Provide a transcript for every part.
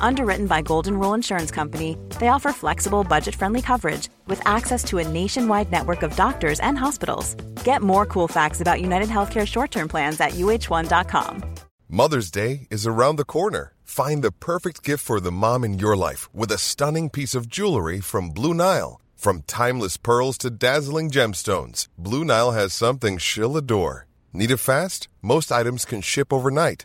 Underwritten by Golden Rule Insurance Company, they offer flexible, budget friendly coverage with access to a nationwide network of doctors and hospitals. Get more cool facts about United Healthcare short term plans at uh1.com. Mother's Day is around the corner. Find the perfect gift for the mom in your life with a stunning piece of jewelry from Blue Nile. From timeless pearls to dazzling gemstones, Blue Nile has something she'll adore. Need it fast? Most items can ship overnight.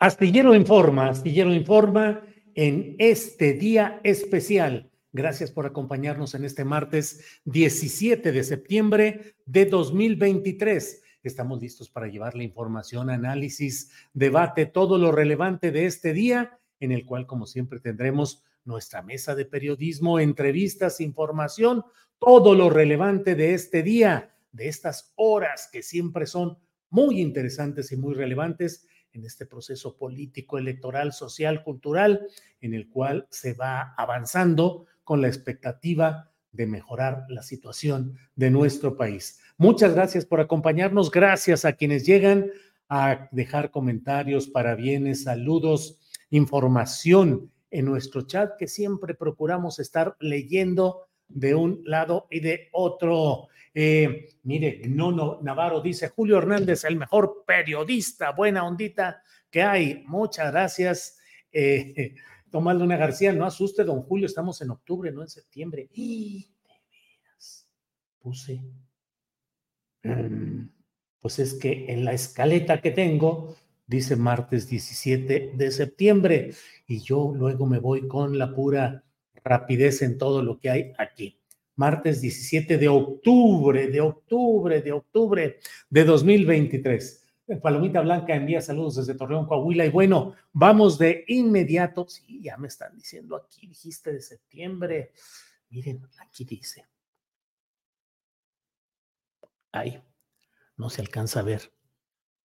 Astillero Informa, Astillero Informa en este día especial. Gracias por acompañarnos en este martes 17 de septiembre de 2023. Estamos listos para llevarle información, análisis, debate, todo lo relevante de este día, en el cual, como siempre, tendremos nuestra mesa de periodismo, entrevistas, información, todo lo relevante de este día, de estas horas que siempre son muy interesantes y muy relevantes en este proceso político, electoral, social, cultural, en el cual se va avanzando con la expectativa de mejorar la situación de nuestro país. Muchas gracias por acompañarnos, gracias a quienes llegan a dejar comentarios, parabienes, saludos, información en nuestro chat que siempre procuramos estar leyendo de un lado y de otro. Eh, mire, Nono Navarro dice, Julio Hernández, el mejor periodista, buena ondita que hay. Muchas gracias. Eh, Tomás Luna García, no asuste, don Julio, estamos en octubre, no en septiembre. Y de veras, puse. Mm, pues es que en la escaleta que tengo dice martes 17 de septiembre y yo luego me voy con la pura rapidez en todo lo que hay aquí martes 17 de octubre, de octubre, de octubre de 2023. Palomita Blanca envía saludos desde Torreón, Coahuila. Y bueno, vamos de inmediato. Sí, ya me están diciendo aquí, dijiste de septiembre. Miren, aquí dice. Ahí, no se alcanza a ver.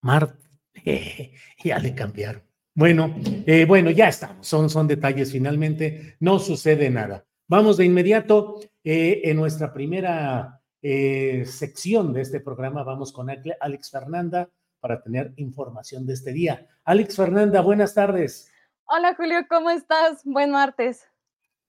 Marte, ya le cambiaron. Bueno, eh, bueno, ya estamos. Son, son detalles finalmente. No sucede nada. Vamos de inmediato eh, en nuestra primera eh, sección de este programa. Vamos con Alex Fernanda para tener información de este día. Alex Fernanda, buenas tardes. Hola Julio, ¿cómo estás? Buen martes.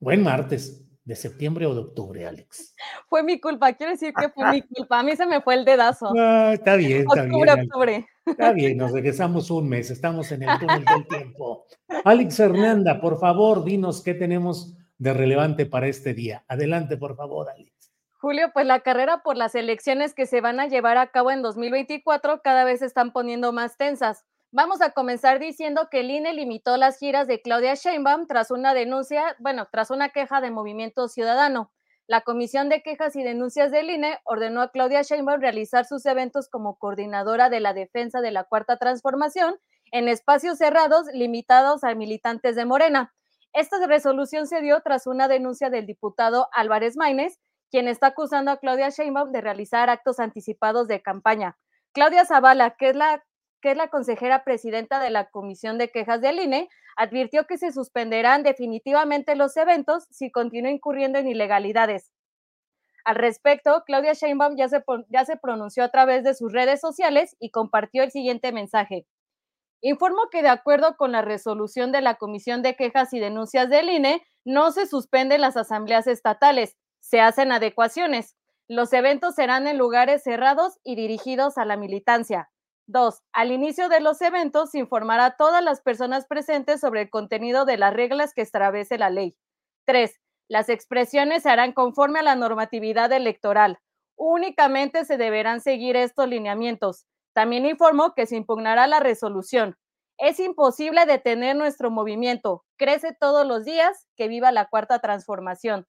Buen martes. ¿De septiembre o de octubre, Alex? Fue mi culpa, quiero decir que fue mi culpa. A mí se me fue el dedazo. Ah, está bien, está octubre, bien. Octubre. Está bien, nos regresamos un mes, estamos en el túnel del tiempo. Alex Fernanda, por favor, dinos qué tenemos de relevante para este día. Adelante, por favor, Alex. Julio, pues la carrera por las elecciones que se van a llevar a cabo en 2024 cada vez se están poniendo más tensas. Vamos a comenzar diciendo que el INE limitó las giras de Claudia Sheinbaum tras una denuncia, bueno, tras una queja de Movimiento Ciudadano. La Comisión de Quejas y Denuncias del INE ordenó a Claudia Sheinbaum realizar sus eventos como coordinadora de la defensa de la Cuarta Transformación en espacios cerrados limitados a militantes de Morena. Esta resolución se dio tras una denuncia del diputado Álvarez Maínez, quien está acusando a Claudia Sheinbaum de realizar actos anticipados de campaña. Claudia Zavala, que es la que es la consejera presidenta de la Comisión de Quejas del INE, advirtió que se suspenderán definitivamente los eventos si continúa incurriendo en ilegalidades. Al respecto, Claudia Sheinbaum ya se, ya se pronunció a través de sus redes sociales y compartió el siguiente mensaje. Informo que de acuerdo con la resolución de la Comisión de Quejas y Denuncias del INE, no se suspenden las asambleas estatales, se hacen adecuaciones. Los eventos serán en lugares cerrados y dirigidos a la militancia. Dos, al inicio de los eventos se informará a todas las personas presentes sobre el contenido de las reglas que establece la ley. Tres, las expresiones se harán conforme a la normatividad electoral. Únicamente se deberán seguir estos lineamientos. También informó que se impugnará la resolución. Es imposible detener nuestro movimiento. Crece todos los días. Que viva la cuarta transformación.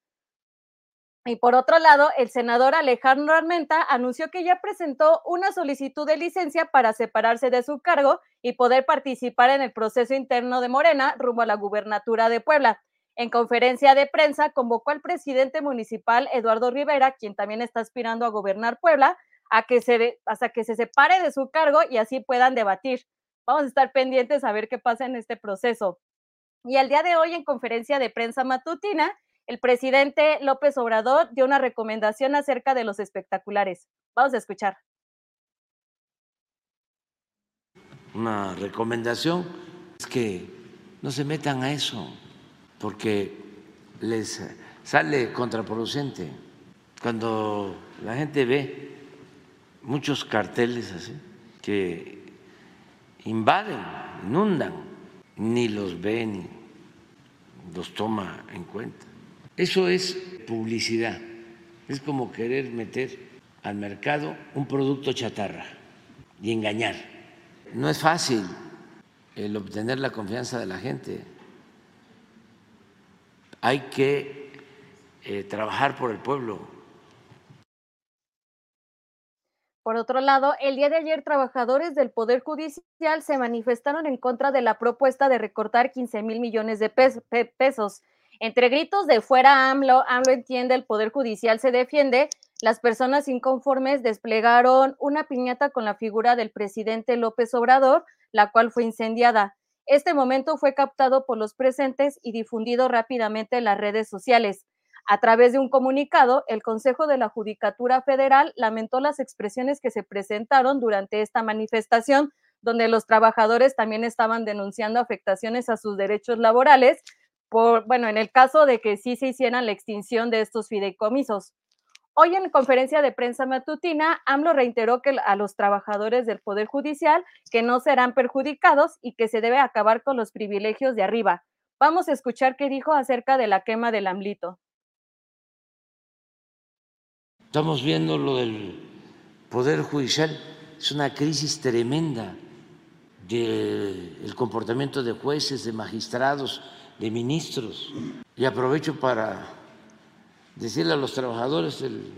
Y por otro lado, el senador Alejandro Armenta anunció que ya presentó una solicitud de licencia para separarse de su cargo y poder participar en el proceso interno de Morena rumbo a la gubernatura de Puebla. En conferencia de prensa convocó al presidente municipal Eduardo Rivera, quien también está aspirando a gobernar Puebla, a que se hasta que se separe de su cargo y así puedan debatir. Vamos a estar pendientes a ver qué pasa en este proceso. Y el día de hoy, en conferencia de prensa matutina, el presidente López Obrador dio una recomendación acerca de los espectaculares. Vamos a escuchar. Una recomendación es que no se metan a eso, porque les sale contraproducente. Cuando la gente ve muchos carteles así, que invaden, inundan, ni los ven, ni los toma en cuenta. Eso es publicidad. Es como querer meter al mercado un producto chatarra y engañar. No es fácil el obtener la confianza de la gente. Hay que eh, trabajar por el pueblo. Por otro lado, el día de ayer trabajadores del Poder Judicial se manifestaron en contra de la propuesta de recortar 15 mil millones de pesos entre gritos de fuera AMLO, AMLO entiende, el Poder Judicial se defiende, las personas inconformes desplegaron una piñata con la figura del presidente López Obrador, la cual fue incendiada. Este momento fue captado por los presentes y difundido rápidamente en las redes sociales. A través de un comunicado, el Consejo de la Judicatura Federal lamentó las expresiones que se presentaron durante esta manifestación, donde los trabajadores también estaban denunciando afectaciones a sus derechos laborales, bueno, en el caso de que sí se hiciera la extinción de estos fideicomisos. Hoy en conferencia de prensa matutina, AMLO reiteró que a los trabajadores del Poder Judicial que no serán perjudicados y que se debe acabar con los privilegios de arriba. Vamos a escuchar qué dijo acerca de la quema del AMLITO. Estamos viendo lo del Poder Judicial, es una crisis tremenda del comportamiento de jueces, de magistrados, de ministros. Y aprovecho para decirle a los trabajadores del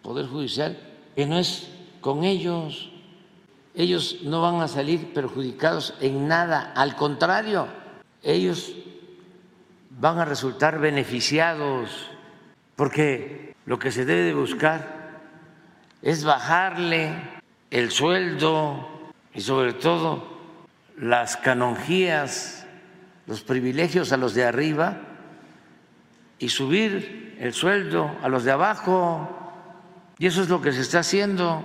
Poder Judicial que no es con ellos. Ellos no van a salir perjudicados en nada, al contrario, ellos van a resultar beneficiados, porque lo que se debe de buscar es bajarle el sueldo y sobre todo las canonjías los privilegios a los de arriba y subir el sueldo a los de abajo. Y eso es lo que se está haciendo.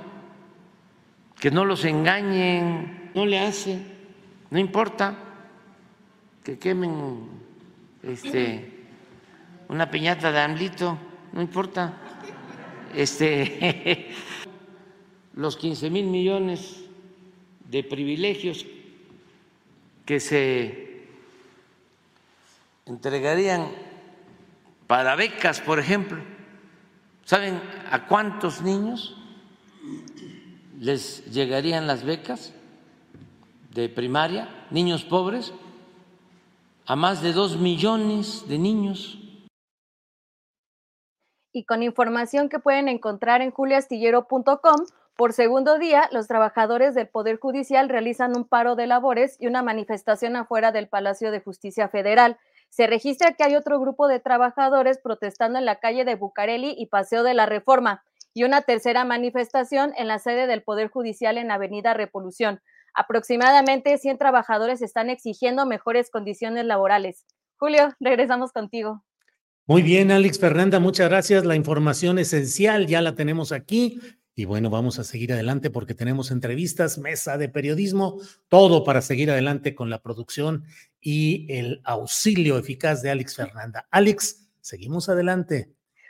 Que no los engañen, no le hace, no importa que quemen este, una piñata de AMLITO, no importa. Este, los 15 mil millones de privilegios que se entregarían para becas, por ejemplo. ¿Saben a cuántos niños les llegarían las becas de primaria? Niños pobres, a más de dos millones de niños. Y con información que pueden encontrar en juliastillero.com, por segundo día, los trabajadores del Poder Judicial realizan un paro de labores y una manifestación afuera del Palacio de Justicia Federal se registra que hay otro grupo de trabajadores protestando en la calle de Bucareli y Paseo de la Reforma y una tercera manifestación en la sede del Poder Judicial en Avenida Revolución. Aproximadamente 100 trabajadores están exigiendo mejores condiciones laborales. Julio, regresamos contigo. Muy bien, Alex Fernanda, muchas gracias. La información esencial ya la tenemos aquí. Y bueno, vamos a seguir adelante porque tenemos entrevistas, mesa de periodismo, todo para seguir adelante con la producción y el auxilio eficaz de Alex Fernanda. Alex, seguimos adelante.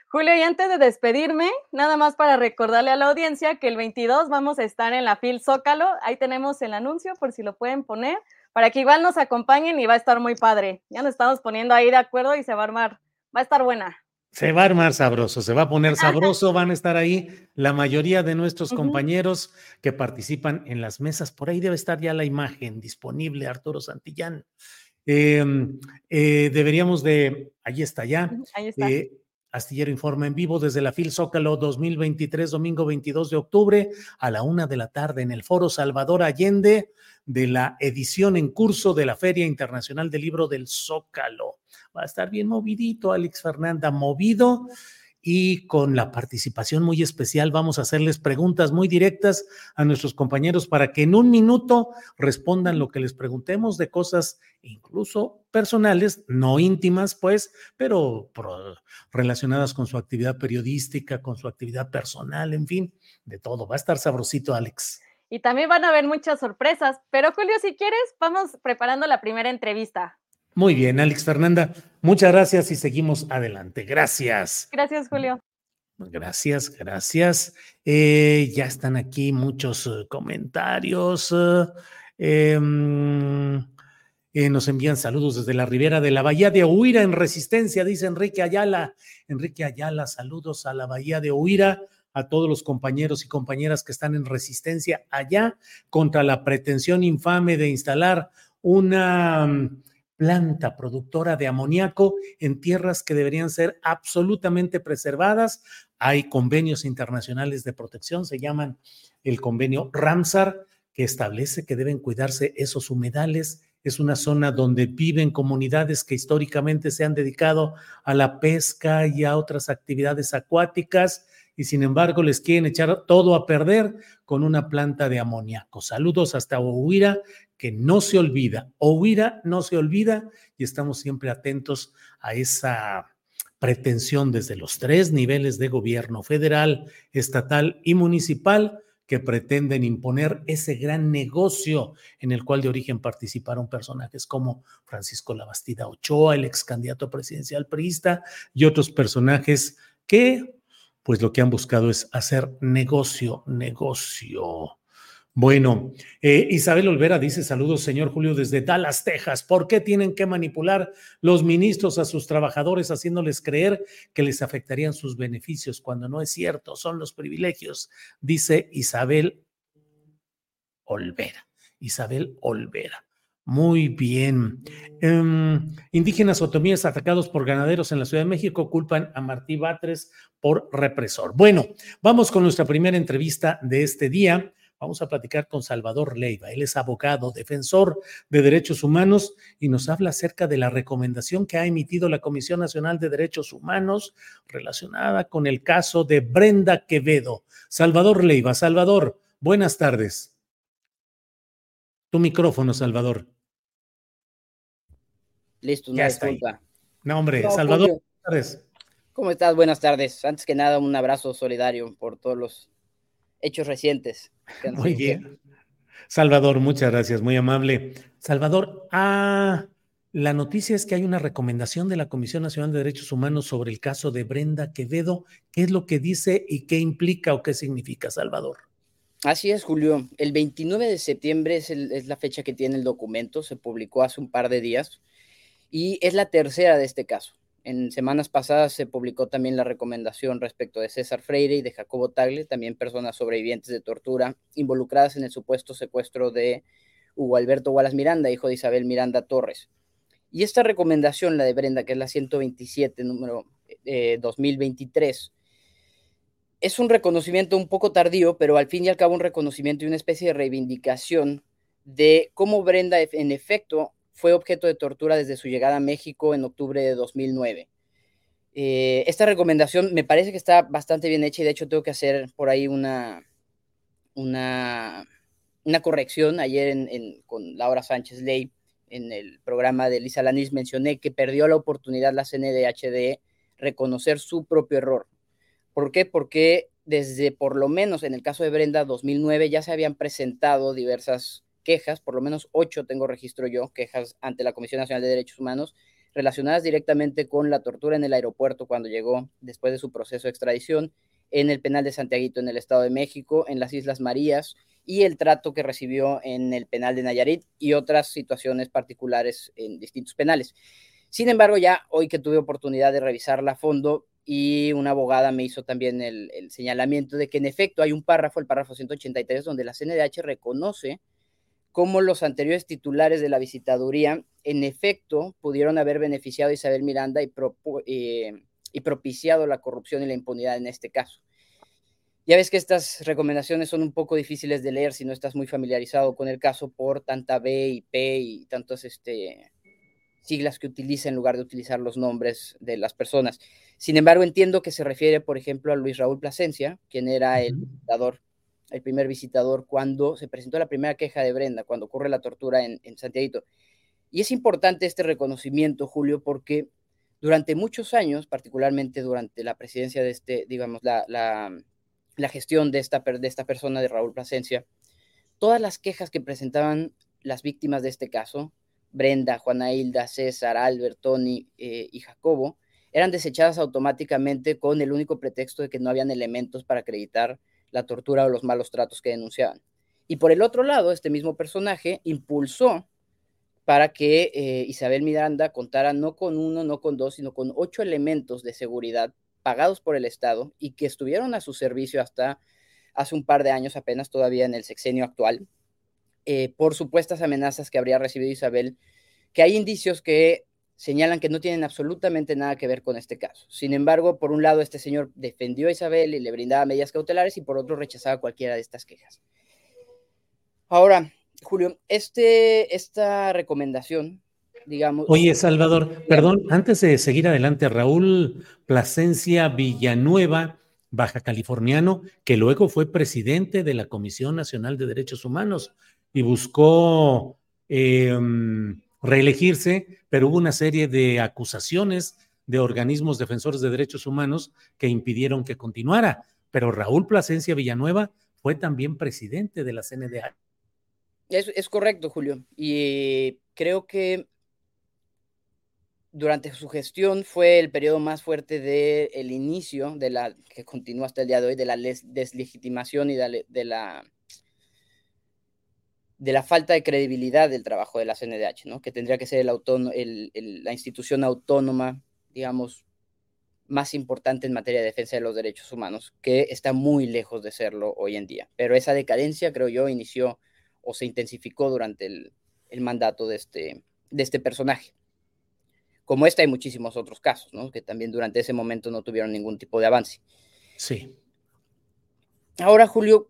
Julio, y antes de despedirme, nada más para recordarle a la audiencia que el 22 vamos a estar en la FIL Zócalo. Ahí tenemos el anuncio por si lo pueden poner, para que igual nos acompañen y va a estar muy padre. Ya nos estamos poniendo ahí de acuerdo y se va a armar va a estar buena. Se va a armar sabroso, se va a poner sabroso, van a estar ahí la mayoría de nuestros compañeros que participan en las mesas. Por ahí debe estar ya la imagen disponible, Arturo Santillán. Em, eh, deberíamos de, ahí está ya. Ahí está. Eh, Astillero Informa en vivo desde la FIL Zócalo 2023, domingo 22 de octubre a la una de la tarde en el Foro Salvador Allende de la edición en curso de la Feria Internacional del Libro del Zócalo va a estar bien movidito, Alex Fernanda, movido y con la participación muy especial vamos a hacerles preguntas muy directas a nuestros compañeros para que en un minuto respondan lo que les preguntemos de cosas incluso personales, no íntimas pues, pero relacionadas con su actividad periodística, con su actividad personal, en fin, de todo. Va a estar sabrosito, Alex. Y también van a haber muchas sorpresas, pero Julio, si quieres, vamos preparando la primera entrevista. Muy bien, Alex Fernanda, muchas gracias y seguimos adelante. Gracias. Gracias, Julio. Gracias, gracias. Eh, ya están aquí muchos eh, comentarios. Em, eh, nos envían saludos desde la ribera de la Bahía de Huira en Resistencia, dice Enrique Ayala. Enrique Ayala, saludos a la Bahía de Huira, a todos los compañeros y compañeras que están en Resistencia allá contra la pretensión infame de instalar una planta productora de amoníaco en tierras que deberían ser absolutamente preservadas. Hay convenios internacionales de protección, se llaman el convenio Ramsar, que establece que deben cuidarse esos humedales. Es una zona donde viven comunidades que históricamente se han dedicado a la pesca y a otras actividades acuáticas y sin embargo les quieren echar todo a perder con una planta de amoníaco. Saludos hasta Ohuira que no se olvida. Ohuira no se olvida y estamos siempre atentos a esa pretensión desde los tres niveles de gobierno, federal, estatal y municipal, que pretenden imponer ese gran negocio en el cual de origen participaron personajes como Francisco Labastida Ochoa, el ex candidato presidencial priista, y otros personajes que, pues lo que han buscado es hacer negocio, negocio. Bueno, eh, Isabel Olvera dice saludos, señor Julio, desde Dallas, Texas. ¿Por qué tienen que manipular los ministros a sus trabajadores haciéndoles creer que les afectarían sus beneficios cuando no es cierto? Son los privilegios, dice Isabel Olvera. Isabel Olvera. Muy bien. Em, indígenas otomíes atacados por ganaderos en la Ciudad de México culpan a Martí Batres por represor. Bueno, vamos con nuestra primera entrevista de este día. Vamos a platicar con Salvador Leiva. Él es abogado, defensor de derechos humanos y nos habla acerca de la recomendación que ha emitido la Comisión Nacional de Derechos Humanos relacionada con el caso de Brenda Quevedo. Salvador Leiva. Salvador, buenas tardes. Tu micrófono, Salvador. Listo, una disculpa. No, hombre, Salvador, buenas tardes. ¿Cómo estás? Buenas tardes. Antes que nada, un abrazo solidario por todos los hechos recientes. Muy bien. Salvador, muchas gracias, muy amable. Salvador, ah, la noticia es que hay una recomendación de la Comisión Nacional de Derechos Humanos sobre el caso de Brenda Quevedo. ¿Qué es lo que dice y qué implica o qué significa, Salvador? Así es, Julio. El 29 de septiembre es, es la fecha que tiene el documento, se publicó hace un par de días y es la tercera de este caso. En semanas pasadas se publicó también la recomendación respecto de César Freire y de Jacobo Tagle, también personas sobrevivientes de tortura involucradas en el supuesto secuestro de Hugo Alberto Wallace Miranda, hijo de Isabel Miranda Torres. Y esta recomendación, la de Brenda, que es la 127, número 2023, eh, es un reconocimiento un poco tardío, pero al fin y al cabo un reconocimiento y una especie de reivindicación de cómo Brenda en efecto fue objeto de tortura desde su llegada a México en octubre de 2009. Eh, esta recomendación me parece que está bastante bien hecha y de hecho tengo que hacer por ahí una, una, una corrección. Ayer en, con Laura Sánchez Ley en el programa de Lisa Lanis mencioné que perdió la oportunidad la CNDH de reconocer su propio error. ¿Por qué? Porque desde por lo menos en el caso de Brenda 2009 ya se habían presentado diversas quejas, por lo menos ocho tengo registro yo, quejas ante la Comisión Nacional de Derechos Humanos relacionadas directamente con la tortura en el aeropuerto cuando llegó después de su proceso de extradición, en el penal de Santiaguito en el Estado de México, en las Islas Marías y el trato que recibió en el penal de Nayarit y otras situaciones particulares en distintos penales. Sin embargo, ya hoy que tuve oportunidad de revisarla a fondo y una abogada me hizo también el, el señalamiento de que en efecto hay un párrafo, el párrafo 183, donde la CNDH reconoce cómo los anteriores titulares de la visitaduría en efecto pudieron haber beneficiado a Isabel Miranda y, eh, y propiciado la corrupción y la impunidad en este caso. Ya ves que estas recomendaciones son un poco difíciles de leer si no estás muy familiarizado con el caso por tanta B y P y tantas este, siglas que utiliza en lugar de utilizar los nombres de las personas. Sin embargo, entiendo que se refiere, por ejemplo, a Luis Raúl Plasencia, quien era el dictador el primer visitador, cuando se presentó la primera queja de Brenda, cuando ocurre la tortura en, Santiago. Y es importante este reconocimiento, Julio, porque durante muchos años, particularmente durante la presidencia de este, digamos, la, la, gestión de esta, de esta persona, de Raúl Plasencia, todas las quejas que presentaban las víctimas de este caso, Brenda, Juana Hilda, César, Albert, Tony eh, y Jacobo, eran desechadas automáticamente con el único pretexto de que no habían elementos para acreditar la tortura o los malos tratos que denunciaban. Y por el otro lado, este mismo personaje impulsó para que eh, Isabel Miranda contara no con uno, no con dos, sino con ocho elementos de seguridad pagados por el Estado y que estuvieron a su servicio hasta hace un par de años apenas todavía en el sexenio actual, eh, por supuestas amenazas que habría recibido Isabel, que hay indicios que señalan que no tienen absolutamente nada que ver con este caso. Sin embargo, por un lado, este señor defendió a Isabel y le brindaba medidas cautelares y por otro rechazaba cualquiera de estas quejas. Ahora, Julio, este, esta recomendación, digamos... Oye, Salvador, perdón, antes de seguir adelante, Raúl Plasencia Villanueva, baja californiano, que luego fue presidente de la Comisión Nacional de Derechos Humanos y buscó... Em, reelegirse, pero hubo una serie de acusaciones de organismos defensores de derechos humanos que impidieron que continuara. Pero Raúl Plasencia Villanueva fue también presidente de la CNDH. Es, correcto, Julio. Y creo que durante su gestión fue el periodo más fuerte del inicio de la, que continúa hasta el día de hoy, de la deslegitimación y de la falta de credibilidad del trabajo de la CNDH, ¿no? que tendría que ser el la institución autónoma, digamos, más importante en materia de defensa de los derechos humanos, que está muy lejos de serlo hoy en día. Pero esa decadencia, creo yo, inició o se intensificó durante el, el mandato de este, de este personaje. Como este hay muchísimos otros casos, ¿no? que también durante ese momento no tuvieron ningún tipo de avance. Sí. Ahora, Julio,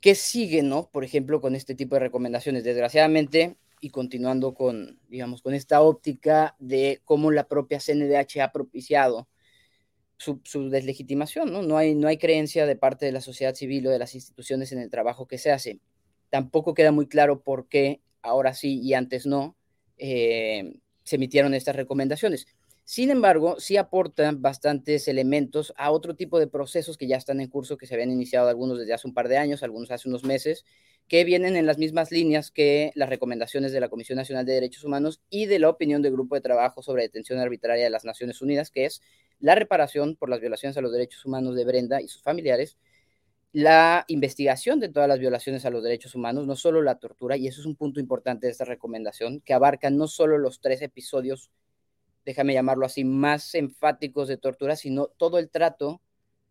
¿Qué sigue, no? Por ejemplo, con este tipo de recomendaciones. Desgraciadamente, y continuando con, digamos, con esta óptica de cómo la propia CNDH ha propiciado su, deslegitimación, ¿no? No hay, no hay creencia de parte de la sociedad civil o de las instituciones en el trabajo que se hace. Tampoco queda muy claro por qué ahora sí y antes no eh, se emitieron estas recomendaciones. Sin embargo, sí aportan bastantes elementos a otro tipo de procesos que ya están en curso, que se habían iniciado algunos desde hace un par de años, algunos hace unos meses, que vienen en las mismas líneas que las recomendaciones de la Comisión Nacional de Derechos Humanos y de la opinión del Grupo de Trabajo sobre Detención Arbitraria de las Naciones Unidas, que es la reparación por las violaciones a los derechos humanos de Brenda y sus familiares, la investigación de todas las violaciones a los derechos humanos, no solo la tortura, y eso es un punto importante de esta recomendación, que abarca no solo los tres episodios déjame llamarlo así, más enfáticos de tortura, sino todo el trato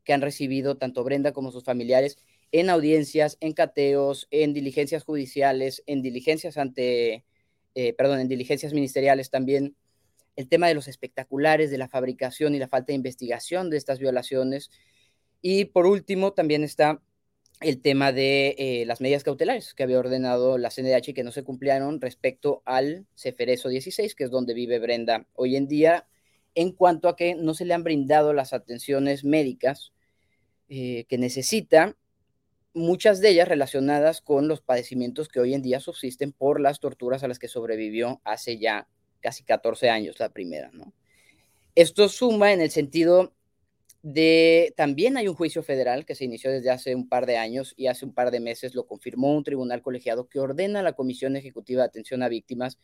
que han recibido tanto Brenda como sus familiares en audiencias, en cateos, en diligencias judiciales, en diligencias ante, eh, perdón, en diligencias ministeriales también. El tema de los espectaculares, de la fabricación y la falta de investigación de estas violaciones. Y por último, también está el tema de eh, las medidas cautelares que había ordenado la CNDH y que no se cumplieron respecto al Ceferezo 16, que es donde vive Brenda hoy en día, en cuanto a que no se le han brindado las atenciones médicas eh, que necesita, muchas de ellas relacionadas con los padecimientos que hoy en día subsisten por las torturas a las que sobrevivió hace ya casi 14 años la primera, ¿no? Esto suma en el sentido de, también hay un juicio federal que se inició desde hace un par de años y hace un par de meses lo confirmó un tribunal colegiado que ordena a la Comisión Ejecutiva de Atención a Víctimas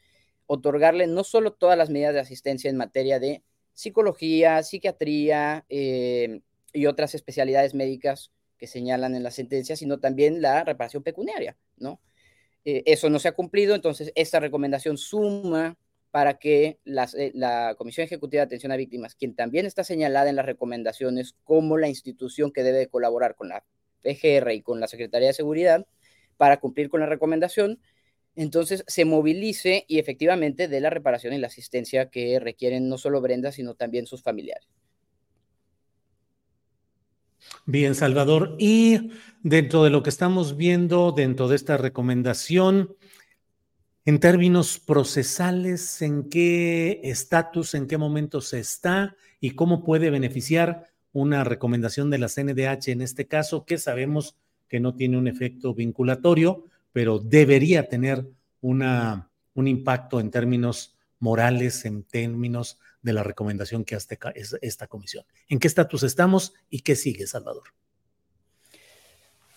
otorgarle no solo todas las medidas de asistencia en materia de psicología, psiquiatría eh, y otras especialidades médicas que señalan en la sentencia, sino también la reparación pecuniaria, ¿no? Eh, eso no se ha cumplido, entonces esta recomendación suma para que eh, la Comisión Ejecutiva de Atención a Víctimas, quien también está señalada en las recomendaciones como la institución que debe colaborar con la PGR y con la Secretaría de Seguridad para cumplir con la recomendación, entonces se movilice y efectivamente dé la reparación y la asistencia que requieren no solo Brenda, sino también sus familiares. Bien, Salvador. Y dentro de lo que estamos viendo, dentro de esta recomendación, en términos procesales, ¿en qué estatus, en qué momento se está y cómo puede beneficiar una recomendación de la CNDH en este caso, que sabemos que no tiene un efecto vinculatorio, pero debería tener una, un impacto en términos morales, en términos de la recomendación que hace esta comisión. ¿En qué estatus estamos y qué sigue, Salvador?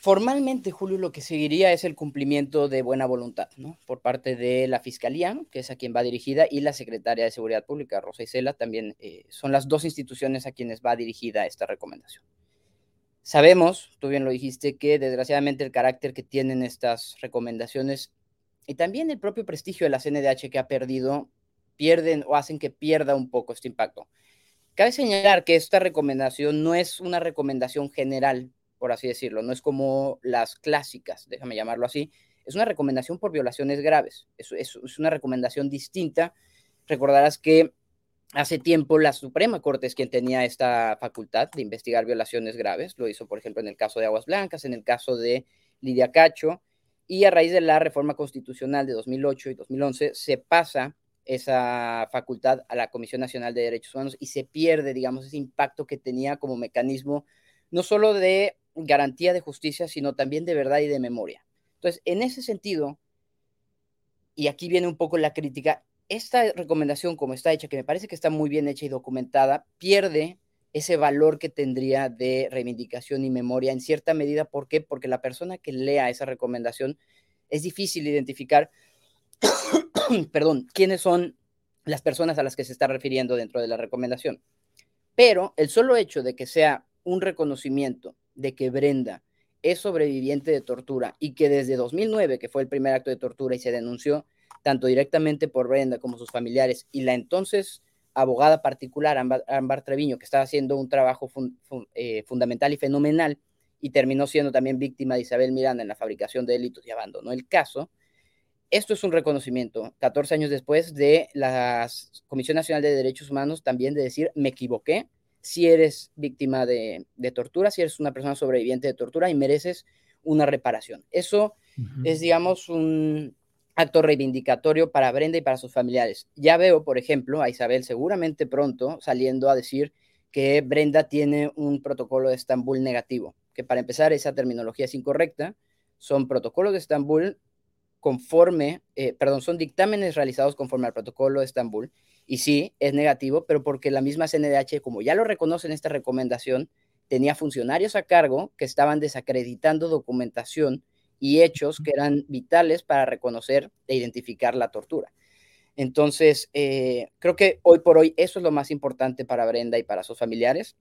Formalmente, Julio, lo que seguiría es el cumplimiento de buena voluntad, ¿no? Por parte de la Fiscalía, que es a quien va dirigida, y la Secretaria de Seguridad Pública, Rosa Isela, también eh, son las dos instituciones a quienes va dirigida esta recomendación. Sabemos, tú bien lo dijiste, que desgraciadamente el carácter que tienen estas recomendaciones y también el propio prestigio de la CNDH que ha perdido, pierden o hacen que pierda un poco este impacto. Cabe señalar que esta recomendación no es una recomendación general por así decirlo, no es como las clásicas, déjame llamarlo así, es una recomendación por violaciones graves, es, es, una recomendación distinta. Recordarás que hace tiempo la Suprema Corte es quien tenía esta facultad de investigar violaciones graves, lo hizo por ejemplo en el caso de Aguas Blancas, en el caso de Lidia Cacho, y a raíz de la reforma constitucional de 2008 y 2011 se pasa esa facultad a la Comisión Nacional de Derechos Humanos y se pierde, digamos, ese impacto que tenía como mecanismo no solo de garantía de justicia, sino también de verdad y de memoria. Entonces, en ese sentido, y aquí viene un poco la crítica, esta recomendación como está hecha, que me parece que está muy bien hecha y documentada, pierde ese valor que tendría de reivindicación y memoria en cierta medida. ¿Por qué? Porque la persona que lea esa recomendación es difícil identificar, perdón, quiénes son las personas a las que se está refiriendo dentro de la recomendación. Pero el solo hecho de que sea un reconocimiento de que Brenda es sobreviviente de tortura y que desde 2009, que fue el primer acto de tortura y se denunció tanto directamente por Brenda como sus familiares y la entonces abogada particular, Ambar, Treviño, que estaba haciendo un trabajo eh, fundamental y fenomenal y terminó siendo también víctima de Isabel Miranda en la fabricación de delitos y abandonó el caso. Esto es un reconocimiento, 14 años después de la Comisión Nacional de Derechos Humanos también de decir, me equivoqué, si eres víctima de, tortura, si eres una persona sobreviviente de tortura y mereces una reparación. Eso es, digamos, un acto reivindicatorio para Brenda y para sus familiares. Ya veo, por ejemplo, a Isabel seguramente pronto saliendo a decir que Brenda tiene un protocolo de Estambul negativo, que para empezar esa terminología es incorrecta, son protocolos de Estambul conforme, eh, perdón, son dictámenes realizados conforme al protocolo de Estambul y sí, es negativo, pero porque la misma CNDH, como ya lo reconoce en esta recomendación, tenía funcionarios a cargo que estaban desacreditando documentación y hechos que eran vitales para reconocer e identificar la tortura. Entonces, eh, creo que hoy por hoy eso es lo más importante para Brenda y para sus familiares,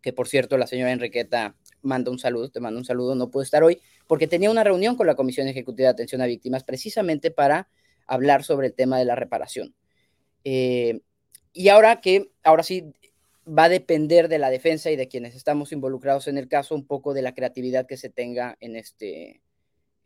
que por cierto la señora Enriqueta manda un saludo, te manda un saludo, no pudo estar hoy, porque tenía una reunión con la Comisión Ejecutiva de Atención a Víctimas precisamente para hablar sobre el tema de la reparación. Eh, y ahora que, ahora sí, va a depender de la defensa y de quienes estamos involucrados en el caso, un poco de la creatividad que se tenga en este,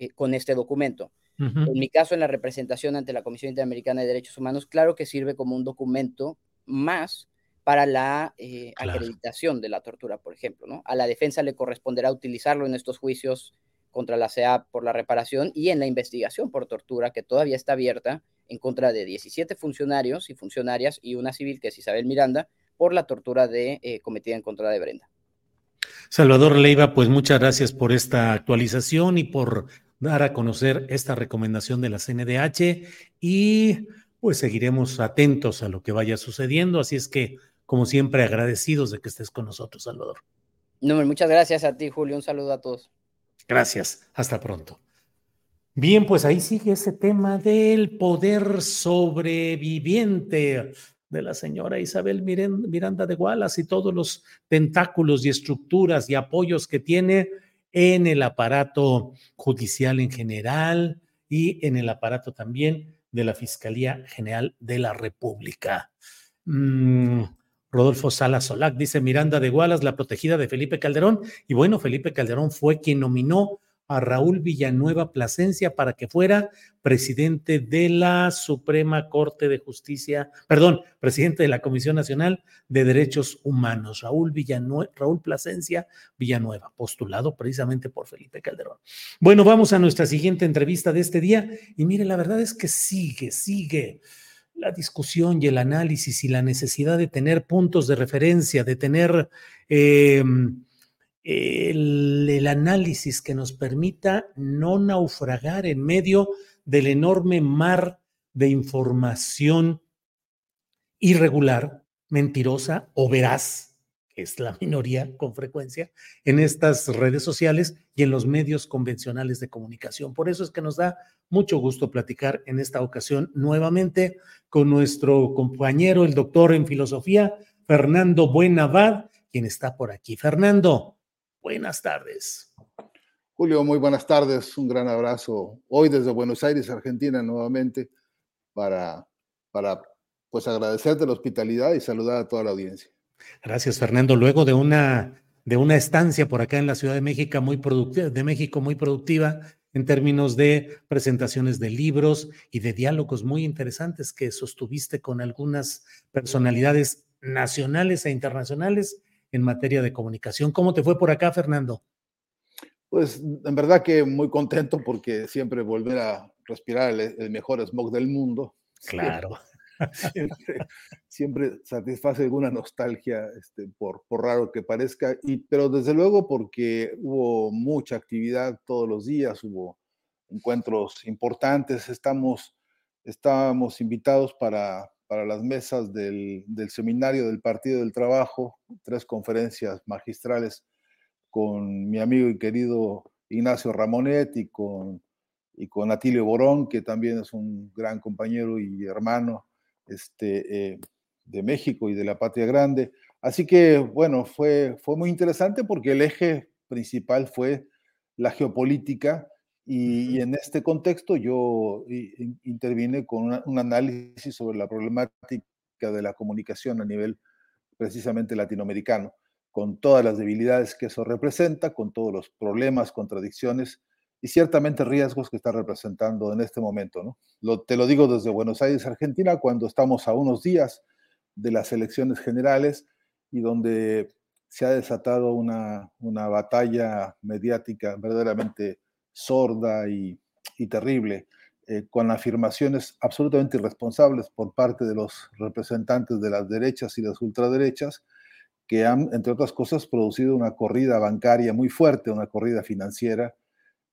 eh, con este documento. En mi caso, en la representación ante la Comisión Interamericana de Derechos Humanos, claro que sirve como un documento más para la eh, acreditación de la tortura, por ejemplo. ¿no? A la defensa le corresponderá utilizarlo en estos juicios contra la CEA por la reparación y en la investigación por tortura que todavía está abierta en contra de 17 funcionarios y funcionarias y una civil que es Isabel Miranda por la tortura de, eh, cometida en contra de Brenda. Salvador Leiva, pues muchas gracias por esta actualización y por dar a conocer esta recomendación de la CNDH y pues seguiremos atentos a lo que vaya sucediendo. Así es que como siempre, agradecidos de que estés con nosotros, Salvador. No, muchas gracias a ti, Julio. Un saludo a todos. Gracias. Hasta pronto. Bien, pues ahí sigue ese tema del poder sobreviviente de la señora Isabel Miranda de Gualas y todos los tentáculos y estructuras y apoyos que tiene en el aparato judicial en general y en el aparato también de la Fiscalía General de la República. Mm, Rodolfo Sala Solac dice Miranda de Gualas, la protegida de Felipe Calderón. Y bueno, Felipe Calderón fue quien nominó a Raúl Villanueva Plasencia para que fuera presidente de la Suprema Corte de Justicia, perdón, presidente de la Comisión Nacional de Derechos Humanos, Raúl Villanueva, Raúl Plasencia Villanueva, postulado precisamente por Felipe Calderón. Bueno, vamos a nuestra siguiente entrevista de este día y mire, la verdad es que sigue, sigue la discusión y el análisis y la necesidad de tener puntos de referencia, de tener eh, el, análisis que nos permita no naufragar en medio del enorme mar de información irregular, mentirosa o veraz, que es la minoría con frecuencia, en estas redes sociales y en los medios convencionales de comunicación. Por eso es que nos da mucho gusto platicar en esta ocasión nuevamente con nuestro compañero, el doctor en filosofía, Fernando Buenavad, quien está por aquí. Fernando, Buenas tardes. Julio, muy buenas tardes. Un gran abrazo hoy desde Buenos Aires, Argentina, nuevamente, para, para pues agradecerte la hospitalidad y saludar a toda la audiencia. Gracias, Fernando. Luego de una, de una estancia por acá en la Ciudad de México muy productiva, de México muy productiva en términos de presentaciones de libros y de diálogos muy interesantes que sostuviste con algunas personalidades nacionales e internacionales en materia de comunicación. ¿Cómo te fue por acá, Fernando? Pues en verdad que muy contento porque siempre volver a respirar el, mejor smog del mundo. Claro. Siempre, satisface alguna nostalgia, este, por, por, raro que parezca, y, pero desde luego porque hubo mucha actividad todos los días, hubo encuentros importantes, estamos, estábamos invitados para para las mesas del, seminario del Partido del Trabajo, tres conferencias magistrales con mi amigo y querido Ignacio Ramonet y con, y con Atilio Borón, que también es un gran compañero y hermano este, eh, de México y de la Patria Grande. Así que, bueno, fue, fue muy interesante porque el eje principal fue la geopolítica y, en este contexto yo intervine con un análisis sobre la problemática de la comunicación a nivel precisamente latinoamericano, con todas las debilidades que eso representa, con todos los problemas, contradicciones y ciertamente riesgos que está representando en este momento. ¿no? Lo, te lo digo desde Buenos Aires, Argentina, cuando estamos a unos días de las elecciones generales y donde se ha desatado una, una batalla mediática verdaderamente sorda y, terrible, eh, con afirmaciones absolutamente irresponsables por parte de los representantes de las derechas y las ultraderechas, que han, entre otras cosas, producido una corrida bancaria muy fuerte, una corrida financiera,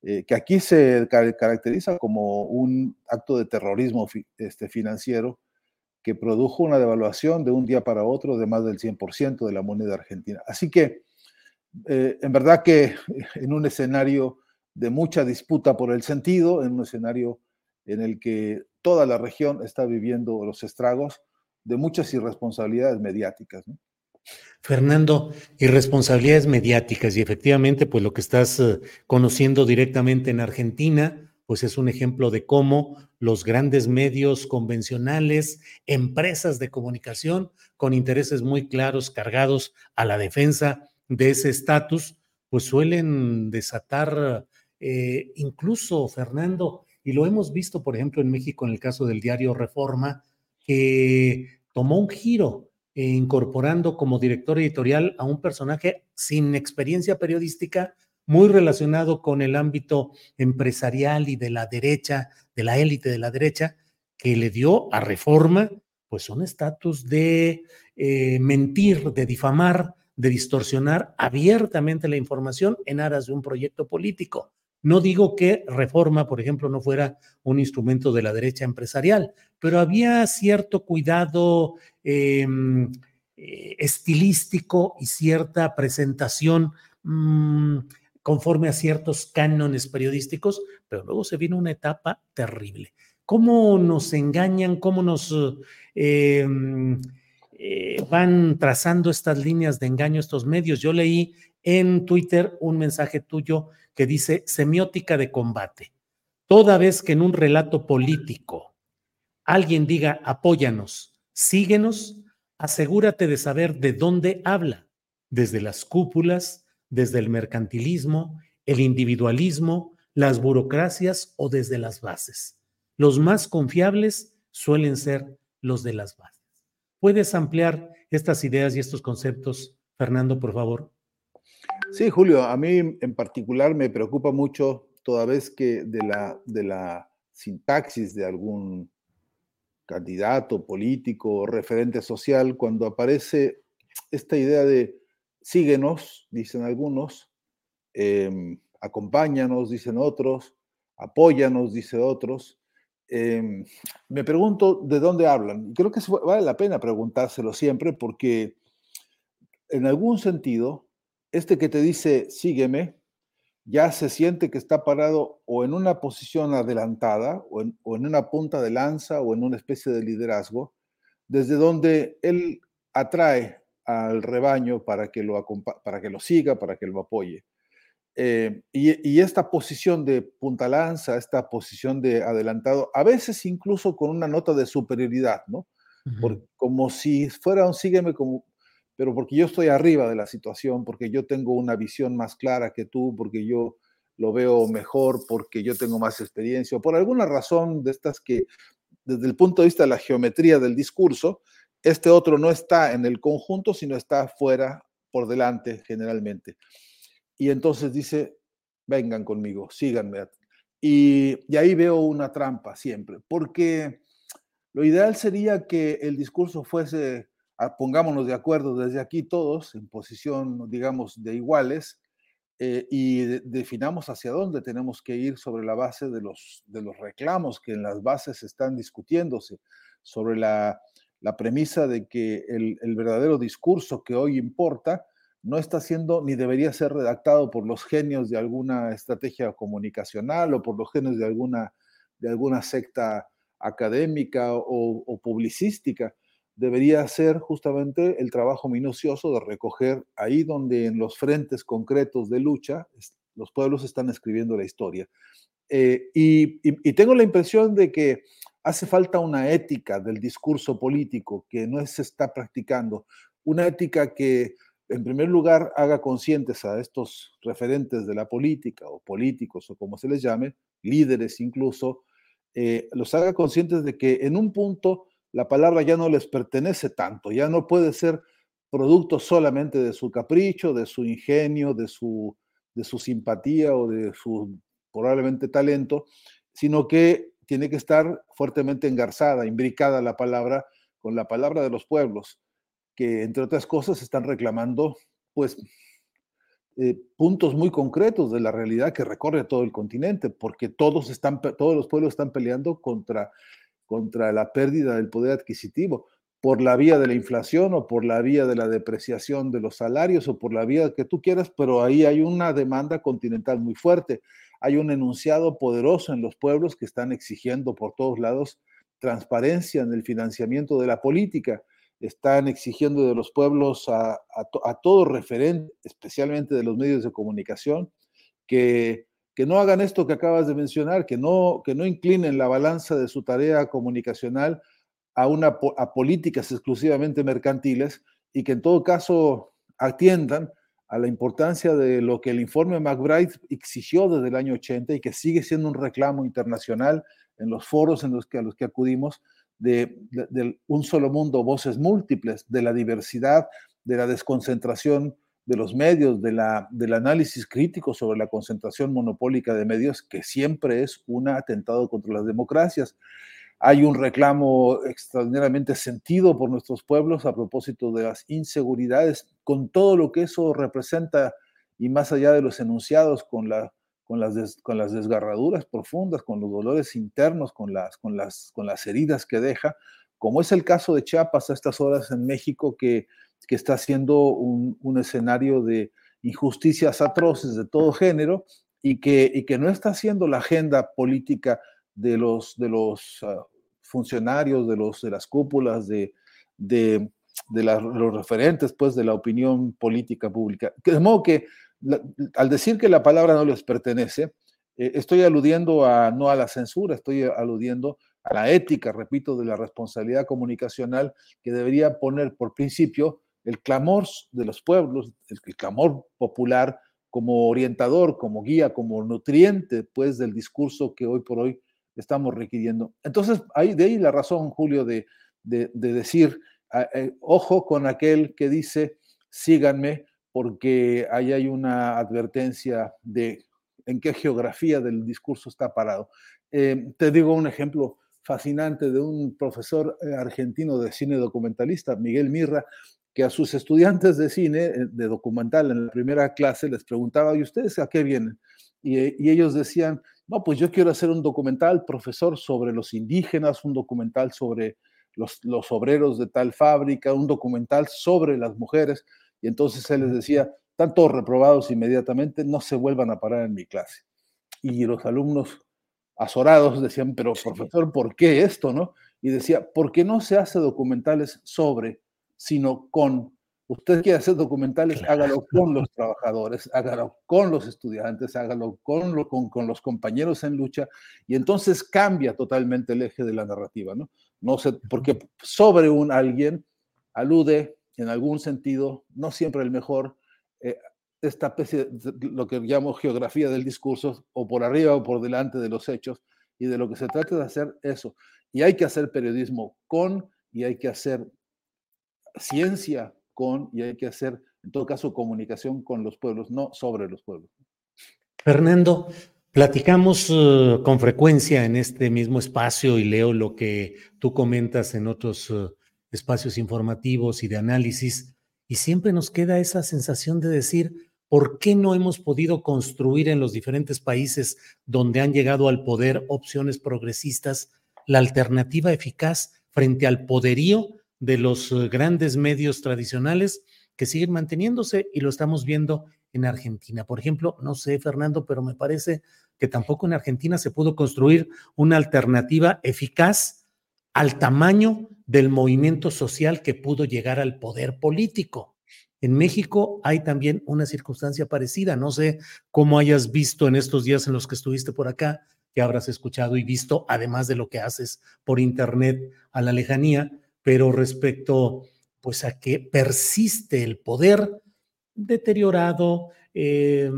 eh, que aquí se caracteriza como un acto de terrorismo este, financiero que produjo una devaluación de un día para otro de más del 100% de la moneda argentina. Así que, eh, en verdad que en un escenario de mucha disputa por el sentido, en un escenario en el que toda la región está viviendo los estragos de muchas irresponsabilidades mediáticas. Fernando, irresponsabilidades mediáticas y efectivamente, pues lo que estás eh, conociendo directamente en Argentina, pues es un ejemplo de cómo los grandes medios convencionales, empresas de comunicación con intereses muy claros, cargados a la defensa de ese estatus, pues suelen desatar eh, incluso, Fernando, y lo hemos visto, por ejemplo, en México en el caso del diario Reforma, que tomó un giro incorporando como director editorial a un personaje sin experiencia periodística, muy relacionado con el ámbito empresarial y de la derecha, de la élite de la derecha, que le dio a Reforma pues un estatus de eh, mentir, de difamar, de distorsionar abiertamente la información en aras de un proyecto político. No digo que reforma, por ejemplo, no fuera un instrumento de la derecha empresarial, pero había cierto cuidado em, eh, estilístico y cierta presentación mm, conforme a ciertos cánones periodísticos, pero luego se viene una etapa terrible. ¿Cómo nos engañan? ¿Cómo nos eh, eh, van trazando estas líneas de engaño estos medios? Yo leí en Twitter un mensaje tuyo que dice semiótica de combate. Toda vez que en un relato político alguien diga apóyanos, síguenos, asegúrate de saber de dónde habla, desde las cúpulas, desde el mercantilismo, el individualismo, las burocracias o desde las bases. Los más confiables suelen ser los de las bases. ¿Puedes ampliar estas ideas y estos conceptos, Fernando, por favor? Sí, Julio, a mí en particular me preocupa mucho toda vez que de la, de la sintaxis de algún candidato político o referente social, cuando aparece esta idea de síguenos, dicen algunos, em, acompáñanos, dicen otros, apóyanos, dicen otros. Em, me pregunto de dónde hablan. Creo que vale la pena preguntárselo siempre porque en algún sentido, este que te dice sígueme, ya se siente que está parado o en una posición adelantada o en, o en una punta de lanza o en una especie de liderazgo, desde donde él atrae al rebaño para que lo, para que lo siga, para que lo apoye. Eh, y, esta posición de punta lanza, esta posición de adelantado, a veces incluso con una nota de superioridad, ¿no? como si fuera un sígueme, como, pero porque yo estoy arriba de la situación, porque yo tengo una visión más clara que tú, porque yo lo veo mejor, porque yo tengo más experiencia, o por alguna razón de estas que, desde el punto de vista de la geometría del discurso, este otro no está en el conjunto, sino está fuera, por delante, generalmente. Y entonces dice, vengan conmigo, síganme. Y, y ahí veo una trampa siempre, porque lo ideal sería que el discurso fuese, pongámonos de acuerdo desde aquí todos, en posición, digamos, de iguales, eh, y definamos hacia dónde tenemos que ir sobre la base de los, de los reclamos que en las bases están discutiéndose, sobre la la premisa de que el, verdadero discurso que hoy importa no está siendo ni debería ser redactado por los genios de alguna estrategia comunicacional o por los genios de alguna, de alguna secta académica o, publicística. Debería ser justamente el trabajo minucioso de recoger ahí donde en los frentes concretos de lucha los pueblos están escribiendo la historia. Eh, y, tengo la impresión de que hace falta una ética del discurso político que no se está practicando, una ética que en primer lugar haga conscientes a estos referentes de la política o políticos o como se les llame, líderes incluso, eh, los haga conscientes de que en un punto la palabra ya no les pertenece tanto, ya no puede ser producto solamente de su capricho, de su ingenio, de su, de su simpatía o de su probablemente talento, sino que tiene que estar fuertemente engarzada, imbricada la palabra con la palabra de los pueblos, que entre otras cosas están reclamando, pues, eh, puntos muy concretos de la realidad que recorre todo el continente, porque todos, están, todos los pueblos están peleando contra, contra la pérdida del poder adquisitivo, por la vía de la inflación o por la vía de la depreciación de los salarios o por la vía que tú quieras, pero ahí hay una demanda continental muy fuerte. Hay un enunciado poderoso en los pueblos que están exigiendo por todos lados transparencia en el financiamiento de la política, están exigiendo de los pueblos a, a, todo referente, especialmente de los medios de comunicación, que, que no hagan esto que acabas de mencionar, que no, que no inclinen la balanza de su tarea comunicacional a, una, a políticas exclusivamente mercantiles y que en todo caso atiendan a la importancia de lo que el informe McBride exigió desde el año 80 y que sigue siendo un reclamo internacional en los foros en los que, a los que acudimos de, un solo mundo, voces múltiples, de la diversidad, de la desconcentración de los medios, de la, del análisis crítico sobre la concentración monopólica de medios, que siempre es un atentado contra las democracias. Hay un reclamo extraordinariamente sentido por nuestros pueblos a propósito de las inseguridades, con todo lo que eso representa y más allá de los enunciados, con, la, con, las, con las desgarraduras profundas, con los dolores internos, con las, con, las, con las heridas que deja, como es el caso de Chiapas a estas horas en México, que que está siendo un, un escenario de injusticias atroces de todo género y que, y que no está haciendo la agenda política de los, de los uh, funcionarios, de, los, de las cúpulas, de, de, los referentes pues, de la opinión política pública. De modo que al decir que la palabra no les pertenece, eh, estoy aludiendo a, no a la censura, estoy aludiendo a la ética, repito, de la responsabilidad comunicacional que debería poner por principio el clamor de los pueblos, el, el clamor popular como orientador, como guía, como nutriente, pues, del discurso que hoy por hoy estamos requiriendo. Entonces, ahí, de ahí la razón, Julio, de, de, de decir, eh, ojo con aquel que dice, síganme, porque ahí hay una advertencia de en qué geografía del discurso está parado. Eh, te digo un ejemplo fascinante de un profesor eh, argentino de cine documentalista, Miguel Mirra, que a sus estudiantes de cine, eh, de documental, en la primera clase les preguntaba, ¿y ustedes a qué vienen? Y, y, ellos decían, no, pues yo quiero hacer un documental, profesor, sobre los indígenas, un documental sobre los, los obreros de tal fábrica, un documental sobre las mujeres. Y entonces él les decía, están todos reprobados inmediatamente, no se vuelvan a parar en mi clase. Y los alumnos azorados decían, pero profesor, ¿por qué esto? no? Y decía, ¿por qué no se hace documentales sobre sino con. Usted quiere hacer documentales, claro. hágalo con los trabajadores, hágalo con los estudiantes, hágalo con, lo, con, con, los compañeros en lucha, y entonces cambia totalmente el eje de la narrativa, ¿no? No sé, porque sobre un alguien alude en algún sentido, no siempre el mejor, eh, esta especie de lo que llamo geografía del discurso, o por arriba o por delante de los hechos, y de lo que se trata de hacer eso. Y hay que hacer periodismo con, y hay que hacer ciencia con y hay que hacer, en todo caso, comunicación con los pueblos, no sobre los pueblos. Fernando, platicamos uh, con frecuencia en este mismo espacio y leo lo que tú comentas en otros uh, espacios informativos y de análisis, y siempre nos queda esa sensación de decir, ¿por qué no hemos podido construir en los diferentes países donde han llegado al poder opciones progresistas la alternativa eficaz frente al poderío de los eh, grandes medios tradicionales que siguen manteniéndose y lo estamos viendo en Argentina. Por ejemplo, no sé, Fernando, pero me parece que tampoco en Argentina se pudo construir una alternativa eficaz al tamaño del movimiento social que pudo llegar al poder político. En México hay también una circunstancia parecida. No sé cómo hayas visto en estos días en los que estuviste por acá, que habrás escuchado y visto, además de lo que haces por Internet a la lejanía, pero respecto pues a que persiste el poder deteriorado, eh,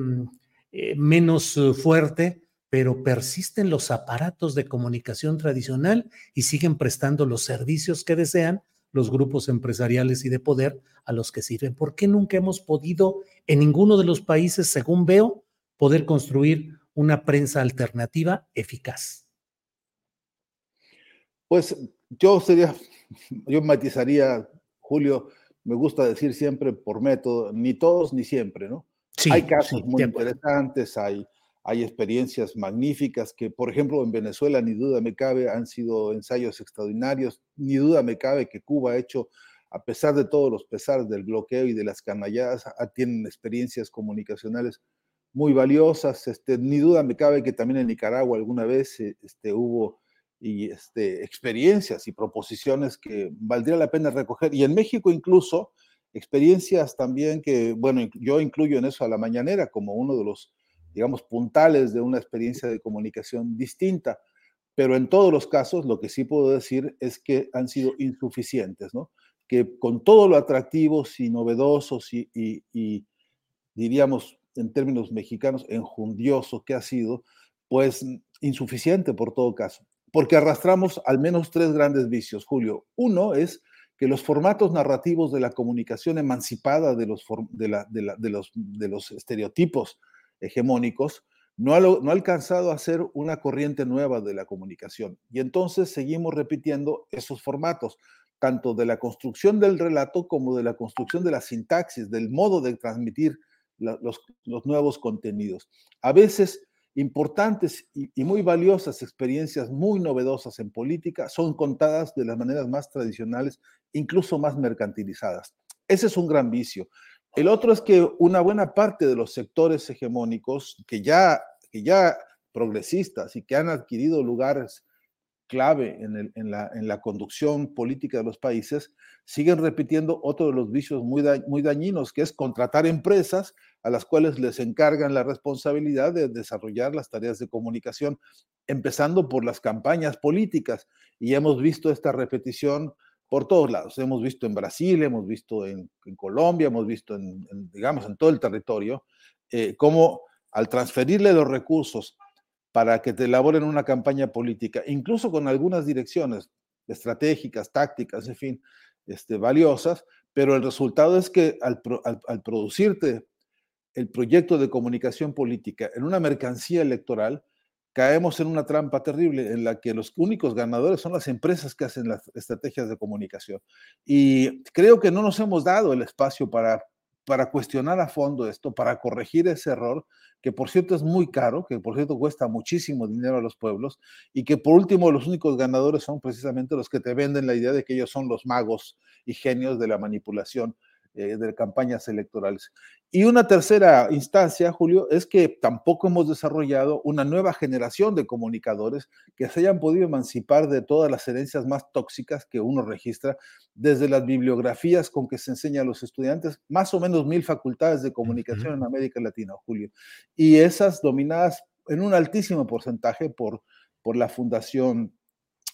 eh, menos fuerte, pero persisten los aparatos de comunicación tradicional y siguen prestando los servicios que desean los grupos empresariales y de poder a los que sirven. ¿Por qué nunca hemos podido en ninguno de los países, según veo, poder construir una prensa alternativa eficaz? Pues yo sería yo matizaría, Julio, me gusta decir siempre por método, ni todos ni siempre, ¿no? Sí, hay casos sí, muy interesantes, hay, hay experiencias magníficas que, por ejemplo, en Venezuela, ni duda me cabe, han sido ensayos extraordinarios, ni duda me cabe que Cuba ha hecho, a pesar de todos los pesares del bloqueo y de las canalladas, tienen experiencias comunicacionales muy valiosas, este, ni duda me cabe que también en Nicaragua alguna vez este, hubo y este, experiencias y proposiciones que valdría la pena recoger. Y en México incluso experiencias también que, bueno, yo incluyo en eso a la mañanera como uno de los, digamos, puntales de una experiencia de comunicación distinta. Pero en todos los casos, lo que sí puedo decir es que han sido insuficientes, ¿no? Que con todo lo atractivos y novedosos y, y, y diríamos en términos mexicanos, enjundioso que ha sido, pues insuficiente por todo caso porque arrastramos al menos tres grandes vicios, Julio. Uno es que los formatos narrativos de la comunicación emancipada de los, de los, estereotipos hegemónicos no ha, no ha, alcanzado a ser una corriente nueva de la comunicación. Y entonces seguimos repitiendo esos formatos, tanto de la construcción del relato como de la construcción de la sintaxis, del modo de transmitir los, los nuevos contenidos. A veces importantes y, muy valiosas experiencias muy novedosas en política son contadas de las maneras más tradicionales, incluso más mercantilizadas. Ese es un gran vicio. El otro es que una buena parte de los sectores hegemónicos que ya, que ya progresistas y que han adquirido lugares clave en, la, conducción política de los países, siguen repitiendo otro de los vicios muy, muy dañinos, que es contratar empresas a las cuales les encargan la responsabilidad de desarrollar las tareas de comunicación, empezando por las campañas políticas. Y hemos visto esta repetición por todos lados. Hemos visto en Brasil, hemos visto en, Colombia, hemos visto en, digamos, en todo el territorio, eh, cómo al transferirle los recursos para que te elaboren una campaña política, incluso con algunas direcciones estratégicas, tácticas, en fin, este, valiosas, pero el resultado es que al producirte el proyecto de comunicación política en una mercancía electoral, caemos en una trampa terrible en la que los únicos ganadores son las empresas que hacen las estrategias de comunicación. Y creo que no nos hemos dado el espacio para, para cuestionar a fondo esto, para corregir ese error, que por cierto es muy caro, que por cierto cuesta muchísimo dinero a los pueblos, y que por último los únicos ganadores son precisamente los que te venden la idea de que ellos son los magos y genios de la manipulación eh, de campañas electorales. Y una tercera instancia, Julio, es que tampoco hemos desarrollado una nueva generación de comunicadores que se hayan podido emancipar de todas las herencias más tóxicas que uno registra, desde las bibliografías con que se enseña a los estudiantes, más o menos mil facultades de comunicación en América Latina, Julio, y esas dominadas en un altísimo porcentaje por, por la Fundación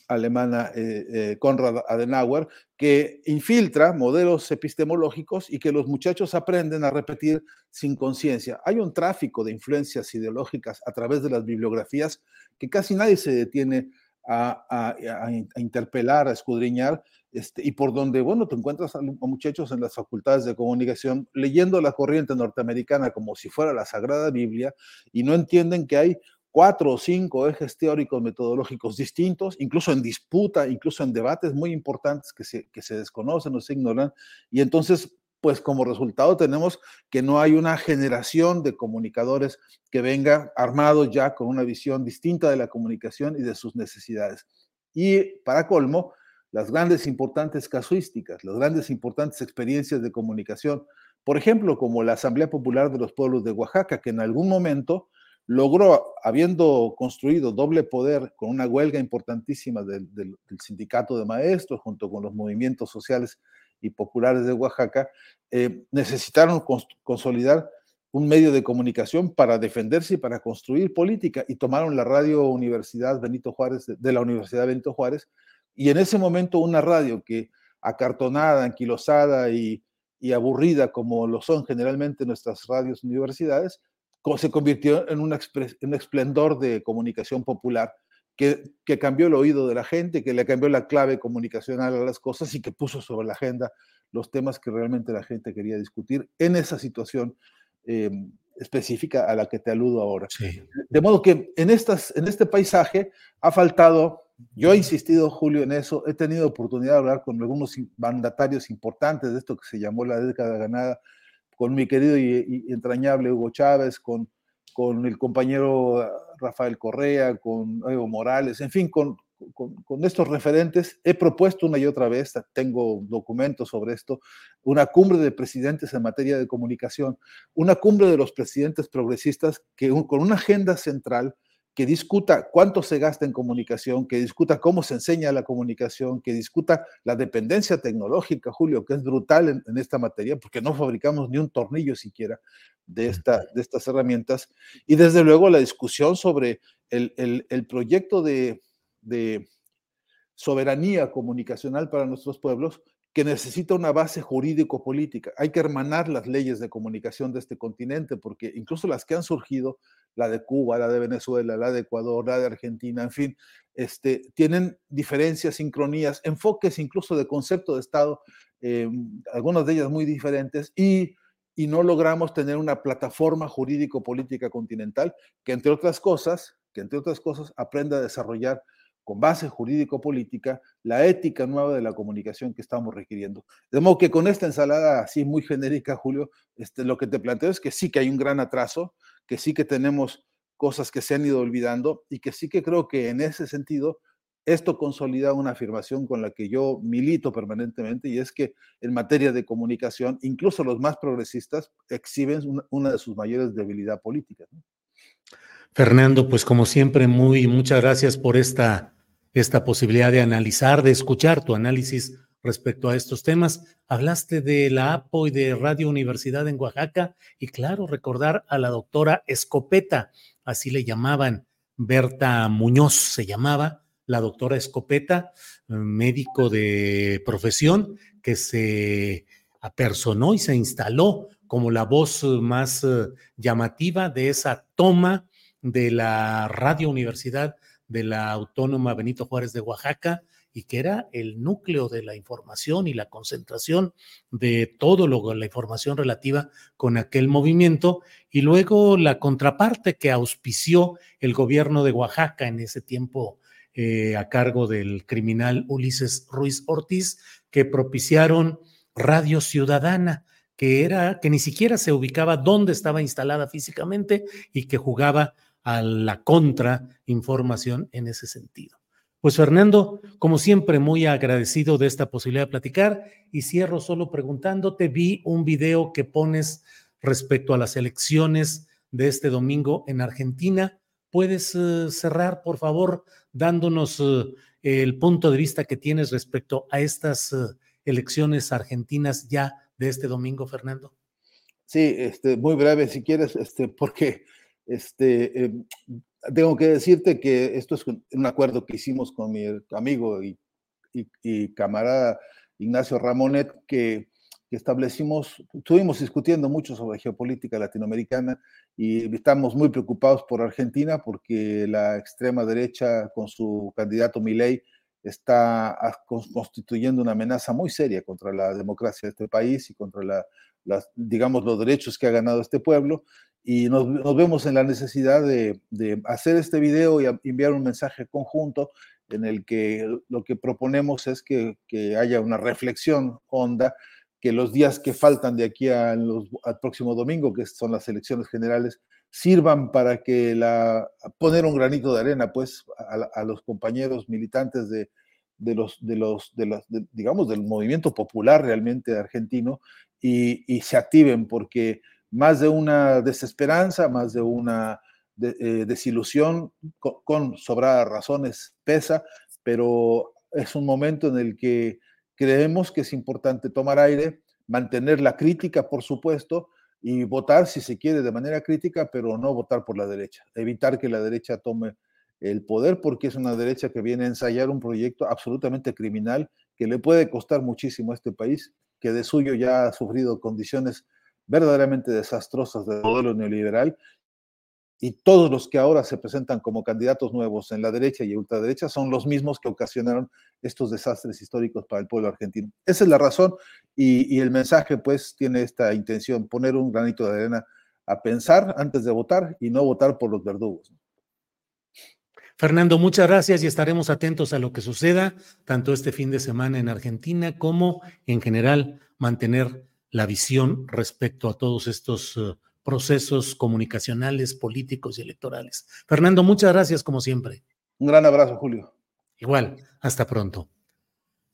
alemana eh, eh, Konrad Adenauer, que infiltra modelos epistemológicos y que los muchachos aprenden a repetir sin conciencia. Hay un tráfico de influencias ideológicas a través de las bibliografías que casi nadie se detiene a, interpelar, a escudriñar, este, y por donde, bueno, te encuentras a, muchachos en las facultades de comunicación leyendo la corriente norteamericana como si fuera la Sagrada Biblia y no entienden que hay cuatro o cinco ejes teóricos metodológicos distintos, incluso en disputa, incluso en debates muy importantes que se, que se desconocen o se ignoran. Y entonces, pues como resultado tenemos que no hay una generación de comunicadores que venga armado ya con una visión distinta de la comunicación y de sus necesidades. Y para colmo, las grandes importantes casuísticas, las grandes importantes experiencias de comunicación, por ejemplo, como la Asamblea Popular de los Pueblos de Oaxaca, que en algún momento logró, habiendo construido doble poder con una huelga importantísima del, sindicato de maestros junto con los movimientos sociales y populares de Oaxaca, eh, necesitaron consolidar un medio de comunicación para defenderse y para construir política y tomaron la radio Universidad Benito Juárez de la Universidad Benito Juárez y en ese momento una radio que acartonada, anquilosada y, y aburrida como lo son generalmente nuestras radios universidades, se convirtió en un, esplendor de comunicación popular que, que, cambió el oído de la gente, que le cambió la clave comunicacional a las cosas y que puso sobre la agenda los temas que realmente la gente quería discutir en esa situación eh, específica a la que te aludo ahora. De modo que en, estas, en este paisaje ha faltado, yo he insistido, Julio, en eso, he tenido oportunidad de hablar con algunos mandatarios importantes de esto que se llamó la década ganada con mi querido y, entrañable Hugo Chávez, con, con el compañero Rafael Correa, con Evo Morales, en fin, con, con, estos referentes, he propuesto una y otra vez, tengo documentos sobre esto, una cumbre de presidentes en materia de comunicación, una cumbre de los presidentes progresistas que con una agenda central que discuta cuánto se gasta en comunicación, que discuta cómo se enseña la comunicación, que discuta la dependencia tecnológica, Julio, que es brutal en, esta materia, porque no fabricamos ni un tornillo siquiera de, esta, de estas herramientas. Y desde luego la discusión sobre el, proyecto de, de soberanía comunicacional para nuestros pueblos, que necesita una base jurídico-política. Hay que hermanar las leyes de comunicación de este continente, porque incluso las que han surgido, la de Cuba, la de Venezuela, la de Ecuador, la de Argentina, en fin, este, tienen diferencias, sincronías, enfoques incluso de concepto de Estado, eh, algunas de ellas muy diferentes, y, y no logramos tener una plataforma jurídico-política continental que, entre otras cosas, que entre otras cosas aprenda a desarrollar con base jurídico-política, la ética nueva de la comunicación que estamos requiriendo. De modo que con esta ensalada así muy genérica, Julio, este, lo que te planteo es que sí que hay un gran atraso, que sí que tenemos cosas que se han ido olvidando y que sí que creo que en ese sentido esto consolida una afirmación con la que yo milito permanentemente y es que en materia de comunicación, incluso los más progresistas exhiben una, de sus mayores debilidades políticas. Fernando, pues como siempre, muy muchas gracias por esta, esta posibilidad de analizar, de escuchar tu análisis respecto a estos temas. Hablaste de la APO y de Radio Universidad en Oaxaca y claro, recordar a la doctora Escopeta, así le llamaban, Berta Muñoz se llamaba, la doctora Escopeta, médico de profesión, que se apersonó y se instaló como la voz más eh, llamativa de esa toma de la Radio Universidad de la Autónoma Benito Juárez de Oaxaca y que era el núcleo de la información y la concentración de todo lo, la información relativa con aquel movimiento y luego la contraparte que auspició el gobierno de Oaxaca en ese tiempo eh, a cargo del criminal Ulises Ruiz Ortiz, que propiciaron Radio Ciudadana, que era, que ni siquiera se ubicaba dónde estaba instalada físicamente y que jugaba a la contrainformación en ese sentido. Pues Fernando, como siempre, muy agradecido de esta posibilidad de platicar y cierro solo preguntándote, vi un video que pones respecto a las elecciones de este domingo en Argentina. ¿Puedes eh, cerrar, por favor, dándonos eh, el punto de vista que tienes respecto a estas eh, elecciones argentinas ya de este domingo, Fernando? Sí, este, muy breve, si quieres, este, porque este, em, tengo que decirte que esto es un acuerdo que hicimos con mi amigo y, camarada Ignacio Ramonet, que establecimos, estuvimos discutiendo mucho sobre geopolítica latinoamericana y estamos muy preocupados por Argentina porque la extrema derecha con su candidato Milei está constituyendo una amenaza muy seria contra la democracia de este país y contra los derechos que ha ganado este pueblo. Y nos, nos vemos en la necesidad de, de, hacer este video y enviar un mensaje conjunto en el que lo que proponemos es que, que haya una reflexión honda que los días que faltan de aquí al próximo domingo, que son las elecciones generales, sirvan para que la, poner un granito de arena, pues, a, los compañeros militantes de, de los, de los, de los digamos, del movimiento popular realmente argentino y, se activen, porque más de una desesperanza, más de una eh, desilusión, con, con sobradas razones, pesa, pero es un momento en el que Creemos que es importante tomar aire, mantener la crítica, por supuesto, y votar si se quiere de manera crítica, pero no votar por la derecha. Evitar que la derecha tome el poder porque es una derecha que viene a ensayar un proyecto absolutamente criminal que le puede costar muchísimo a este país, que de suyo ya ha sufrido condiciones verdaderamente desastrosas del modelo neoliberal y todos los que ahora se presentan como candidatos nuevos en la derecha y ultraderecha son los mismos que ocasionaron estos desastres históricos para el pueblo argentino. Esa es la razón y, el mensaje pues tiene esta intención, poner un granito de arena a pensar antes de votar y no votar por los verdugos. Fernando, muchas gracias y estaremos atentos a lo que suceda tanto este fin de semana en Argentina como en general mantener la visión respecto a todos estos... Uh, procesos comunicacionales, políticos y electorales. Fernando, muchas gracias como siempre. Un gran abrazo, Julio. Igual, hasta pronto.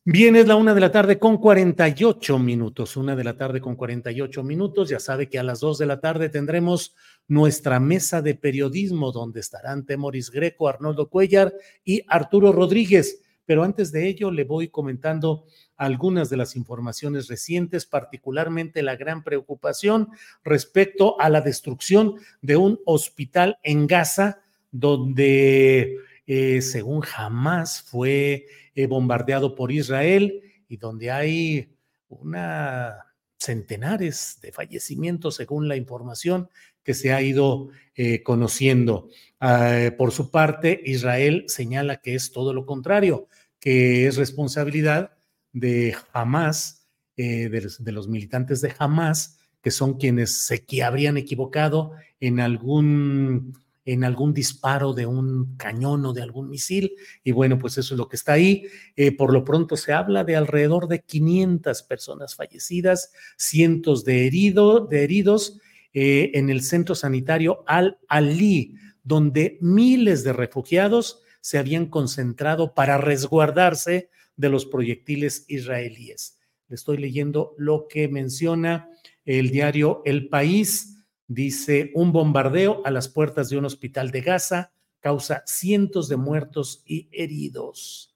Bien, es la una de la tarde con 48 minutos, una de la tarde con 48 minutos. Ya sabe que a las dos de la tarde tendremos nuestra mesa de periodismo donde estarán Temoris Greco, Arnoldo Cuellar y Arturo Rodríguez. Pero antes de ello, le voy comentando algunas de las informaciones recientes, particularmente la gran preocupación respecto a la destrucción de un hospital en Gaza, donde, eh, según jamás, fue eh, bombardeado por Israel y donde hay una centenares de fallecimientos, según la información que se ha ido eh, conociendo. Ah, por su parte, Israel señala que es todo lo contrario, que es responsabilidad de Hamas, eh, de, los militantes de Hamas, que son quienes se que habrían equivocado en algún, en algún disparo de un cañón o de algún misil. Y bueno, pues eso es lo que está ahí. Eh, por lo pronto se habla de alrededor de 500 personas fallecidas, cientos de, herido, de heridos eh, en el centro sanitario Al-Ali, donde miles de refugiados se habían concentrado para resguardarse de los proyectiles israelíes. Le estoy leyendo lo que menciona el diario El País. Dice, un bombardeo a las puertas de un hospital de Gaza causa cientos de muertos y heridos.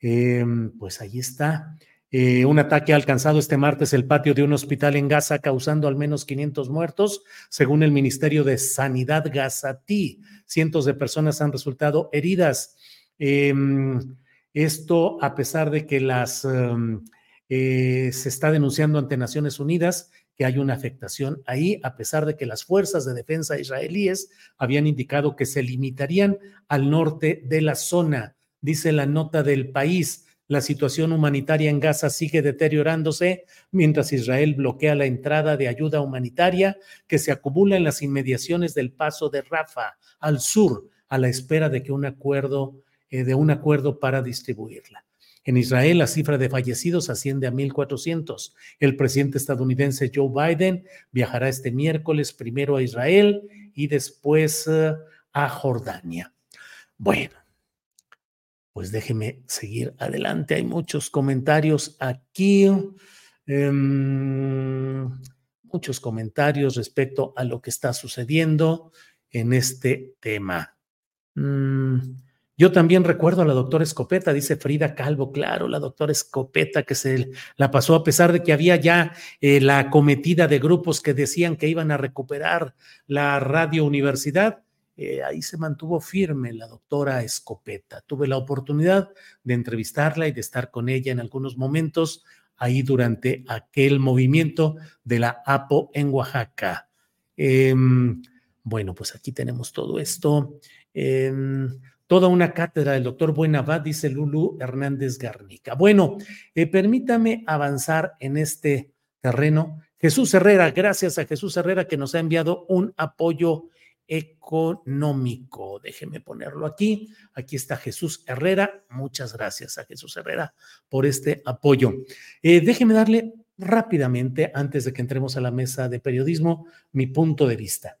Em, pues ahí está. Eh, un ataque ha alcanzado este martes el patio de un hospital en Gaza, causando al menos 500 muertos, según el Ministerio de Sanidad Gazatí. Cientos de personas han resultado heridas. Em, esto a pesar de que las em, eh, se está denunciando ante Naciones Unidas que hay una afectación ahí, a pesar de que las fuerzas de defensa israelíes habían indicado que se limitarían al norte de la zona, dice la nota del país. La situación humanitaria en Gaza sigue deteriorándose mientras Israel bloquea la entrada de ayuda humanitaria que se acumula en las inmediaciones del paso de Rafa al sur, a la espera de que un acuerdo, eh, de un acuerdo para distribuirla. En Israel, la cifra de fallecidos asciende a 1.400. El presidente estadounidense Joe Biden viajará este miércoles primero a Israel y después eh, a Jordania. Bueno, pues déjeme seguir adelante. Hay muchos comentarios aquí. Em, muchos comentarios respecto a lo que está sucediendo en este tema. Mm, yo también recuerdo a la doctora Escopeta, dice Frida Calvo, claro, la doctora Escopeta que se la pasó a pesar de que había ya eh, la cometida de grupos que decían que iban a recuperar la radio universidad eh, ahí se mantuvo firme la doctora Escopeta. Tuve la oportunidad de entrevistarla y de estar con ella en algunos momentos ahí durante aquel movimiento de la APO en Oaxaca. Em, bueno, pues aquí tenemos todo esto. Em, toda una cátedra del doctor Buenavad, dice Lulu Hernández Garnica. Bueno, eh, permítame avanzar en este terreno. Jesús Herrera, gracias a Jesús Herrera que nos ha enviado un apoyo económico. Déjeme ponerlo aquí. Aquí está Jesús Herrera. Muchas gracias a Jesús Herrera por este apoyo. Eh, déjeme darle rápidamente, antes de que entremos a la mesa de periodismo, mi punto de vista.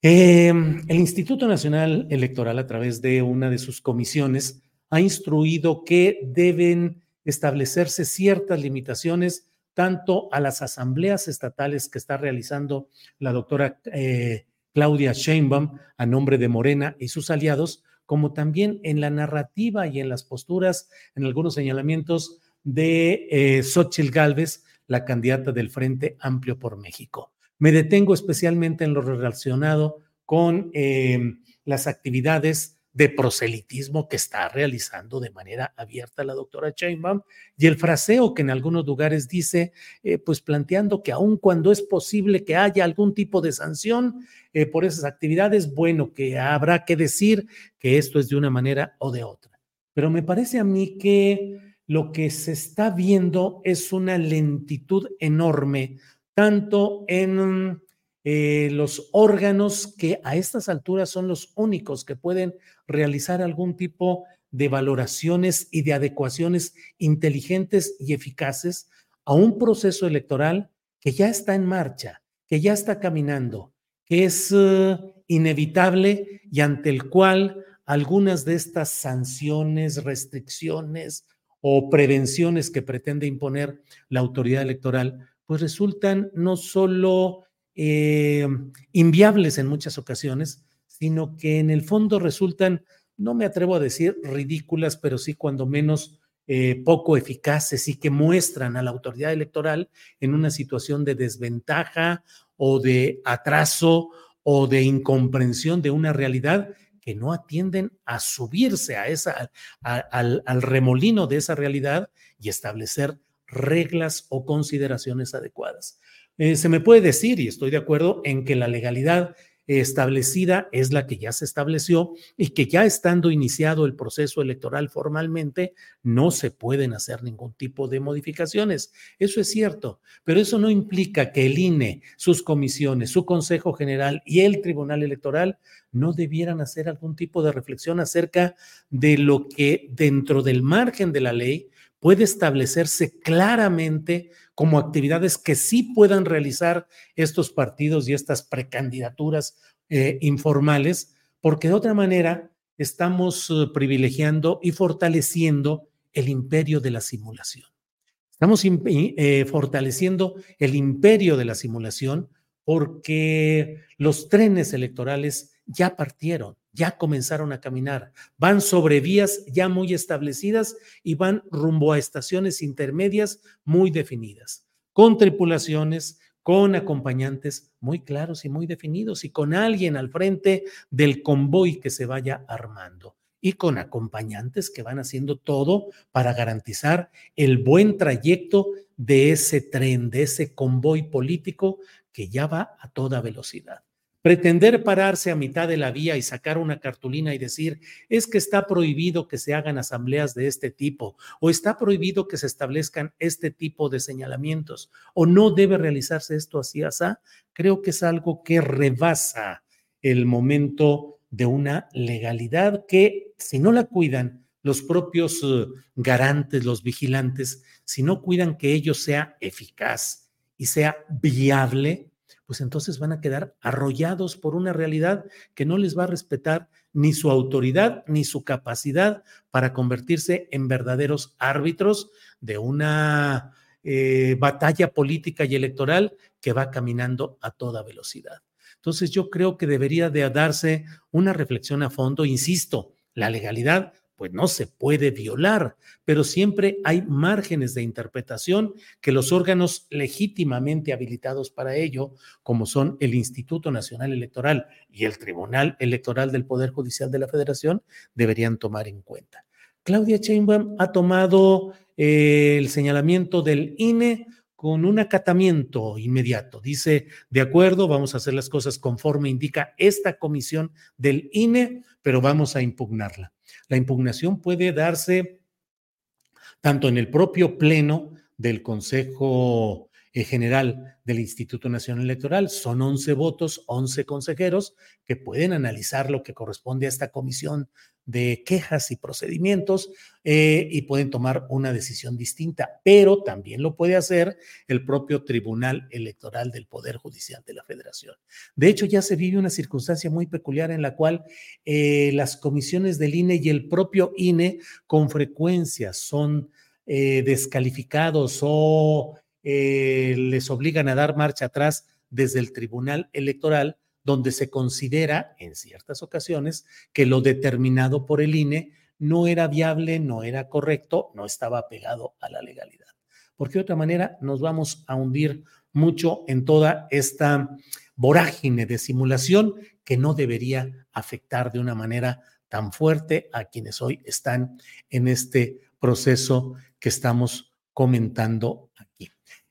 Em, el Instituto Nacional Electoral, a través de una de sus comisiones, ha instruido que deben establecerse ciertas limitaciones tanto a las asambleas estatales que está realizando la doctora eh, Claudia Sheinbaum a nombre de Morena y sus aliados, como también en la narrativa y en las posturas, en algunos señalamientos de eh, Xochitl Gálvez, la candidata del Frente Amplio por México. Me detengo especialmente en lo relacionado con eh, las actividades de proselitismo que está realizando de manera abierta la doctora Sheinbaum y el fraseo que en algunos lugares dice, eh, pues planteando que aun cuando es posible que haya algún tipo de sanción eh, por esas actividades, bueno, que habrá que decir que esto es de una manera o de otra. Pero me parece a mí que lo que se está viendo es una lentitud enorme, tanto en eh, los órganos que a estas alturas son los únicos que pueden realizar algún tipo de valoraciones y de adecuaciones inteligentes y eficaces a un proceso electoral que ya está en marcha, que ya está caminando, que es eh, inevitable y ante el cual algunas de estas sanciones, restricciones o prevenciones que pretende imponer la autoridad electoral, pues resultan no solo eh, inviables en muchas ocasiones, sino que en el fondo resultan, no me atrevo a decir ridículas, pero sí cuando menos eh, poco eficaces y que muestran a la autoridad electoral en una situación de desventaja o de atraso o de incomprensión de una realidad que no atienden a subirse a esa, al, al remolino de esa realidad y establecer reglas o consideraciones adecuadas. Eh, se me puede decir, y estoy de acuerdo, en que la legalidad establecida es la que ya se estableció y que ya estando iniciado el proceso electoral formalmente, no se pueden hacer ningún tipo de modificaciones. Eso es cierto, pero eso no implica que el INE, sus comisiones, su Consejo General y el Tribunal Electoral no debieran hacer algún tipo de reflexión acerca de lo que dentro del margen de la ley puede establecerse claramente como actividades que sí puedan realizar estos partidos y estas precandidaturas eh, informales, porque de otra manera estamos eh, privilegiando y fortaleciendo el imperio de la simulación. Estamos eh, fortaleciendo el imperio de la simulación porque los trenes electorales ya partieron, ya comenzaron a caminar, van sobre vías ya muy establecidas y van rumbo a estaciones intermedias muy definidas, con tripulaciones, con acompañantes muy claros y muy definidos y con alguien al frente del convoy que se vaya armando y con acompañantes que van haciendo todo para garantizar el buen trayecto de ese tren, de ese convoy político que ya va a toda velocidad. Pretender pararse a mitad de la vía y sacar una cartulina y decir, es que está prohibido que se hagan asambleas de este tipo, o está prohibido que se establezcan este tipo de señalamientos, o no debe realizarse esto así, así, creo que es algo que rebasa el momento de una legalidad que, si no la cuidan los propios eh, garantes, los vigilantes, si no cuidan que ello sea eficaz y sea viable, pues entonces van a quedar arrollados por una realidad que no les va a respetar ni su autoridad ni su capacidad para convertirse en verdaderos árbitros de una eh, batalla política y electoral que va caminando a toda velocidad. Entonces yo creo que debería de darse una reflexión a fondo, insisto, la legalidad pues no se puede violar, pero siempre hay márgenes de interpretación que los órganos legítimamente habilitados para ello, como son el Instituto Nacional Electoral y el Tribunal Electoral del Poder Judicial de la Federación, deberían tomar en cuenta. Claudia Sheinbaum ha tomado eh, el señalamiento del INE con un acatamiento inmediato. Dice, de acuerdo, vamos a hacer las cosas conforme indica esta comisión del INE, pero vamos a impugnarla. La impugnación puede darse tanto en el propio pleno del Consejo General del Instituto Nacional Electoral. Son 11 votos, 11 consejeros que pueden analizar lo que corresponde a esta comisión de quejas y procedimientos eh, y pueden tomar una decisión distinta, pero también lo puede hacer el propio Tribunal Electoral del Poder Judicial de la Federación. De hecho, ya se vive una circunstancia muy peculiar en la cual eh, las comisiones del INE y el propio INE con frecuencia son eh, descalificados o les obligan a dar marcha atrás desde el Tribunal Electoral donde se considera en ciertas ocasiones que lo determinado por el INE no era viable, no era correcto, no estaba pegado a la legalidad. Porque de otra manera nos vamos a hundir mucho en toda esta vorágine de simulación que no debería afectar de una manera tan fuerte a quienes hoy están en este proceso que estamos comentando.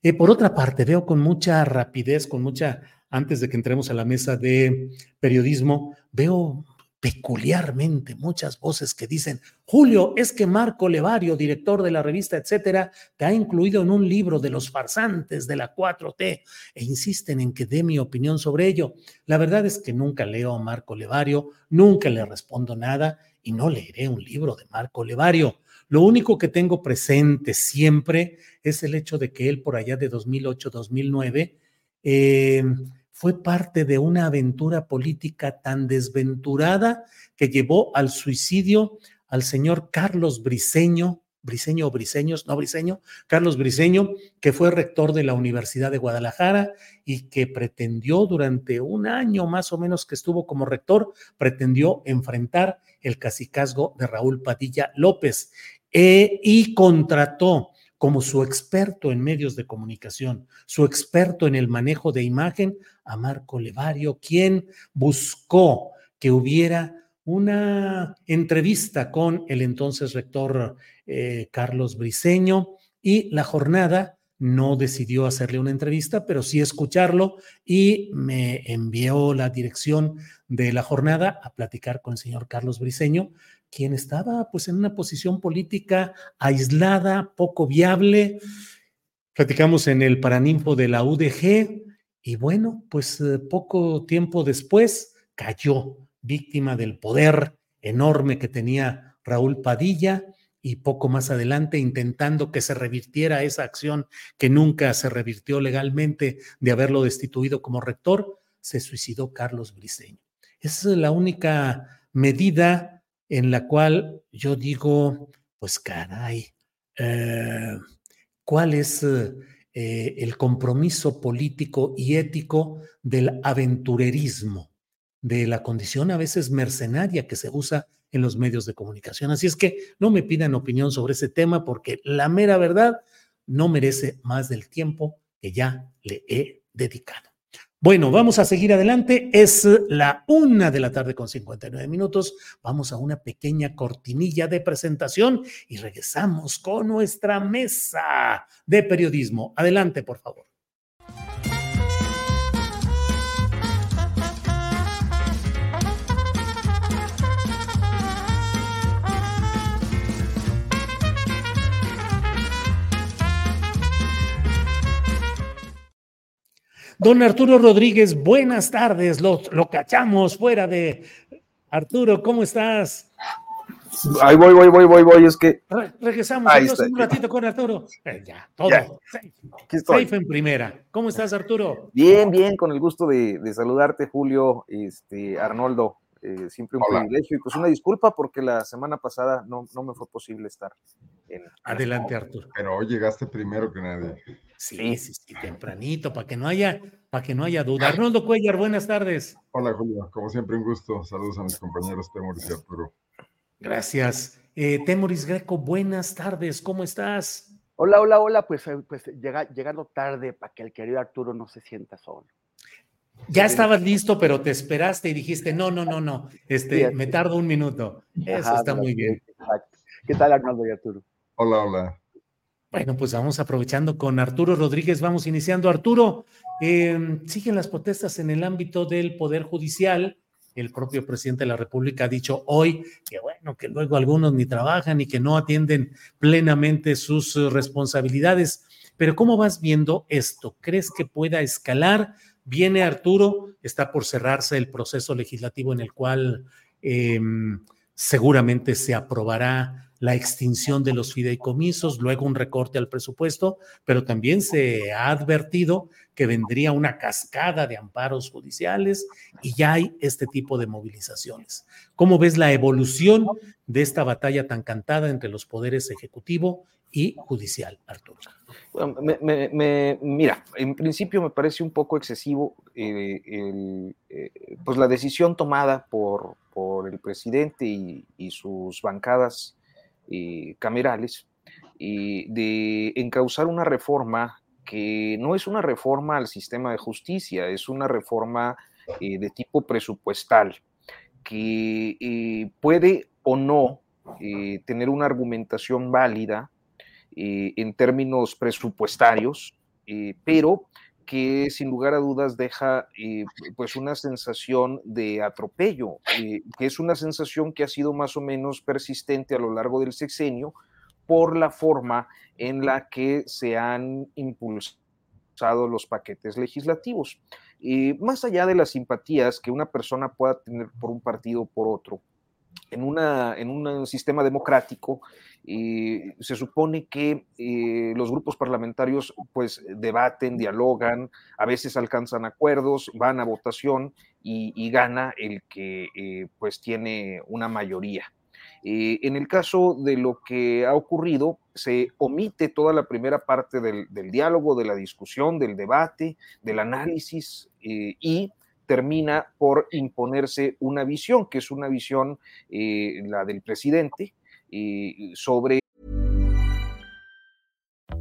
Eh, por otra parte, veo con mucha rapidez, con mucha antes de que entremos a la mesa de periodismo, veo peculiarmente muchas voces que dicen, Julio, es que Marco Levario, director de la revista, etcétera, te ha incluido en un libro de los farsantes de la 4T e insisten en que dé mi opinión sobre ello. La verdad es que nunca leo a Marco Levario, nunca le respondo nada y no leeré un libro de Marco Levario. Lo único que tengo presente siempre es el hecho de que él por allá de 2008-2009 eh, fue parte de una aventura política tan desventurada que llevó al suicidio al señor Carlos Briceño, Briceño o Briceños, no Briceño, Carlos Briceño, que fue rector de la Universidad de Guadalajara y que pretendió durante un año más o menos que estuvo como rector, pretendió enfrentar el cacicazgo de Raúl Padilla López eh, y contrató como su experto en medios de comunicación, su experto en el manejo de imagen, a Marco Levario, quien buscó que hubiera una entrevista con el entonces rector eh, Carlos Briceño y la jornada no decidió hacerle una entrevista, pero sí escucharlo y me envió la dirección de la jornada a platicar con el señor Carlos Briceño, quien estaba pues en una posición política aislada, poco viable. Platicamos en el Paraninfo de la UDG y bueno, pues eh, poco tiempo después cayó víctima del poder enorme que tenía Raúl Padilla y poco más adelante intentando que se revirtiera esa acción que nunca se revirtió legalmente de haberlo destituido como rector, se suicidó Carlos Briceño. Esa es la única medida en la cual yo digo, pues caray, eh, ¿cuál es eh, el compromiso político y ético del aventurerismo, de la condición a veces mercenaria que se usa en los medios de comunicación? Así es que no me pidan opinión sobre ese tema porque la mera verdad no merece más del tiempo que ya le he dedicado. Bueno, vamos a seguir adelante. Es la una de la tarde con 59 minutos. Vamos a una pequeña cortinilla de presentación y regresamos con nuestra mesa de periodismo. Adelante, por favor. Don Arturo Rodríguez, buenas tardes. Lo, lo cachamos fuera de. Arturo, ¿cómo estás? Ahí voy, voy, voy, voy, voy. Es que. regresamos un ratito con Arturo. Eh, ya, todo. Safe, en primera. ¿Cómo estás, Arturo? Bien, bien, con el gusto de, saludarte, Julio, este, Arnoldo. Eh, siempre un privilegio y pues una disculpa porque la semana pasada no, no me fue posible estar en. Adelante, Arturo. Pero hoy llegaste primero que nadie. Sí, sí, sí, tempranito, para que no haya, para que no haya duda. Arnoldo Cuellar, buenas tardes. Hola, Julio. Como siempre, un gusto. Saludos a mis compañeros Temoris y Arturo. Gracias. Eh, Temoris Greco, buenas tardes. ¿Cómo estás? Hola, hola, hola. Pues, eh, pues llega, llegando tarde para que el querido Arturo no se sienta solo. Ya estabas listo, pero te esperaste y dijiste, no, no, no, no, este, me tardo un minuto. Eso está muy bien. Exacto. ¿Qué tal, Arnoldo y Arturo? Hola, hola. Bueno, pues vamos aprovechando con Arturo Rodríguez, vamos iniciando. Arturo, em, siguen las protestas en el ámbito del Poder Judicial. El propio presidente de la República ha dicho hoy que bueno, que luego algunos ni trabajan y que no atienden plenamente sus responsabilidades. Pero ¿cómo vas viendo esto? ¿Crees que pueda escalar? Viene Arturo, está por cerrarse el proceso legislativo en el cual em, seguramente se aprobará la extinción de los fideicomisos, luego un recorte al presupuesto, pero también se ha advertido que vendría una cascada de amparos judiciales y ya hay este tipo de movilizaciones. ¿Cómo ves la evolución de esta batalla tan cantada entre los poderes ejecutivo y judicial, Arturo? mira, en principio me parece un poco excesivo eh, eh, pues la decisión tomada por, por el presidente y sus bancadas eh, camerales de encauzar una reforma que no es una reforma al sistema de justicia, es una reforma eh, de tipo presupuestal, que eh, puede o no tener una argumentación válida en términos presupuestarios, pero que sin lugar a dudas deja pues una sensación de atropello, que es una sensación que ha sido más o menos persistente a lo largo del sexenio por la forma en la que se han impulsado los paquetes legislativos. más allá de las simpatías que una persona pueda tener por un partido o por otro, en, una, en un sistema democrático eh, se supone que eh, los grupos parlamentarios pues debaten, dialogan, a veces alcanzan acuerdos, van a votación y, gana el que eh, pues tiene una mayoría. en el caso de lo que ha ocurrido, se omite toda la primera parte del, del diálogo, de la discusión, del debate, del análisis y termina por imponerse una visión, que es una visión, eh, la del presidente, eh, sobre.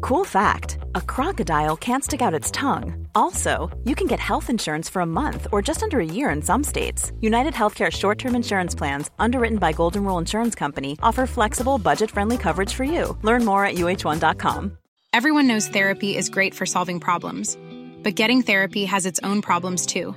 Cool fact a crocodile can't stick out its tongue. Also, you can get health insurance for a month or just under a year in some states. United Healthcare short term insurance plans, underwritten by Golden Rule Insurance Company, offer flexible, budget friendly coverage for you. Learn more at uh1.com. Everyone knows therapy is great for solving problems, but getting therapy has its own problems too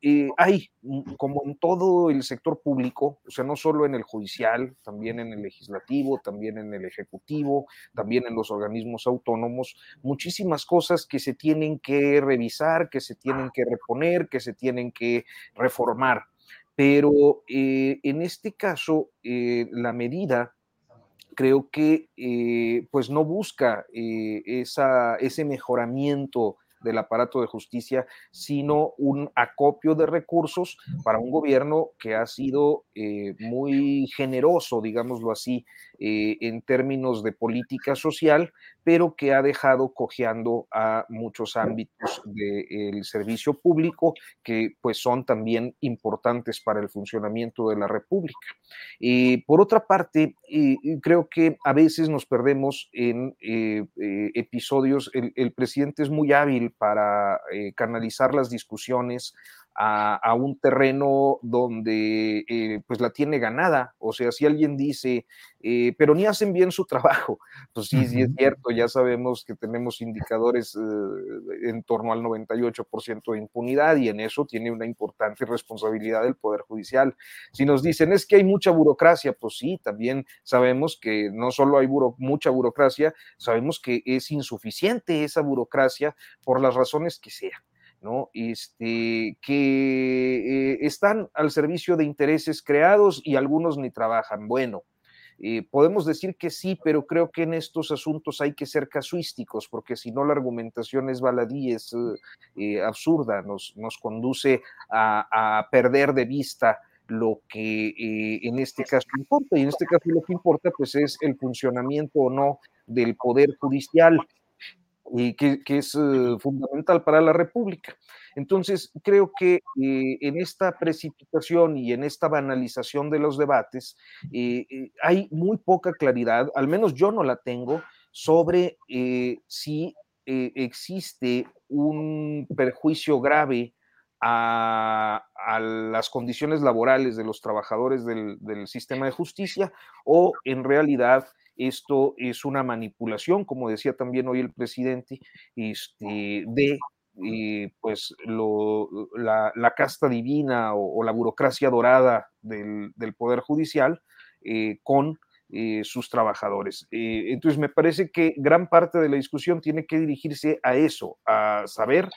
eh, hay, como en todo el sector público, o sea, no solo en el judicial, también en el legislativo, también en el ejecutivo, también en los organismos autónomos, muchísimas cosas que se tienen que revisar, que se tienen que reponer, que se tienen que reformar. Pero eh, en este caso, eh, la medida creo que pues no busca ese mejoramiento del aparato de justicia, sino un acopio de recursos para un gobierno que ha sido eh, muy generoso, digámoslo así, eh, en términos de política social, pero que ha dejado cojeando a muchos ámbitos del servicio público que pues son también importantes para el funcionamiento de la República. Eh, por otra parte, creo que a veces nos perdemos en episodios, el presidente es muy hábil para canalizar las discusiones a, un terreno donde eh, pues la tiene ganada. O sea, si alguien dice, eh, pero ni hacen bien su trabajo, pues sí, sí es cierto, ya sabemos que tenemos indicadores eh, en torno al 98% de impunidad y en eso tiene una importante responsabilidad del Poder Judicial. Si nos dicen es que hay mucha burocracia, pues sí, también sabemos que no solo hay mucha burocracia, sabemos que es insuficiente esa burocracia por las razones que sean. ¿No? Este, que eh, están al servicio de intereses creados y algunos ni trabajan. Bueno, eh, podemos decir que sí, pero creo que en estos asuntos hay que ser casuísticos, porque si no la argumentación es baladí, es eh, absurda, nos, nos conduce a, a, perder de vista lo que en este caso importa. Y en este caso lo que importa pues es el funcionamiento o no del Poder Judicial y que, es eh, fundamental para la República. Entonces, creo que eh, en esta precipitación y en esta banalización de los debates eh, hay muy poca claridad, al menos yo no la tengo, sobre si existe un perjuicio grave a, las condiciones laborales de los trabajadores del, del sistema de justicia o en realidad esto es una manipulación, como decía también hoy el presidente, este, de eh, pues la, casta divina o, la burocracia dorada del, Poder Judicial eh, con eh, sus trabajadores. entonces, me parece que gran parte de la discusión tiene que dirigirse a eso, a saber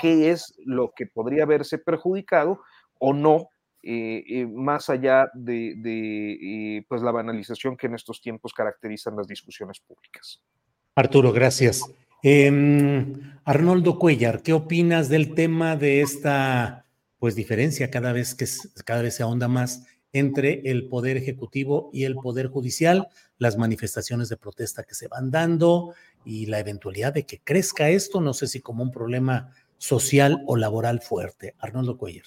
qué es lo que podría haberse perjudicado o no eh, más allá de, pues la banalización que en estos tiempos caracterizan las discusiones públicas. Arturo, gracias. Em, Arnoldo Cuellar, ¿qué opinas del tema de esta pues diferencia cada vez que cada vez se ahonda más entre el poder ejecutivo y el poder judicial, las manifestaciones de protesta que se van dando y la eventualidad de que crezca esto, no sé si como un problema social o laboral fuerte. Arnoldo Cuellar.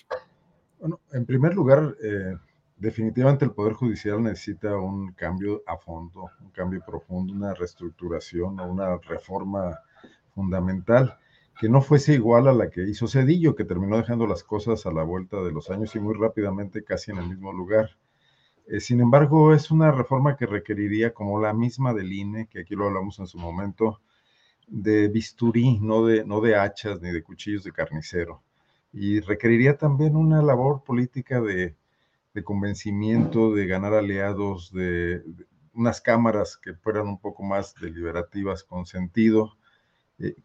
Bueno, en primer lugar, eh, definitivamente el Poder Judicial necesita un cambio a fondo, un cambio profundo, una reestructuración o una reforma fundamental que no fuese igual a la que hizo Cedillo, que terminó dejando las cosas a la vuelta de los años y muy rápidamente casi en el mismo lugar. Eh, sin embargo, es una reforma que requeriría, como la misma del INE, que aquí lo hablamos en su momento, de bisturí, no de, no de hachas ni de cuchillos de carnicero y requeriría también una labor política de, convencimiento, de ganar aliados, de, unas cámaras que fueran un poco más deliberativas con sentido, eh,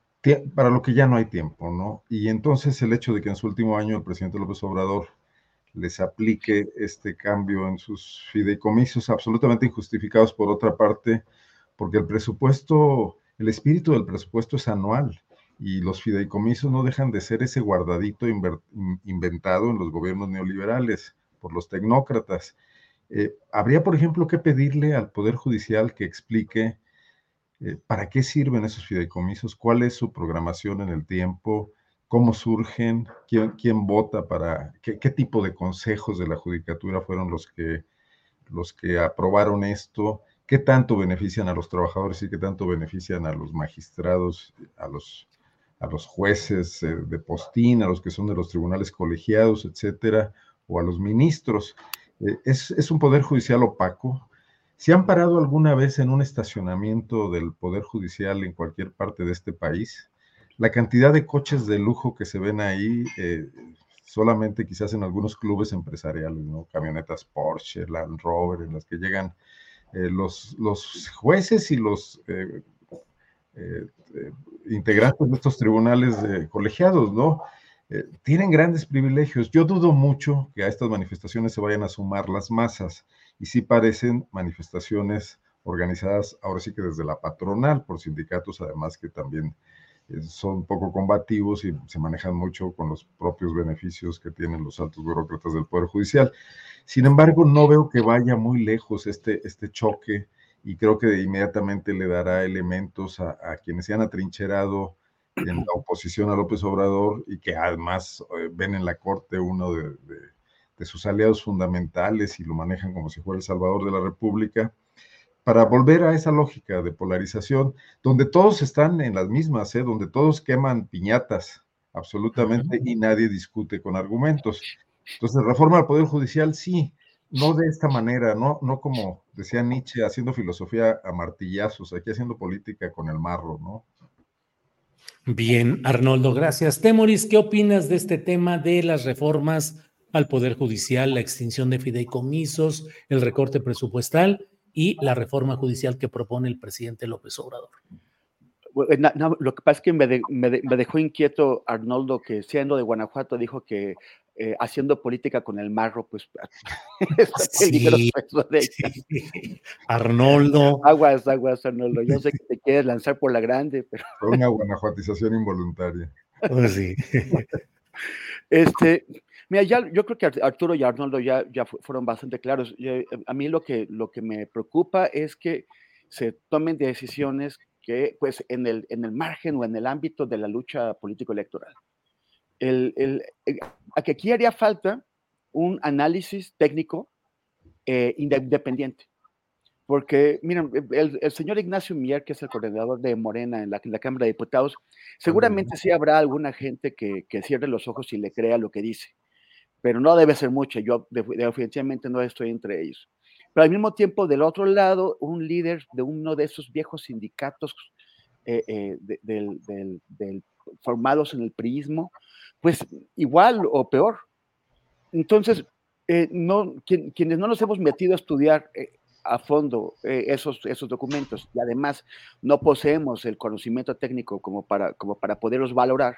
para lo que ya no hay tiempo, ¿no? Y entonces el hecho de que en su último año el presidente López Obrador les aplique este cambio en sus fideicomisos absolutamente injustificados por otra parte, porque el presupuesto, el espíritu del presupuesto es anual y los fideicomisos no dejan de ser ese guardadito inventado en los gobiernos neoliberales por los tecnócratas. Eh, habría, por ejemplo, que pedirle al Poder Judicial que explique eh, para qué sirven esos fideicomisos, cuál es su programación en el tiempo, cómo surgen, quién, quién vota para, qué, qué, tipo de consejos de la judicatura fueron los que, los que aprobaron esto, qué tanto benefician a los trabajadores y qué tanto benefician a los magistrados, a los a los jueces eh, de postín, a los que son de los tribunales colegiados, etcétera, o a los ministros. Eh, es, un poder judicial opaco. ¿Se han parado alguna vez en un estacionamiento del poder judicial en cualquier parte de este país? La cantidad de coches de lujo que se ven ahí, eh, solamente quizás en algunos clubes empresariales, ¿no? Camionetas Porsche, Land Rover, en las que llegan los, los jueces y los integrantes de estos tribunales colegiados, ¿no? tienen grandes privilegios. Yo dudo mucho que a estas manifestaciones se vayan a sumar las masas y sí parecen manifestaciones organizadas ahora sí que desde la patronal por sindicatos, además que también son poco combativos y se manejan mucho con los propios beneficios que tienen los altos burócratas del Poder Judicial. Sin embargo, no veo que vaya muy lejos este, este choque y creo que inmediatamente le dará elementos a, quienes se han atrincherado en la oposición a López Obrador y que además eh, ven en la Corte uno de, de sus aliados fundamentales y lo manejan como si fuera el Salvador de la República para volver a esa lógica de polarización, donde todos están en las mismas, ¿eh? donde todos queman piñatas absolutamente y nadie discute con argumentos. Entonces, reforma al Poder Judicial, sí, no de esta manera, no, no como decía Nietzsche, haciendo filosofía a martillazos, aquí haciendo política con el marro, ¿no? Bien, Arnoldo, gracias. Temoris, ¿qué opinas de este tema de las reformas al Poder Judicial, la extinción de fideicomisos, el recorte presupuestal y la reforma judicial que propone el presidente López Obrador. Lo que pasa es que me, dejó inquieto Arnoldo, que siendo de Guanajuato dijo que eh, haciendo política con el marro, pues sí, Arnoldo. Aguas, aguas, Arnoldo. Yo sé que te quieres lanzar por la grande, pero. una guanajuatización involuntaria. Pues sí. este, Mira, ya, yo creo que Arturo y Arnoldo ya, ya fueron bastante claros. Eh, a mí lo que, lo que me preocupa es que se tomen decisiones que, pues, en el, en el margen o en el ámbito de la lucha político-electoral. El, el, eh, aquí haría falta un análisis técnico eh, independiente. Porque, miren, el, señor Ignacio Mier, que es el coordinador de Morena en la, en la Cámara de Diputados, seguramente sí habrá alguna gente que, que, cierre los ojos y le crea lo que dice pero no debe ser mucho, yo definitivamente no estoy entre ellos. Pero al mismo tiempo, del otro lado, un líder de uno de esos viejos sindicatos eh, eh, formados en el priismo, pues igual o peor. Entonces, eh, no, quienes no nos hemos metido a estudiar a fondo esos, esos documentos y además no poseemos el conocimiento técnico como para, como para poderlos valorar,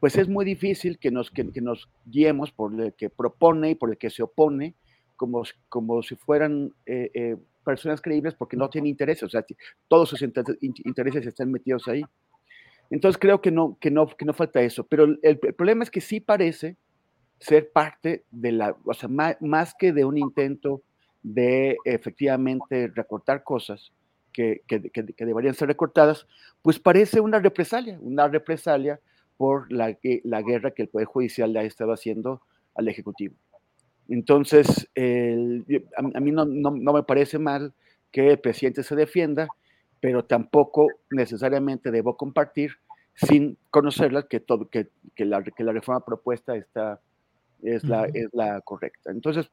pues es muy difícil que nos, que, nos guiemos por el que propone y por el que se opone, como, como si fueran eh, eh, personas creíbles porque no tienen intereses, o sea, todos sus intereses están metidos ahí. Entonces creo que no, que no, que no falta eso, pero el, problema es que sí parece ser parte de la, o sea, más, que de un intento de efectivamente recortar cosas que, que, que, deberían ser recortadas, pues parece una represalia, una represalia por la, la guerra que el Poder Judicial le ha estado haciendo al Ejecutivo. Entonces, a, mí no, no, me parece mal que el presidente se defienda, pero tampoco necesariamente debo compartir sin conocerla que, todo, que, que, la, que la reforma propuesta está, es, la, es la correcta. Entonces,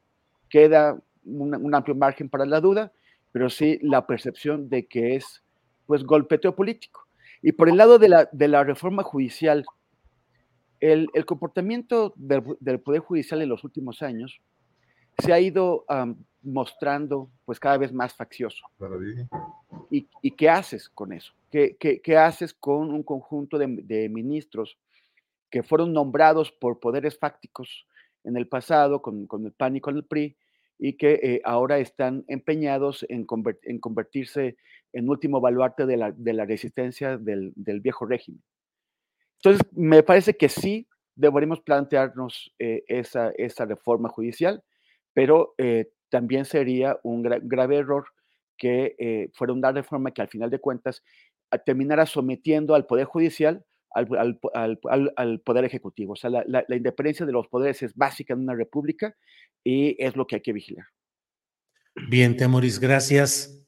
queda un, amplio margen para la duda, pero sí la percepción de que es pues golpeteo político. Y por el lado de la, de la reforma judicial, el, el comportamiento del, del, Poder Judicial en los últimos años se ha ido mostrando pues cada vez más faccioso. ¿Y, ¿Y, qué haces con eso? ¿Qué, qué, qué haces con un conjunto de, de, ministros que fueron nombrados por poderes fácticos en el pasado, con, con el PAN y con el PRI, y que eh, ahora están empeñados en, en, convertirse en último baluarte de la, de la resistencia del, del, viejo régimen. Entonces, me parece que sí deberíamos plantearnos eh, esa, esa, reforma judicial, pero eh, también sería un grave error que fuera una reforma que al final de cuentas terminara sometiendo al Poder Judicial al, al, Poder Ejecutivo. O sea, la, la, independencia de los poderes es básica en una república y es lo que hay que vigilar. Bien, Temoris, gracias.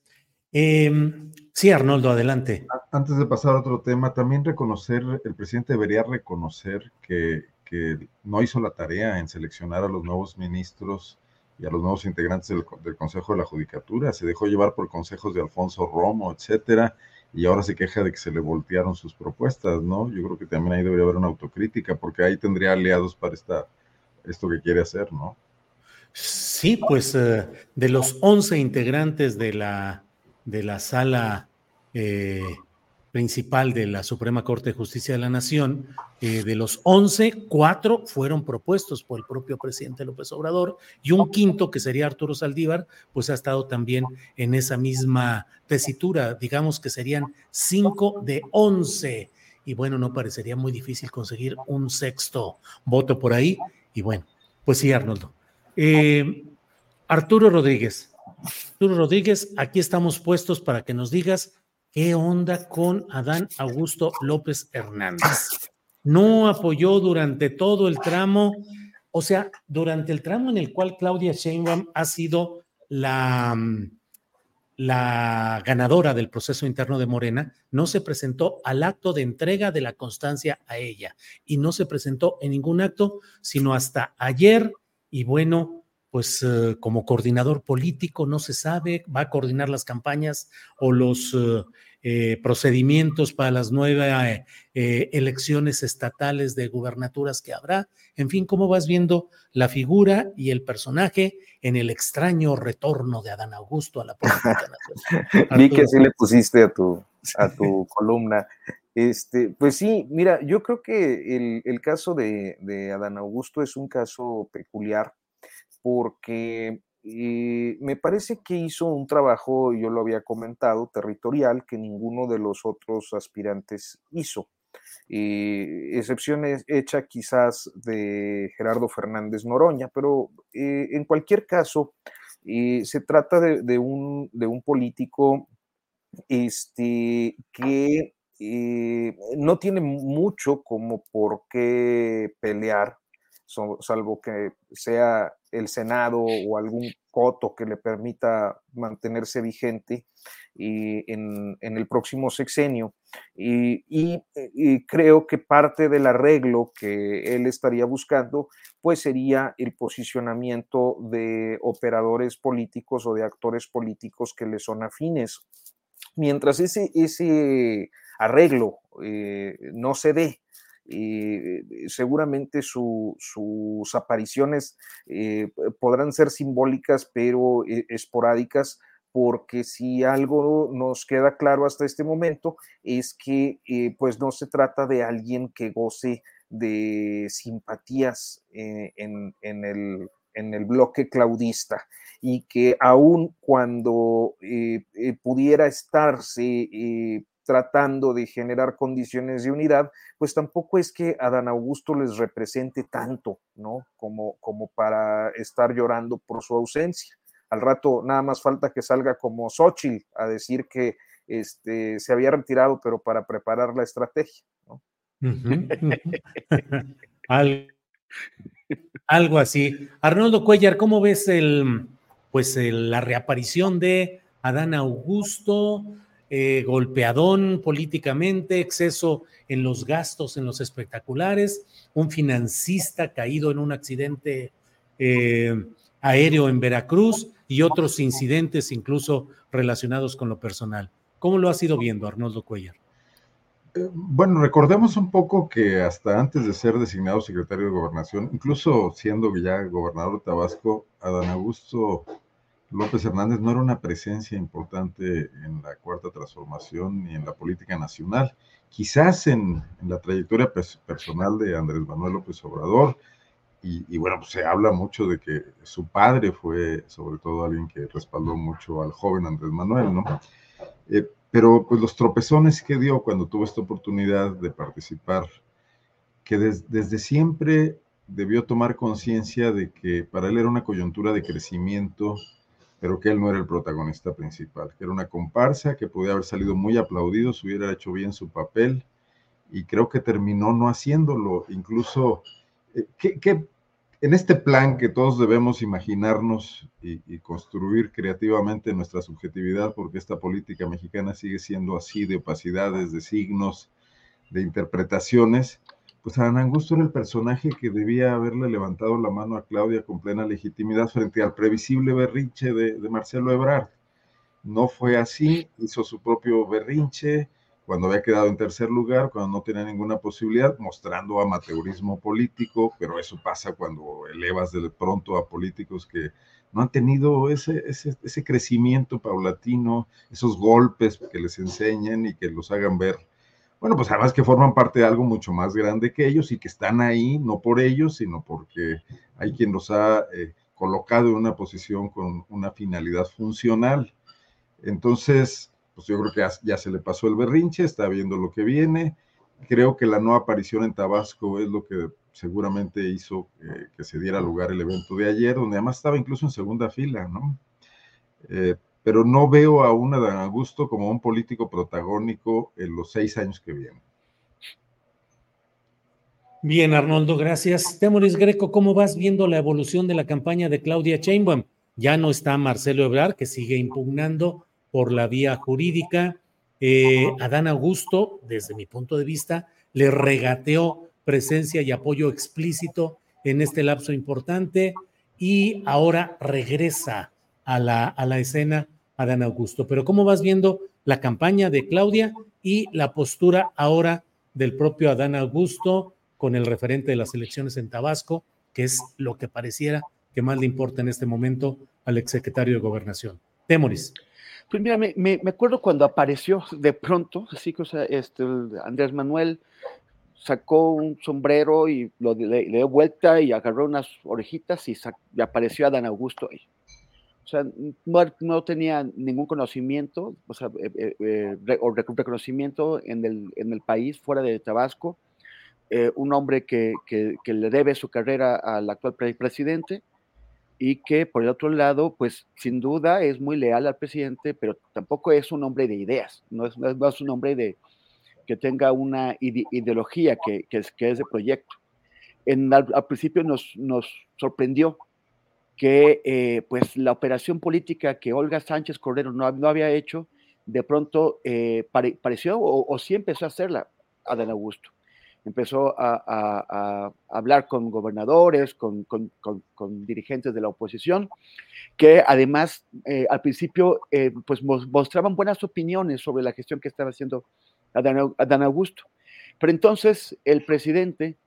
Sí, Arnoldo, adelante. Antes de pasar a otro tema, también reconocer, el presidente debería reconocer que, que no hizo la tarea en seleccionar a los nuevos ministros y a los nuevos integrantes del, del, Consejo de la Judicatura. Se dejó llevar por consejos de Alfonso Romo, etcétera, y ahora se queja de que se le voltearon sus propuestas, ¿no? Yo creo que también ahí debería haber una autocrítica, porque ahí tendría aliados para esta esto que quiere hacer, ¿no? Sí, pues eh, de los 11 integrantes de la, de la sala eh, principal de la Suprema Corte de Justicia de la Nación, eh, de los 11, cuatro fueron propuestos por el propio presidente López Obrador y un quinto, que sería Arturo Saldívar, pues ha estado también en esa misma tesitura, digamos que serían cinco de 11. Y bueno, no parecería muy difícil conseguir un sexto voto por ahí. Y bueno, pues sí, Arnoldo. Eh, Arturo Rodríguez. Arturo Rodríguez, aquí estamos puestos para que nos digas ¿Qué onda con Adán Augusto López Hernández? No apoyó durante todo el tramo, o sea, durante el tramo en el cual Claudia Sheinbaum ha sido la, la ganadora del proceso interno de Morena, no se presentó al acto de entrega de la constancia a ella y no se presentó en ningún acto, sino hasta ayer y bueno, pues eh, como coordinador político no se sabe, va a coordinar las campañas o los eh, eh, procedimientos para las nuevas eh, elecciones estatales de gubernaturas que habrá. En fin, ¿cómo vas viendo la figura y el personaje en el extraño retorno de Adán Augusto a la política nacional? Vi que sí le pusiste a tu, a tu columna. Este, pues sí, mira, yo creo que el, el caso de, de Adán Augusto es un caso peculiar porque y me parece que hizo un trabajo, yo lo había comentado, territorial, que ninguno de los otros aspirantes hizo. Eh, excepciones hecha quizás de Gerardo Fernández Noroña, pero eh, en cualquier caso, eh, se trata de, un, de, un, político este, que no tiene mucho como por qué pelear salvo que sea el Senado o algún coto que le permita mantenerse vigente y en, el próximo sexenio. Y, creo que parte del arreglo que él estaría buscando, pues sería el posicionamiento de operadores políticos o de actores políticos que le son afines. Mientras ese, ese arreglo eh, no se dé, eh, seguramente sus apariciones eh, podrán ser simbólicas, pero eh, esporádicas, porque si algo nos queda claro hasta este momento es que pues no se trata de alguien que goce de simpatías en, el, en el bloque claudista y que aun cuando pudiera estarse tratando de generar condiciones de unidad, pues tampoco es que Adán Augusto les represente tanto, ¿no? Como, como para estar llorando por su ausencia. Al rato nada más falta que salga como Xochitl a decir que este, se había retirado, pero para preparar la estrategia, ¿no? algo, así. Arnoldo Cuellar, ¿cómo ves el, pues la reaparición de Adán Augusto? Eh, golpeadón políticamente, exceso en los gastos, en los espectaculares, un financista caído en un accidente eh, aéreo en Veracruz y otros incidentes incluso relacionados con lo personal. ¿Cómo lo has ido viendo, Arnoldo Cuellar? Eh, bueno, recordemos un poco que hasta antes de ser designado secretario de gobernación, incluso siendo ya gobernador de Tabasco, Adán Augusto López Hernández no era una presencia importante en la cuarta transformación ni en la política nacional. Quizás en, la trayectoria personal de Andrés Manuel López Obrador, y, bueno, pues se habla mucho de que su padre fue sobre todo alguien que respaldó mucho al joven Andrés Manuel, ¿no? Eh, pero pues los tropezones que dio cuando tuvo esta oportunidad de participar, que desde siempre debió tomar conciencia de que para él era una coyuntura de crecimiento pero que él no era el protagonista principal, que era una comparsa que podía haber salido muy aplaudido si hubiera hecho bien su papel y creo que terminó no haciéndolo. Incluso, eh, que, en este plan que todos debemos imaginarnos y, y, construir creativamente nuestra subjetividad, porque esta política mexicana sigue siendo así de opacidades, de signos, de interpretaciones, pues Adán Angusto era el personaje que debía haberle levantado la mano a Claudia con plena legitimidad frente al previsible berrinche de, Marcelo Ebrard. No fue así, hizo su propio berrinche, cuando había quedado en tercer lugar, cuando no tenía ninguna posibilidad, mostrando amateurismo político, pero eso pasa cuando elevas de pronto a políticos que no han tenido ese, ese, ese crecimiento paulatino, esos golpes que les enseñen y que los hagan ver bueno, pues además que forman parte de algo mucho más grande que ellos y que están ahí no por ellos, sino porque hay quien los ha eh, colocado en una posición con una finalidad funcional. Entonces, pues yo creo que ya, se le pasó el berrinche, está viendo lo que viene. Creo que la no aparición en Tabasco es lo que seguramente hizo eh, que se diera lugar el evento de ayer, donde además estaba incluso en segunda fila, ¿no? Eh, pero no veo a un Adán Augusto como un político protagónico en los seis años que vienen. Bien, Arnoldo, gracias. Temoris Greco, ¿cómo vas viendo la evolución de la campaña de Claudia Sheinbaum? Ya no está Marcelo Ebrard, que sigue impugnando por la vía jurídica. Eh, Adán Augusto, desde mi punto de vista, le regateó presencia y apoyo explícito en este lapso importante y ahora regresa a la, a la escena Adán Augusto. Pero ¿cómo vas viendo la campaña de Claudia y la postura ahora del propio Adán Augusto con el referente de las elecciones en Tabasco, que es lo que pareciera que más le importa en este momento al exsecretario de Gobernación? Temoris. Pues mira, me, acuerdo cuando apareció de pronto, así que o sea, este, Andrés Manuel sacó un sombrero y lo, le, dio vuelta y agarró unas orejitas y, y apareció Adán Augusto ahí. O sea, no, tenía ningún conocimiento, o eh, eh, eh, reconocimiento en el, en el país fuera de Tabasco. un hombre que, que, le debe su carrera al actual presidente y que, por el otro lado, pues sin duda es muy leal al presidente, pero tampoco es un hombre de ideas, no es, no es un hombre de, que tenga una ideología que, que, es, que es de proyecto. En, al, al principio nos, nos sorprendió que eh, pues la operación política que Olga Sánchez Cordero no, no había hecho, de pronto eh, pareció o, sí empezó a hacerla Adán Augusto. Empezó a, hablar con gobernadores, con, con, con, dirigentes de la oposición, que además eh, al principio pues mostraban buenas opiniones sobre la gestión que estaba haciendo Adán, Adán Augusto. Pero entonces el presidente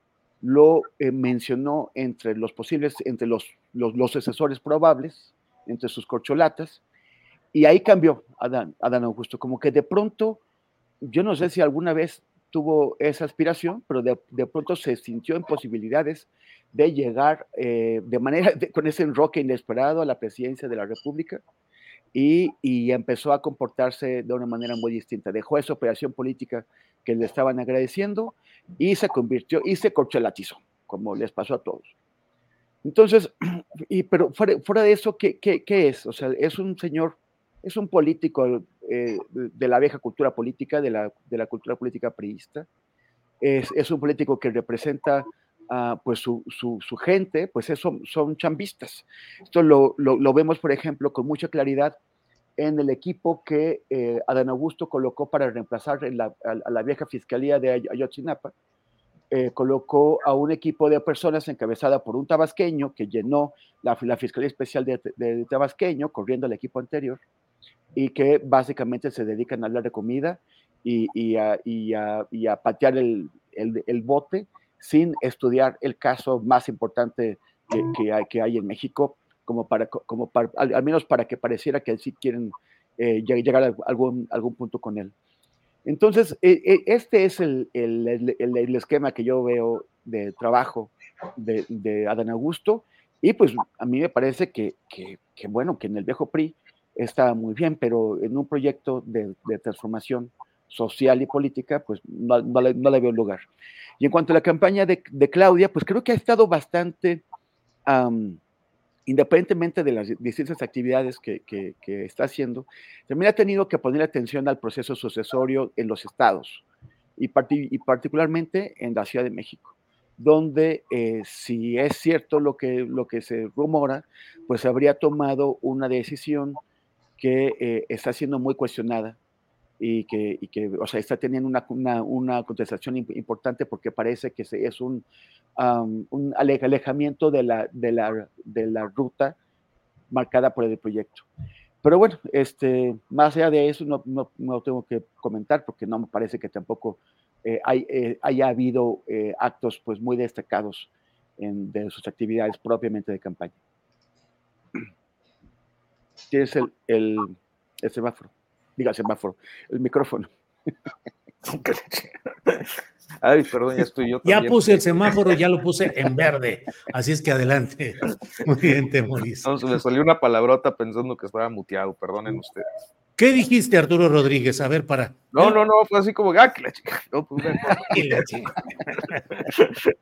lo eh, mencionó entre los posibles, entre los, los, los, sucesores probables, entre sus corcholatas, y ahí cambió Adán, Adán Augusto, como que de pronto, yo no sé si alguna vez tuvo esa aspiración, pero de, de pronto se sintió en posibilidades de llegar eh, de manera, con ese enroque inesperado a la presidencia de la República, y, y, empezó a comportarse de una manera muy distinta. Dejó esa operación política que le estaban agradeciendo y se convirtió y se corchelatizó, como les pasó a todos. Entonces, y, pero fuera, de eso, ¿qué, ¿qué, qué, es? O sea, es un señor, es un político eh, de la vieja cultura política, de la, de la cultura política priista. Es, es, un político que representa uh, pues su, su, su, gente, pues eso, son chambistas. Esto lo, lo, lo, vemos, por ejemplo, con mucha claridad en el equipo que eh, Adán Augusto colocó para reemplazar la, a, la vieja fiscalía de Ayotzinapa. Eh, colocó a un equipo de personas encabezada por un tabasqueño que llenó la, Fiscalía Especial de, Tabasqueño, corriendo al equipo anterior, y que básicamente se dedican a hablar de comida y, a, patear el, bote sin estudiar el caso más importante que hay en México, como para, como para, al, al, menos para que pareciera que sí quieren eh, llegar a algún, algún punto con él. Entonces, eh, este es el, el, el, el, esquema que yo veo de trabajo de, de, Adán Augusto, y pues a mí me parece que, que, que, bueno, que en el viejo PRI está muy bien, pero en un proyecto de, de transformación social y política, pues no, no, le, no, le, veo lugar. Y en cuanto a la campaña de, de Claudia, pues creo que ha estado bastante... Um, independientemente de las distintas actividades que, está haciendo, también ha tenido que poner atención al proceso sucesorio en los estados y particularmente en la Ciudad de México, donde eh, si es cierto lo que, lo que se rumora, pues habría tomado una decisión que eh, está siendo muy cuestionada y que, y que, o sea, está teniendo una, una, contestación importante porque parece que es un, um, un alejamiento de la, de, la, de la ruta marcada por el proyecto. pero bueno, este, más allá de eso no, no, no tengo que comentar porque no me parece que tampoco eh, hay, eh, haya habido eh, actos pues muy destacados en, de sus actividades propiamente de campaña. Tienes el, el, el semáforo, diga semáforo, el micrófono. Ay, perdón, ya estoy yo. Ya puse el semáforo, ya lo puse en verde. Así es que adelante. Muy bien, Temoris. No, se me salió una palabrota pensando que estaba muteado, perdonen ustedes. ¿Qué dijiste, Arturo Rodríguez? A ver, para. No, no, no, fue así como, ah, que la chica. No, pues.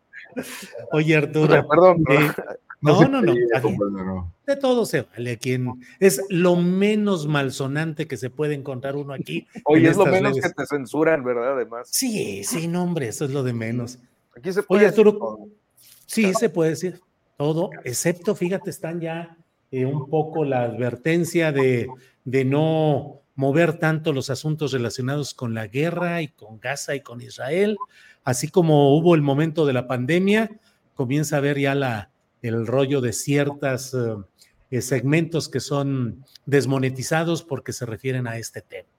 Oye, Arturo. Perdón, perdón. Eh, no, no, no. De todo se vale. Quien es lo menos malsonante que se puede encontrar uno aquí. Oye, es lo menos redes. que te censuran, ¿verdad? Además. Sí, sí, no, hombre, eso es lo de menos. Aquí se puede Oye, Arturo. Sí, se puede decir todo, excepto, fíjate, están ya eh, un poco la advertencia de, de no mover tanto los asuntos relacionados con la guerra y con Gaza y con Israel, así como hubo el momento de la pandemia, comienza a ver ya la, el rollo de ciertos uh, segmentos que son desmonetizados porque se refieren a este tema.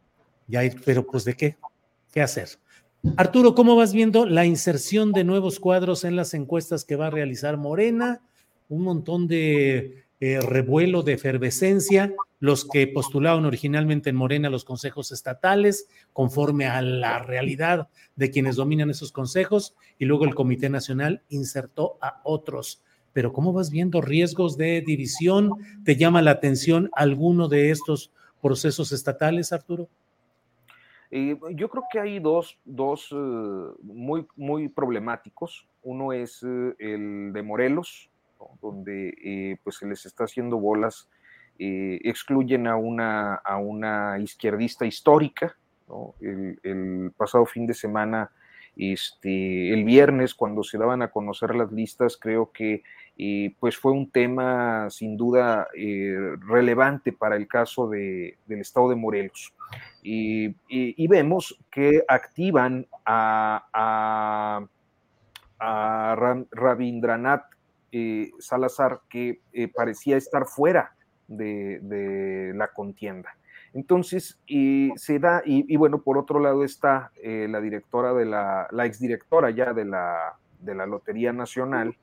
Ya, pero pues de qué, qué hacer. Arturo, ¿cómo vas viendo la inserción de nuevos cuadros en las encuestas que va a realizar Morena? Un montón de eh, revuelo, de efervescencia, los que postularon originalmente en Morena los consejos estatales, conforme a la realidad de quienes dominan esos consejos, y luego el Comité Nacional insertó a otros pero ¿cómo vas viendo riesgos de división? ¿Te llama la atención alguno de estos procesos estatales, Arturo? Eh, yo creo que hay dos, dos uh, muy, muy problemáticos. Uno es uh, el de Morelos, donde eh, pues se les está haciendo bolas, eh, excluyen a una, a una izquierdista histórica. el pasado fin de semana este, el viernes, cuando se daban a conocer las listas, creo que eh, pues fue un tema sin duda eh, relevante para el caso de, del estado de Morelos. Y, y, vemos que activan a, a, a Rabindranath eh, Salazar, que parecía estar fuera de, de la contienda. Entonces, y se da, y, bueno, por otro lado está eh, la directora de la, la exdirectora ya de la, de la Lotería Nacional,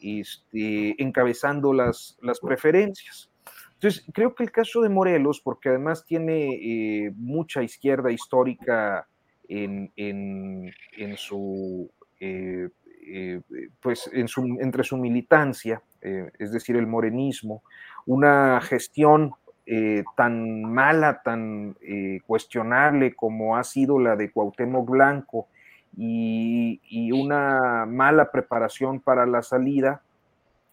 este, encabezando las, las preferencias. Entonces, creo que el caso de Morelos, porque además tiene eh, mucha izquierda histórica en, en, en su, eh, eh, pues en su, entre su militancia, eh, es decir, el morenismo, una gestión eh, tan mala, tan eh, cuestionable como ha sido la de Cuauhtémoc Blanco y, y, una mala preparación para la salida,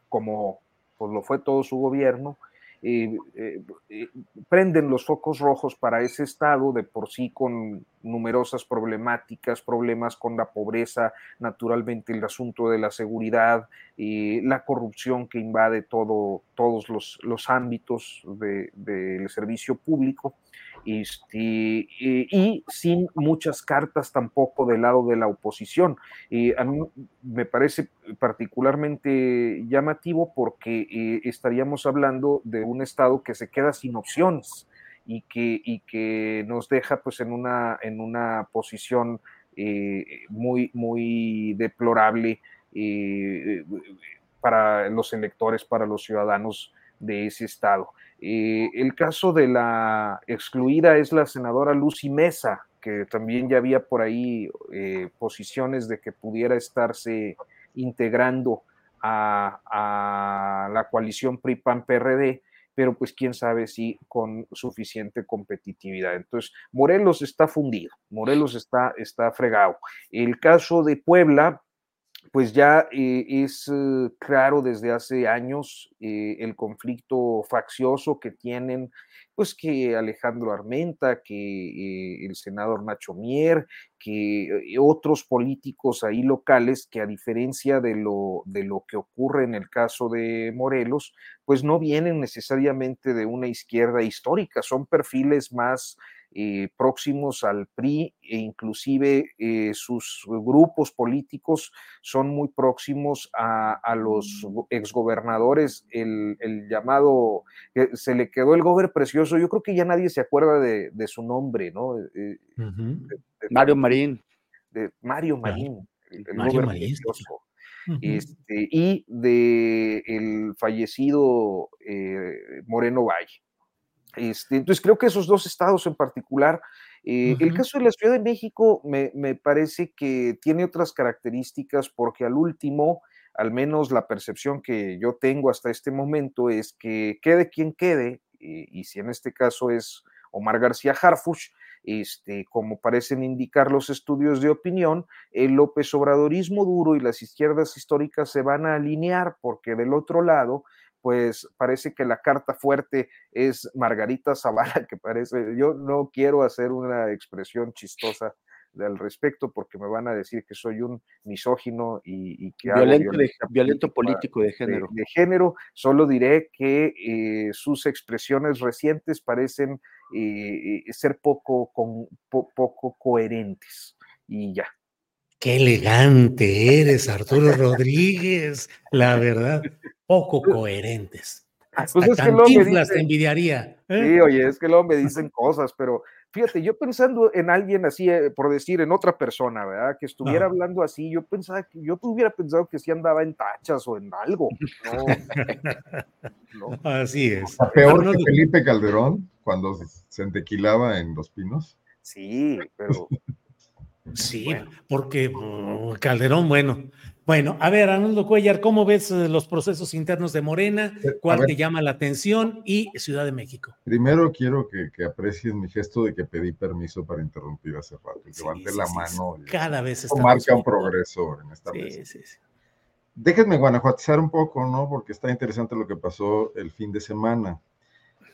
como pues, lo fue todo su gobierno, eh, eh, eh, prenden los focos rojos para ese estado de por sí con numerosas problemáticas, problemas con la pobreza, naturalmente el asunto de la seguridad, la corrupción que invade todo, todos los, los ámbitos del de, servicio público. Este, y, y, sin muchas cartas tampoco del lado de la oposición. a mí me parece particularmente llamativo porque eh, estaríamos hablando de un Estado que se queda sin opciones y que, y que nos deja pues en una, en una posición eh, muy, muy deplorable eh, para los electores, para los ciudadanos de ese Estado. Eh, el caso de la excluida es la senadora Lucy Mesa, que también ya había por ahí eh, posiciones de que pudiera estarse integrando a, a la coalición PRI-PAN-PRD, pero pues quién sabe si con suficiente competitividad. Entonces, Morelos está fundido, Morelos está, está fregado. El caso de Puebla, pues ya eh, es eh, claro desde hace años eh, el conflicto faccioso que tienen, pues que Alejandro Armenta, que el senador Nacho Mier, que otros políticos ahí locales que a diferencia de lo, de lo que ocurre en el caso de Morelos, pues no vienen necesariamente de una izquierda histórica, son perfiles más eh, próximos al PRI e inclusive eh, sus grupos políticos son muy próximos a, los exgobernadores, el, el llamado, se le quedó el gober precioso, yo creo que ya nadie se acuerda de, su nombre, ¿no? Eh, Mario Marín. De Mario Marín, el, gober precioso. Este, y de el fallecido Moreno Valle. Este, entonces creo que esos dos estados en particular, eh, el caso de la Ciudad de México me, parece que tiene otras características porque al último, al menos la percepción que yo tengo hasta este momento es que quede quien quede, eh, y si en este caso es Omar García Harfuch, este, como parecen indicar los estudios de opinión, el López Obradorismo duro y las izquierdas históricas se van a alinear porque del otro lado pues parece que la carta fuerte es Margarita Zavala, que parece, yo no quiero hacer una expresión chistosa al respecto porque me van a decir que soy un misógino y, que violento, violento político de género. De, género, solo diré que eh, sus expresiones recientes parecen eh, eh, ser poco, con, poco coherentes y ya. Qué elegante eres, Arturo Rodríguez, la verdad poco coherentes. Hasta pues es que me te envidiaría. ¿eh? Sí, oye, es que luego me dicen cosas, pero fíjate, yo pensando en alguien así, eh, por decir, en otra persona, ¿verdad? Que estuviera hablando así, yo pensaba que yo hubiera pensado que sí andaba en tachas o en algo. Así es. peor que Felipe Calderón cuando se entequilaba en Los Pinos. Sí, pero. Sí, porque mm, Calderón, bueno, bueno, a ver, Arnoldo Cuellar, ¿cómo ves eh, los procesos internos de Morena? Eh, ¿Cuál te llama la atención? Y Ciudad de México. Primero quiero que, aprecies mi gesto de que pedí permiso para interrumpir hace rato. Levante la mano. Cada vez está marca un progreso en esta mesa. Déjenme guanajuatizar un poco, ¿no? Porque está interesante lo que pasó el fin de semana.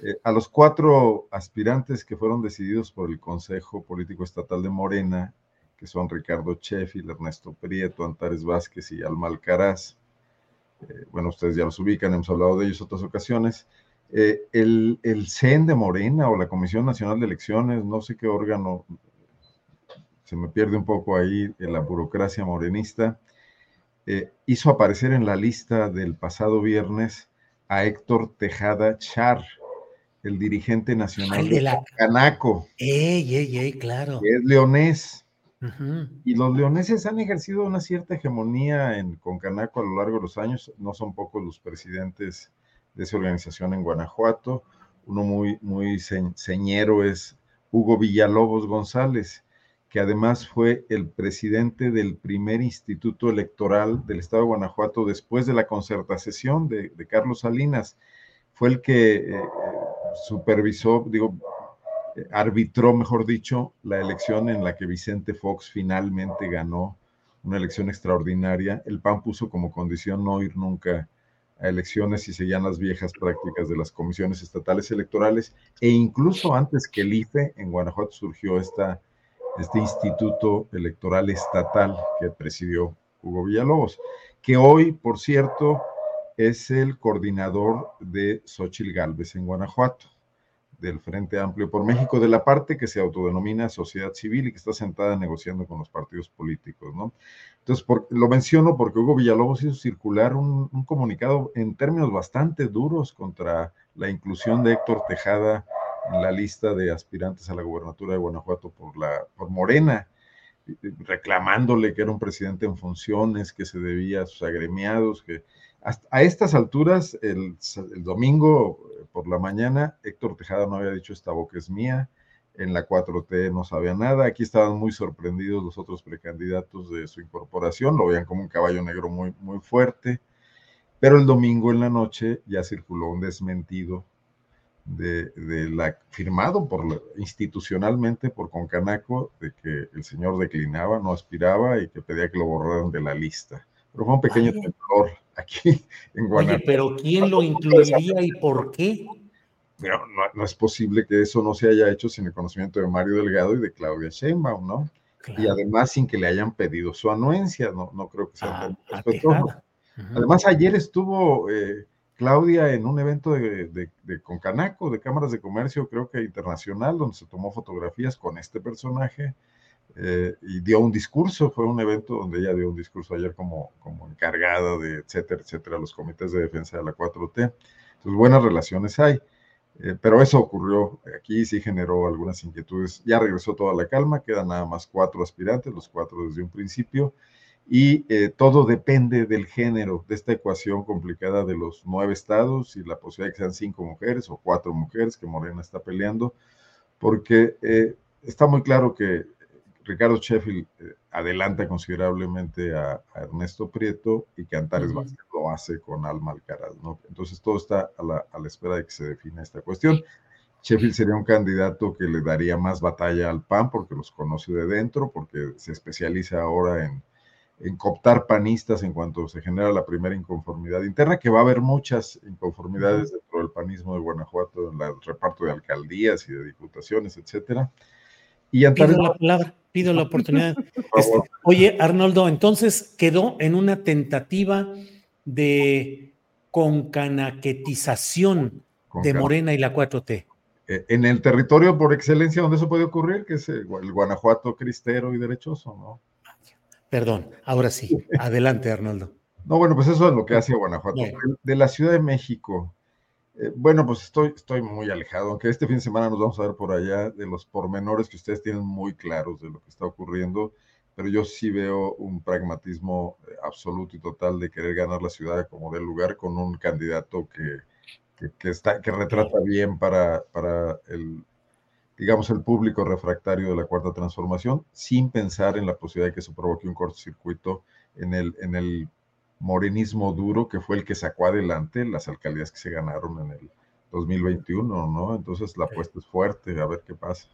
Eh, a los cuatro aspirantes que fueron decididos por el Consejo Político Estatal de Morena que son Ricardo Sheffield, Ernesto Prieto, Antares Vázquez y Alma Alcaraz. Eh, bueno, ustedes ya los ubican, hemos hablado de ellos otras ocasiones. Eh, el, el CEN de Morena o la Comisión Nacional de Elecciones, no sé qué órgano, se me pierde un poco ahí en la burocracia morenista, eh, hizo aparecer en la lista del pasado viernes a Héctor Tejada Char, el dirigente nacional de, la Canaco. Ey, ey, ey, claro. Que es leonés. Y los leoneses han ejercido una cierta hegemonía en Concanaco a lo largo de los años. No son pocos los presidentes de esa organización en Guanajuato. Uno muy, muy señero es Hugo Villalobos González, que además fue el presidente del primer instituto electoral del estado de Guanajuato después de la concertación de, de Carlos Salinas. Fue el que eh, supervisó, digo, arbitró, mejor dicho, la elección en la que Vicente Fox finalmente ganó una elección extraordinaria. El PAN puso como condición no ir nunca a elecciones y seguían las viejas prácticas de las comisiones estatales electorales e incluso antes que el IFE en Guanajuato surgió esta, este instituto electoral estatal que presidió Hugo Villalobos, que hoy, por cierto, es el coordinador de Xochil Gálvez en Guanajuato del Frente Amplio por México, de la parte que se autodenomina sociedad civil y que está sentada negociando con los partidos políticos, ¿no? Entonces, lo menciono porque Hugo Villalobos hizo circular un, comunicado en términos bastante duros contra la inclusión de Héctor Tejada en la lista de aspirantes a la gobernatura de Guanajuato por, la, por Morena, reclamándole que era un presidente en funciones, que se debía a sus agremiados, que a estas alturas, el, domingo eh, por la mañana, Héctor Tejada no había dicho esta boca es mía, en la 4T no sabía nada, aquí estaban muy sorprendidos los otros precandidatos de su incorporación, lo veían como un caballo negro muy, muy fuerte, pero el domingo en la noche ya circuló un desmentido de, la, firmado por institucionalmente por Concanaco de que el señor declinaba, no aspiraba y que pedía que lo borraran de la lista. Pero fue un pequeño temblor aquí en Guanajuato. pero ¿quién lo incluiría y por qué? Pero no, es posible que eso no se haya hecho sin el conocimiento de Mario Delgado y de Claudia Sheinbaum, ¿no? Y además sin que le hayan pedido su anuencia, no, no creo que sea ah, respetuoso. Además, ayer estuvo eh, Claudia en un evento de, de, Concanaco, de cámaras de comercio, creo que internacional, donde se tomó fotografías con este personaje eh, y dio un discurso, fue un evento donde ella dio un discurso ayer como, como encargada de etcétera, etcétera, los comités de defensa de la 4T. Entonces, buenas relaciones hay. Eh, pero eso ocurrió aquí, sí generó algunas inquietudes. Ya regresó toda la calma, quedan nada más cuatro aspirantes, los cuatro desde un principio, y eh, todo depende del género, de esta ecuación complicada de los nueve estados y la posibilidad de que sean cinco mujeres o cuatro mujeres que Morena está peleando, porque está muy claro que Ricardo Sheffield eh, adelanta considerablemente a, Ernesto Prieto y que Antares Vázquez lo hace con Alma Alcaraz, ¿no? Entonces todo está a la, a la, espera de que se define esta cuestión. Sheffield sería un candidato que le daría más batalla al PAN porque los conoce de dentro, porque se especializa ahora en, en cooptar panistas en cuanto se genera la primera inconformidad interna, que va a haber muchas inconformidades dentro del panismo de Guanajuato, en el reparto de alcaldías y de diputaciones, etcétera. Y Antares, pido la palabra, pido la oportunidad. Este, oye, Arnoldo, entonces quedó en una tentativa de concanaquetización de Morena y la 4T. Eh, en el territorio por excelencia donde eso puede ocurrir, que es el Guanajuato cristero y derechoso, ¿no? Perdón, ahora sí. Adelante, Arnoldo. No, bueno, pues eso es lo que hace Guanajuato. De la Ciudad de México, eh, bueno, pues estoy, estoy muy alejado, aunque este fin de semana nos vamos a ver por allá de los pormenores que ustedes tienen muy claros de lo que está ocurriendo, pero yo sí veo un pragmatismo eh, absoluto y total de querer ganar la ciudad como del lugar con un candidato que, que, está, que retrata bien para, para el, digamos, el público refractario de la cuarta transformación, sin pensar en la posibilidad de que eso provoque un cortocircuito en el, en el morenismo duro que fue el que sacó adelante las alcaldías que se ganaron en el 2021, ¿no? Entonces la apuesta es fuerte, a ver qué pasa.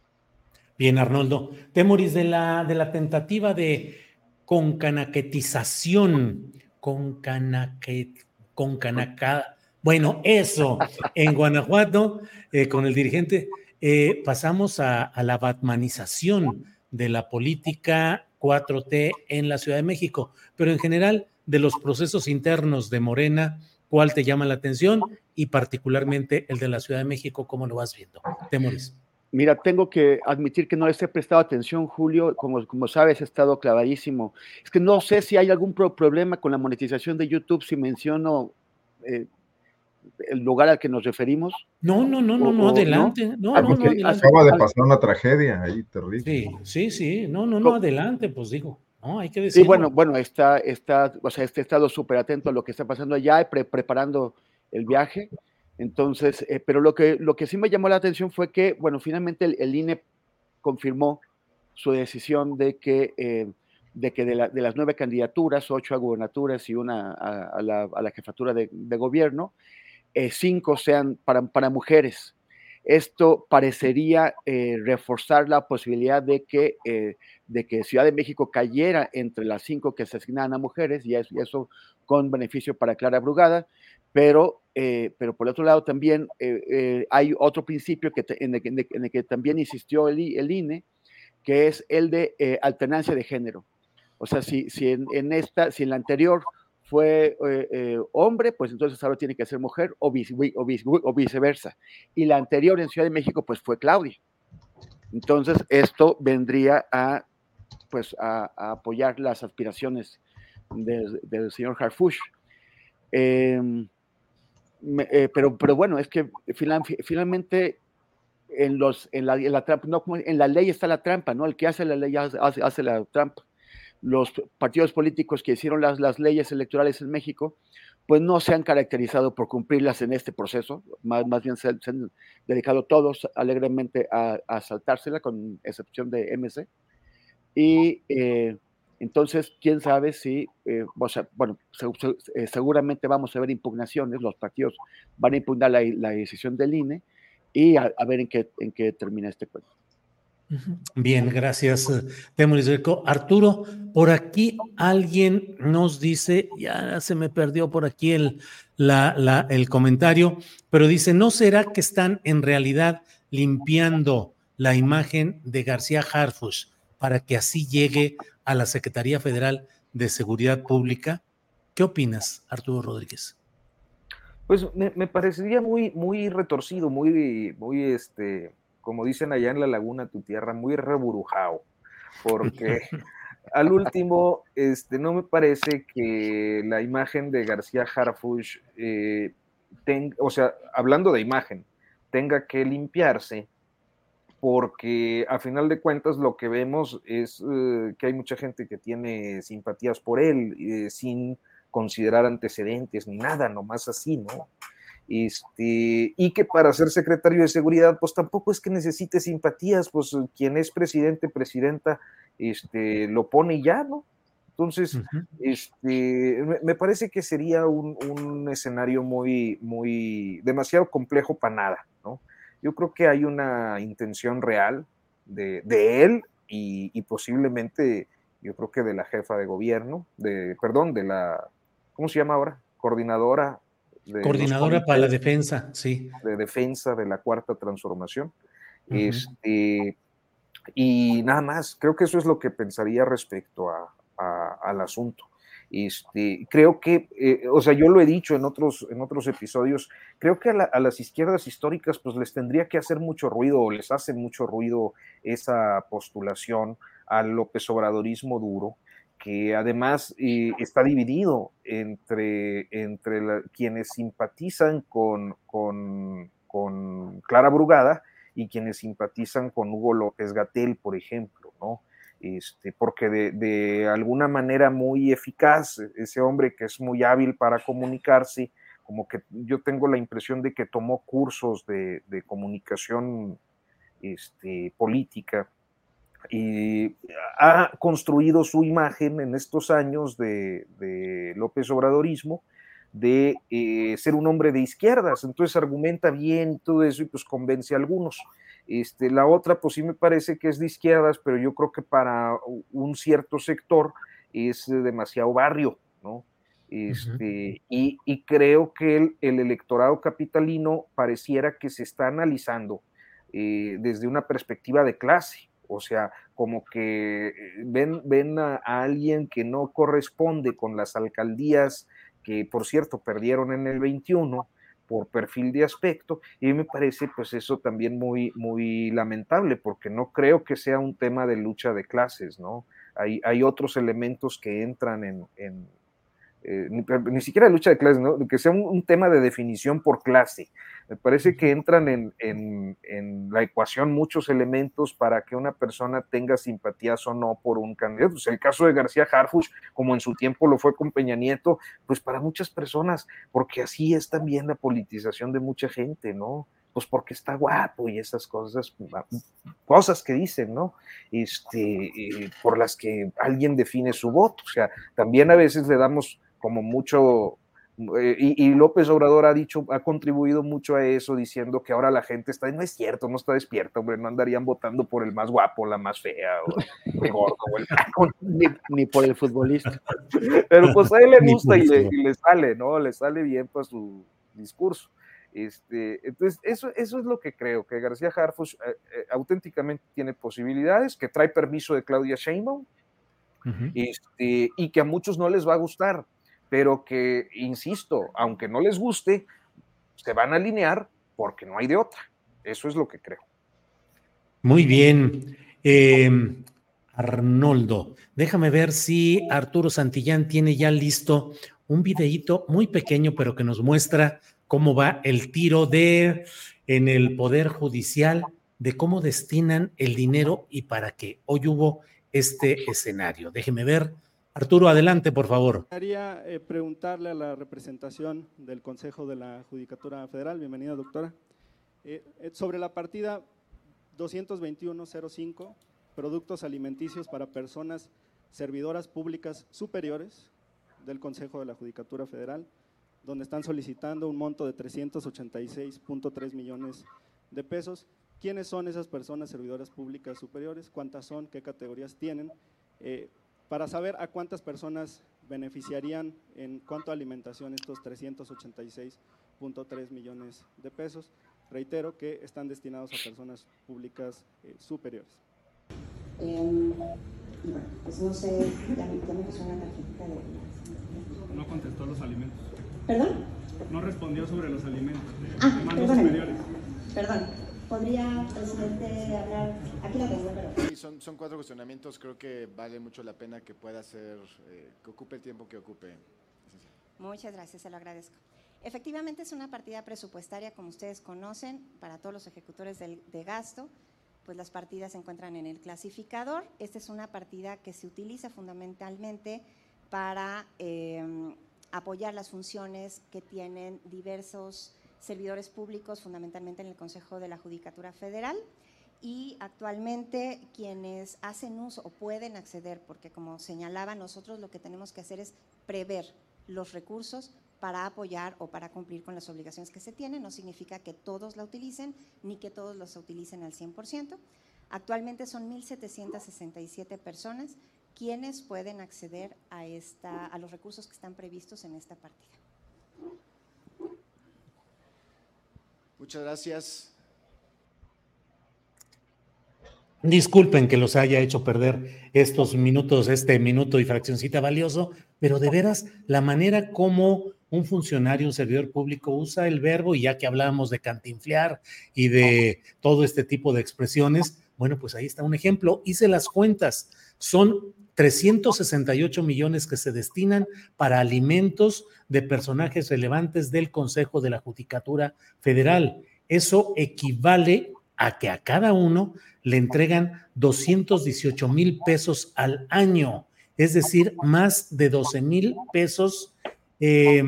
Bien, Arnoldo. Temoris, de la, de la tentativa de concanaquetización, concanaquet, concanacada, bueno, eso, en Guanajuato, eh, con el dirigente, eh, pasamos a, a la batmanización de la política 4T en la Ciudad de México, pero en general de los procesos internos de Morena, ¿cuál te llama la atención? Y particularmente el de la Ciudad de México, ¿cómo lo vas viendo? Temoris. Mira, tengo que admitir que no les he prestado atención, Julio. Como, como sabes, he estado clavadísimo. Es que no sé si hay algún problema con la monetización de YouTube si menciono eh, el lugar al que nos referimos. No, no, no, no, no, adelante. No, no, no, Acaba de pasar una tragedia ahí terrible. Sí, sí, sí. No, no, no, adelante, pues digo. No, hay que decir. Sí, bueno, bueno, está, está, o sea, este estado súper atento a lo que está pasando allá, preparando el viaje. Entonces, eh, pero lo que, lo que sí me llamó la atención fue que, bueno, finalmente el, INE confirmó su decisión de que, eh, de, que de, las nueve candidaturas, ocho a gubernaturas y una a, la, jefatura de, gobierno, eh, cinco sean para, para mujeres. Esto parecería reforzar la posibilidad de que de que Ciudad de México cayera entre las cinco que se asignan a mujeres, y eso, con beneficio para Clara Brugada, pero, eh, pero por otro lado también eh, eh, hay otro principio que en, el, que también insistió el, el, INE, que es el de alternancia de género. O sea, si, si en, esta, si en la anterior fue hombre, pues entonces ahora tiene que ser mujer o, o viceversa. Y la anterior en Ciudad de México, pues fue Claudia. Entonces, esto vendría a pues a, apoyar las aspiraciones del señor Harfush. Em, eh, pero, pero bueno, es que finalmente en, los, en, la, en la trampa, no, en la ley está la trampa, ¿no? El que hace la ley hace, la trampa. Los partidos políticos que hicieron las, las, leyes electorales en México, pues no se han caracterizado por cumplirlas en este proceso, más, más bien se, han dedicado todos alegremente a, a saltársela, con excepción de MC. Y eh, entonces, quién sabe si, eh, bueno, eh, seguramente vamos a ver impugnaciones, los partidos van a impugnar la, decisión del INE y a, ver en qué, en qué termina este cuento. Bien, gracias, Temoris Arturo, por aquí alguien nos dice, ya se me perdió por aquí el, la, el comentario, pero dice, ¿no será que están en realidad limpiando la imagen de García Harfush? Para que así llegue a la Secretaría Federal de Seguridad Pública. ¿Qué opinas, Arturo Rodríguez? Pues me, parecería muy, muy retorcido, muy, muy, este, como dicen allá en la laguna, tu tierra, muy reburujado, porque al último, este, no me parece que la imagen de García Harfush, eh, tenga, o sea, hablando de imagen, tenga que limpiarse, porque a final de cuentas lo que vemos es eh, que hay mucha gente que tiene simpatías por él, eh, sin considerar antecedentes ni nada, nomás así, ¿no? Este, y que para ser secretario de seguridad, pues tampoco es que necesite simpatías, pues quien es presidente, presidenta, este, lo pone ya, ¿no? Entonces, este, me parece que sería un, escenario muy, muy, demasiado complejo para nada, ¿no? Yo creo que hay una intención real de, él y, y, posiblemente, yo creo que de la jefa de gobierno, de, perdón, de la ¿cómo se llama ahora? Coordinadora. De Coordinadora para la defensa, sí. De defensa de la cuarta transformación. este, y nada más, creo que eso es lo que pensaría respecto a, al asunto. Este, creo que, eh, o sea, yo lo he dicho en otros, en otros episodios, creo que a, las izquierdas históricas pues les tendría que hacer mucho ruido o les hace mucho ruido esa postulación al López Obradorismo duro, que además eh, está dividido entre, entre quienes simpatizan con, con, Clara Brugada y quienes simpatizan con Hugo López Gatel, por ejemplo, ¿no? Este, porque de, alguna manera muy eficaz, ese hombre que es muy hábil para comunicarse, como que yo tengo la impresión de que tomó cursos de, de comunicación este, política y ha construido su imagen en estos años de, López Obradorismo de eh, ser un hombre de izquierdas, entonces argumenta bien todo eso y pues convence a algunos. Este, la otra, pues sí me parece que es de izquierdas, pero yo creo que para un cierto sector es demasiado barrio, ¿no? Este, y, creo que el, electorado capitalino pareciera que se está analizando eh, desde una perspectiva de clase. O sea, como que eh, ven, ven a, alguien que no corresponde con las alcaldías que, por cierto, perdieron en el 21 por perfil de aspecto, y me parece pues eso también muy, muy lamentable, porque no creo que sea un tema de lucha de clases, ¿no? Hay, hay otros elementos que entran en, eh, ni, siquiera lucha de clases, ¿no? que sea un, tema de definición por clase. Me parece que entran en, la ecuación muchos elementos para que una persona tenga simpatías o no por un candidato. Pues el caso de García Harfuch, como en su tiempo lo fue con Peña Nieto, pues para muchas personas, porque así es también la politización de mucha gente, ¿no? Pues porque está guapo y esas cosas, cosas que dicen, ¿no? Este, eh, por las que alguien define su voto. O sea, también a veces le damos como mucho, eh, y, López Obrador ha dicho, ha contribuido mucho a eso, diciendo que ahora la gente está, no es cierto, no está despierta, hombre, no andarían votando por el más guapo, la más fea, o el gordo, o el ni, por el futbolista. Pero pues a él le gusta y le, sale, ¿no? Le sale bien para su discurso. Este, entonces, eso, eso es lo que creo, que García Harfuch eh, eh, auténticamente tiene posibilidades, que trae permiso de Claudia Sheinbaum, este, y que a muchos no les va a gustar pero que, insisto, aunque no les guste, se van a alinear porque no hay de otra. Eso es lo que creo. Muy bien. Em, Arnoldo, déjame ver si Arturo Santillán tiene ya listo un videíto muy pequeño, pero que nos muestra cómo va el tiro de en el Poder Judicial, de cómo destinan el dinero y para qué. Hoy hubo este escenario. Déjeme ver Arturo, adelante, por favor. Quería eh, preguntarle a la representación del Consejo de la Judicatura Federal, bienvenida doctora, eh, eh, sobre la partida 221.05, productos alimenticios para personas servidoras públicas superiores del Consejo de la Judicatura Federal, donde están solicitando un monto de 386.3 millones de pesos. ¿Quiénes son esas personas servidoras públicas superiores? ¿Cuántas son? ¿Qué categorías tienen? Para saber a cuántas personas beneficiarían en cuanto a alimentación estos 386.3 millones de pesos. Reitero que están destinados a personas públicas eh, superiores. Eh, pues no sé, ya me, ya me una tarjetita de... No contestó los alimentos. ¿Perdón? no respondió sobre los alimentos. Ah, mandos superiores. Perdón. ¿Podría, presidente, hablar? Aquí la tengo, pero... Sí, son, son cuatro cuestionamientos. Creo que vale mucho la pena que pueda ser, eh, que ocupe el tiempo que ocupe. Muchas gracias, se lo agradezco. Efectivamente es una partida presupuestaria, como ustedes conocen, para todos los ejecutores de, de gasto, pues las partidas se encuentran en el clasificador. Esta es una partida que se utiliza fundamentalmente para eh, apoyar las funciones que tienen diversos servidores públicos, fundamentalmente en el Consejo de la Judicatura Federal. Y actualmente quienes hacen uso o pueden acceder, porque como señalaba, nosotros lo que tenemos que hacer es prever los recursos para apoyar o para cumplir con las obligaciones que se tienen. No significa que todos la utilicen ni que todos los utilicen al 100%. Actualmente son 1.767 personas quienes pueden acceder a, esta, a los recursos que están previstos en esta partida. Muchas gracias. Disculpen que los haya hecho perder estos minutos, este minuto y fraccioncita valioso, pero de veras la manera como un funcionario, un servidor público usa el verbo, y ya que hablábamos de cantinflear y de todo este tipo de expresiones, bueno, pues ahí está un ejemplo. Hice las cuentas, son 368 millones que se destinan para alimentos de personajes relevantes del Consejo de la Judicatura Federal. Eso equivale a que a cada uno le entregan 218 mil pesos al año, es decir, más de 12 mil pesos, eh,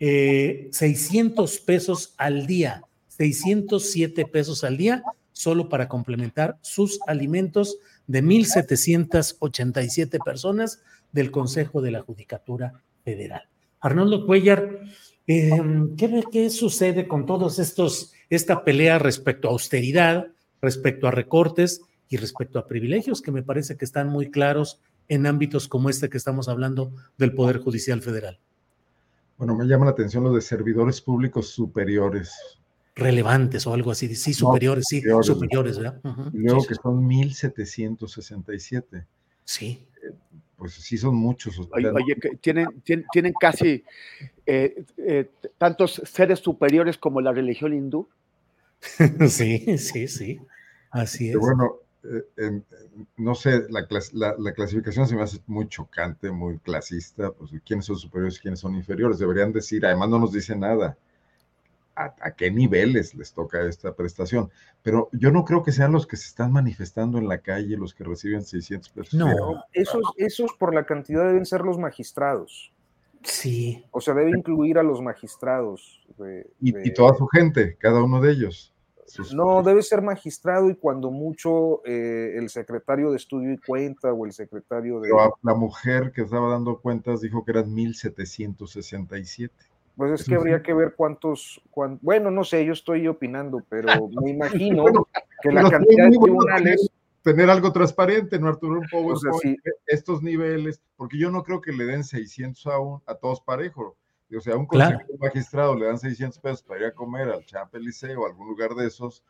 eh, 600 pesos al día, 607 pesos al día, solo para complementar sus alimentos de 1.787 personas del Consejo de la Judicatura Federal. Arnoldo Cuellar, eh, ¿qué, ¿qué, sucede con todos estos, esta pelea respecto a austeridad, respecto a recortes y respecto a privilegios que me parece que están muy claros en ámbitos como este que estamos hablando del Poder Judicial Federal? Bueno, me llama la atención lo de servidores públicos superiores relevantes o algo así, sí, superiores, sí, superiores, ¿verdad? Uh -huh. Y luego sí, que son 1767. Sí. Eh, pues sí son muchos. Oye, oye tienen, tienen, tienen, casi eh, eh, tantos seres superiores como la religión hindú. sí, sí, sí. Así es. Pero bueno, en, no sé, la, la, la, clasificación se me hace muy chocante, muy clasista. Pues quiénes son superiores y quiénes son inferiores. Deberían decir, además no nos dice nada a, a, qué niveles les toca esta prestación. Pero yo no creo que sean los que se están manifestando en la calle, los que reciben 600 pesos. No, esos, esos por la cantidad deben ser los magistrados. Sí. O sea, debe incluir a los magistrados. De, y, de... y, toda su gente, cada uno de ellos. Sus... No, debe ser magistrado y cuando mucho eh, el secretario de estudio y cuenta o el secretario de... Pero la mujer que estaba dando cuentas dijo que eran 1767. Pues es que habría que ver cuántos, cuántos, bueno, no sé, yo estoy opinando, pero me imagino bueno, que la cantidad de tribunales... Tener algo transparente, ¿no, Arturo? Un poco o sea, sí. estos niveles, porque yo no creo que le den 600 a, un, a todos parejo. O sea, a un claro. magistrado le dan 600 pesos para ir a comer al Champs-Élysées o a algún lugar de esos.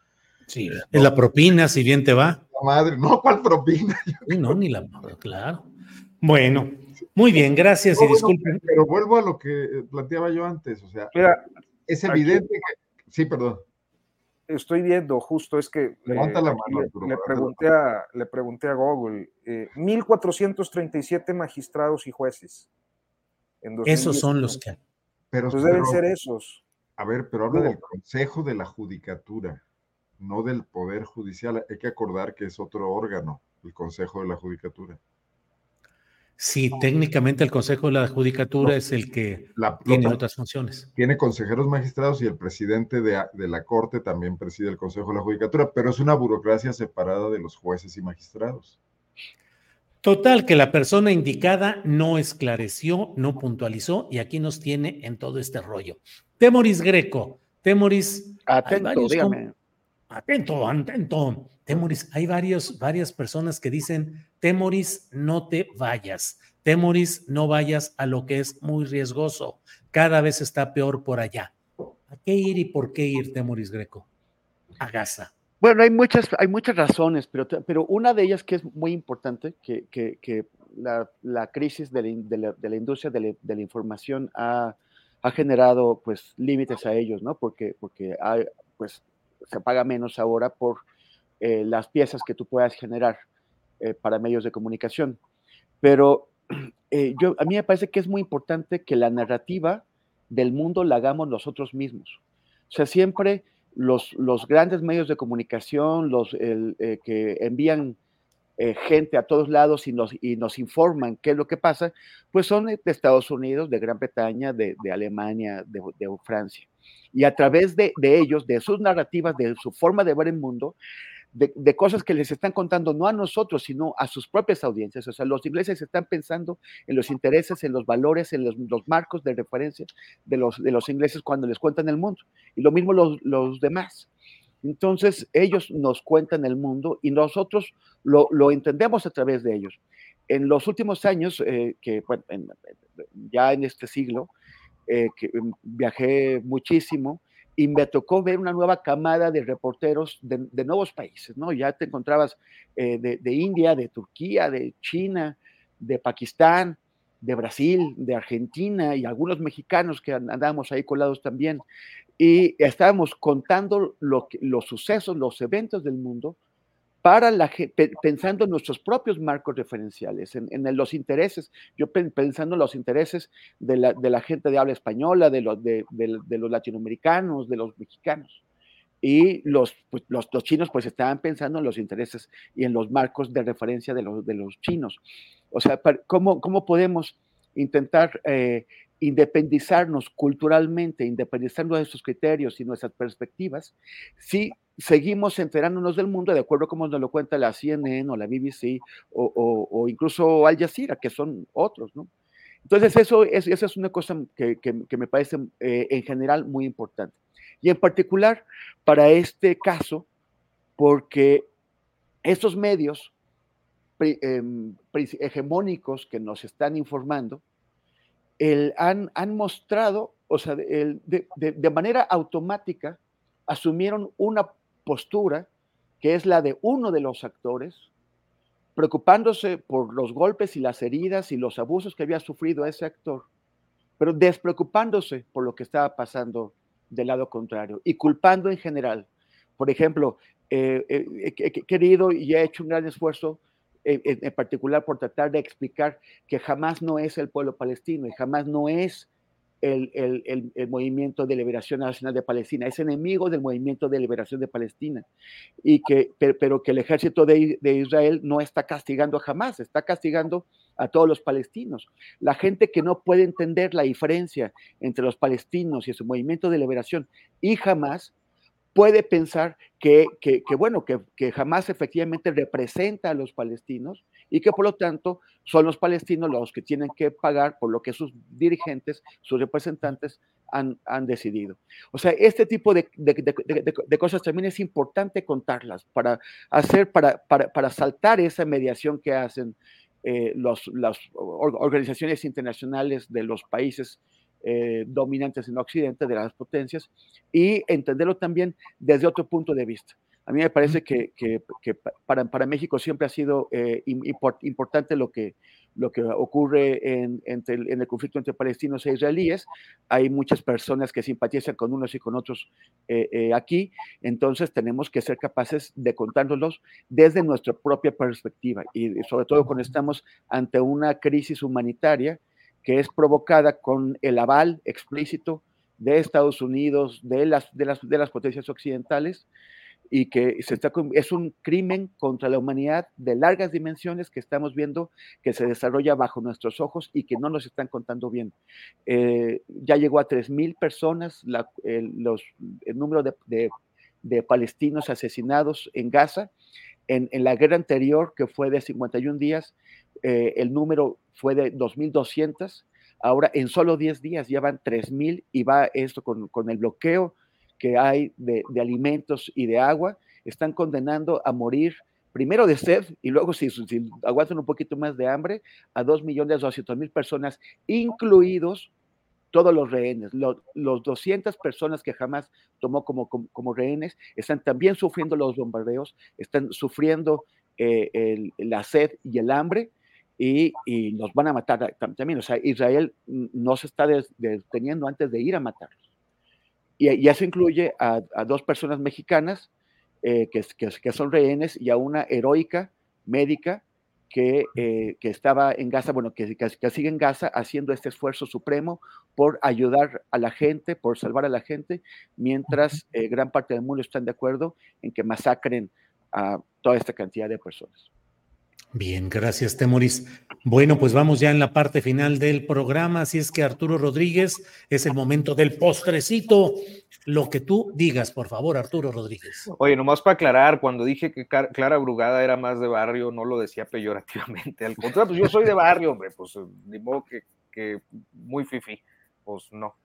Sí, no, es la propina, si bien te va. La madre, no, ¿cuál propina? Sí, no, ni la, claro. Bueno, muy bien, gracias no, y disculpen. Bueno, pero vuelvo a lo que planteaba yo antes, o sea, Mira, es evidente aquí, que, sí, perdón. Estoy viendo, justo es que Levanta eh, la mano, le, le, pregunté a, le pregunté a Google, eh, 1437 magistrados y jueces. En esos son los que... Pero, pues deben ser esos. A ver, pero habla no. del Consejo de la Judicatura, no del Poder Judicial. Hay que acordar que es otro órgano, el Consejo de la Judicatura. Sí, técnicamente el Consejo de la Judicatura no, es el que la, tiene la, otras funciones. Tiene consejeros magistrados y el presidente de, de, la Corte también preside el Consejo de la Judicatura, pero es una burocracia separada de los jueces y magistrados. Total, que la persona indicada no esclareció, no puntualizó y aquí nos tiene en todo este rollo. Temoris Greco, Temoris. Atento, dígame. Atento, atento. Temoris, hay varios, varias personas que dicen, Temoris, no te vayas. Temoris, no vayas a lo que es muy riesgoso. Cada vez está peor por allá. ¿A qué ir y por qué ir, Temoris Greco? A Gaza. Bueno, hay muchas, hay muchas razones, pero, pero una de ellas que es muy importante, que, que, la, la, crisis de la, de la, industria de la, información ha ha generado pues límites a ellos, ¿no? Porque, porque pues se paga menos ahora por eh, las piezas que tú puedas generar eh, para medios de comunicación. Pero eh, yo, a mí me parece que es muy importante que la narrativa del mundo la hagamos nosotros mismos. O sea, siempre los, los grandes medios de comunicación, los que envían gente a todos lados y nos, y nos informan qué es lo que pasa, pues son de Estados Unidos, de Gran Bretaña, de, de Alemania, de, de, Francia. Y a través de, de ellos, de sus narrativas, de su forma de ver el mundo, de, cosas que les están contando no a nosotros, sino a sus propias audiencias. O sea, los ingleses están pensando en los intereses, en los valores, en los, marcos de referencia de los, de los ingleses cuando les cuentan el mundo. Y lo mismo los, los demás. Entonces, ellos nos cuentan el mundo y nosotros lo, lo entendemos a través de ellos. En los últimos años, eh, que ya en este siglo, eh, que mm, viajé muchísimo, y me tocó ver una nueva camada de reporteros de, nuevos países, ¿no? Ya te encontrabas eh, de, India, de Turquía, de China, de Pakistán, de Brasil, de Argentina y algunos mexicanos que andábamos ahí colados también. Y estábamos contando los sucesos, los eventos del mundo para la pensando en nuestros propios marcos referenciales, en, los intereses, yo pensando en los intereses de la, gente de habla española, de los, de, los latinoamericanos, de los mexicanos. Y los, pues, los, chinos pues estaban pensando en los intereses y en los marcos de referencia de los, de los chinos. O sea, ¿cómo, cómo podemos intentar eh, independizarnos culturalmente, independizarnos de esos criterios y nuestras perspectivas, si seguimos enterándonos del mundo de acuerdo a como nos lo cuenta la CNN o la BBC o, incluso Al Jazeera, que son otros, ¿no? Entonces, eso es, esa es una cosa que, me parece eh, en general muy importante. Y en particular para este caso, porque estos medios em, hegemónicos que nos están informando, han, han, mostrado, o sea, de, de, manera automática, asumieron una postura que es la de uno de los actores, preocupándose por los golpes y las heridas y los abusos que había sufrido ese actor, pero despreocupándose por lo que estaba pasando del lado contrario y culpando en general. Por ejemplo, eh, eh, he querido y he hecho un gran esfuerzo en, particular por tratar de explicar que jamás no es el pueblo palestino y jamás no es el, el, el, movimiento de liberación nacional de Palestina, es enemigo del movimiento de liberación de Palestina, y que, pero, que el ejército de, de, Israel no está castigando jamás, está castigando a todos los palestinos. La gente que no puede entender la diferencia entre los palestinos y su movimiento de liberación y jamás puede pensar que, que, bueno, que, jamás efectivamente representa a los palestinos y que por lo tanto son los palestinos los que tienen que pagar por lo que sus dirigentes, sus representantes han, han decidido. O sea, este tipo de, de, cosas también es importante contarlas para hacer, para, para, para saltar esa mediación que hacen eh, las organizaciones internacionales de los países eh, dominantes en Occidente, de las potencias, y entenderlo también desde otro punto de vista. A mí me parece que, que, para, para, México siempre ha sido eh, importante lo que, lo que ocurre en, entre en, el conflicto entre palestinos e israelíes. Hay muchas personas que simpatizan con unos y con otros eh, aquí, entonces tenemos que ser capaces de contárnoslos desde nuestra propia perspectiva y sobre todo cuando estamos ante una crisis humanitaria que es provocada con el aval explícito de Estados Unidos, de las, de las, de las potencias occidentales, y que se está, es un crimen contra la humanidad de largas dimensiones que estamos viendo que se desarrolla bajo nuestros ojos y que no nos están contando bien. Eh, ya llegó a 3.000 personas los, el número de, de, de, palestinos asesinados en Gaza. En, en, la guerra anterior, que fue de 51 días, eh, el número fue de 2.200, ahora en solo 10 días ya van 3.000 y va esto con, con, el bloqueo que hay de, de, alimentos y de agua, están condenando a morir primero de sed y luego si, si aguantan un poquito más de hambre a 2.200.000 personas, incluidos todos los rehenes, los, los 200 personas que jamás tomó como, como, como, rehenes, están también sufriendo los bombardeos, están sufriendo eh, el, la sed y el hambre, y, y, nos van a matar también. O sea, Israel no se está deteniendo antes de ir a matarlos. Y, y eso incluye a, a, dos personas mexicanas eh, que, que, que, son rehenes y a una heroica médica que, eh, que estaba en Gaza, bueno, que, que, sigue en Gaza haciendo este esfuerzo supremo por ayudar a la gente, por salvar a la gente, mientras eh, gran parte del mundo están de acuerdo en que masacren a toda esta cantidad de personas. Bien, gracias, Temoris. Bueno, pues vamos ya en la parte final del programa, así es que Arturo Rodríguez, es el momento del postrecito. Lo que tú digas, por favor, Arturo Rodríguez. Oye, nomás para aclarar, cuando dije que Clara Brugada era más de barrio, no lo decía peyorativamente. Al contrario, pues yo soy de barrio, hombre, pues ni modo que, muy fifi. Pues no.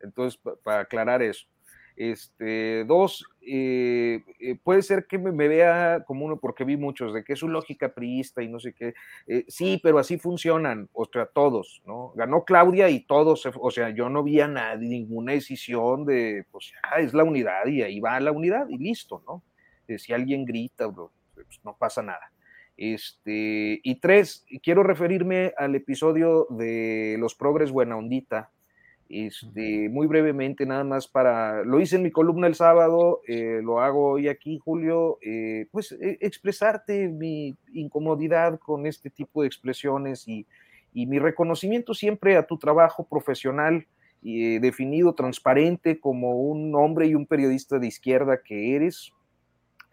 Entonces, para aclarar eso. Este, dos, eh, eh, puede ser que me, vea como uno, porque vi muchos, de que es su lógica priista y no sé qué. Eh, sí, pero así funcionan, o sea, todos, ¿no? Ganó Claudia y todos, o sea, yo no vi a nadie, ninguna decisión de, pues, es la unidad y ahí va la unidad y listo, ¿no? si alguien grita, pues, no pasa nada. Este, y tres, quiero referirme al episodio de Los Progres Buena Ondita, este, muy brevemente, nada más para, lo hice en mi columna el sábado, eh, lo hago hoy aquí, Julio, eh, pues eh, expresarte mi incomodidad con este tipo de expresiones y, y mi reconocimiento siempre a tu trabajo profesional y definido, transparente, como un hombre y un periodista de izquierda que eres.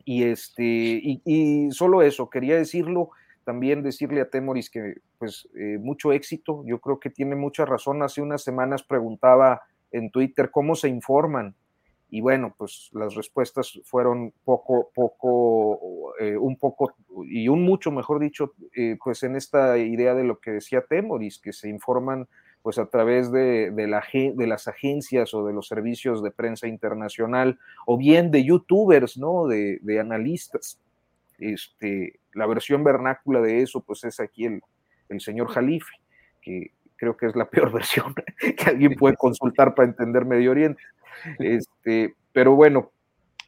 Y, este, y solo eso, quería decirlo también decirle a Temoris que pues eh, mucho éxito, yo creo que tiene mucha razón. Hace unas semanas preguntaba en Twitter cómo se informan y bueno, pues las respuestas fueron poco, poco, eh, un poco y un mucho, mejor dicho, eh, pues en esta idea de lo que decía Temoris, que se informan pues a través de, de, la, de las agencias o de los servicios de prensa internacional o bien de youtubers, ¿no? De, de analistas. Este, la versión vernácula de eso, pues es aquí el, el señor Jalife, que creo que es la peor versión que alguien puede consultar para entender Medio Oriente. Este, pero bueno,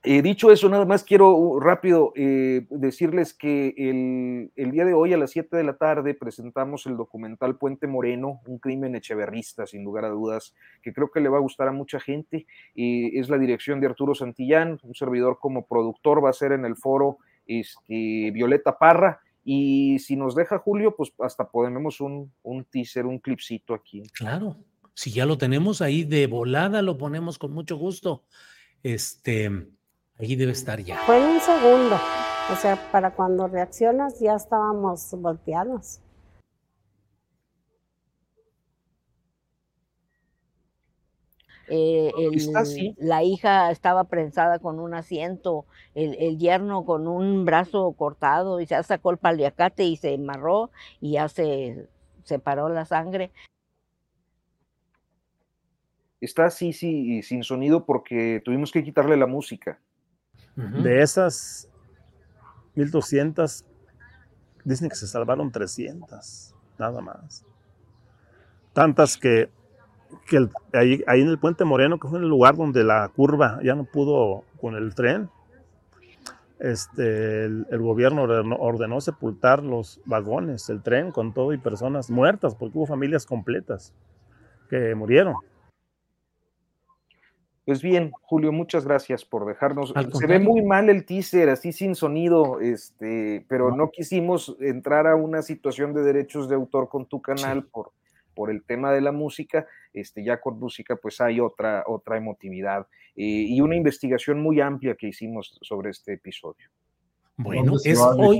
eh, dicho eso, nada más quiero uh, rápido eh, decirles que el, el, día de hoy a las 7 de la tarde presentamos el documental Puente Moreno, un crimen echeverrista, sin lugar a dudas, que creo que le va a gustar a mucha gente. Eh, es la dirección de Arturo Santillán, un servidor como productor, va a ser en el foro este, Violeta Parra. Y si nos deja Julio, pues hasta ponemos un, un teaser, un clipcito aquí. Claro, si ya lo tenemos ahí de volada, lo ponemos con mucho gusto. Este, ahí debe estar ya. Fue un segundo, o sea, para cuando reaccionas ya estábamos volteados. Eh, el, la hija estaba prensada con un asiento, el, el, yerno con un brazo cortado y ya sacó el paliacate y se amarró y ya se separó la sangre. Está así, sí, sin sonido porque tuvimos que quitarle la música. Uh -huh. De esas 1200, dicen que se salvaron 300, nada más. Tantas que que el, ahí, ahí, en el puente Moreno, que fue en el lugar donde la curva ya no pudo con el tren, este, el, el, gobierno ordenó, ordenó, sepultar los vagones, el tren con todo y personas muertas, porque hubo familias completas que murieron. Pues bien, Julio, muchas gracias por dejarnos. Se ve muy mal el teaser, así sin sonido, este, pero no. no quisimos entrar a una situación de derechos de autor con tu canal sí. por, por el tema de la música, este, ya con música pues hay otra, otra emotividad eh, y una investigación muy amplia que hicimos sobre este episodio. Bueno, es hoy,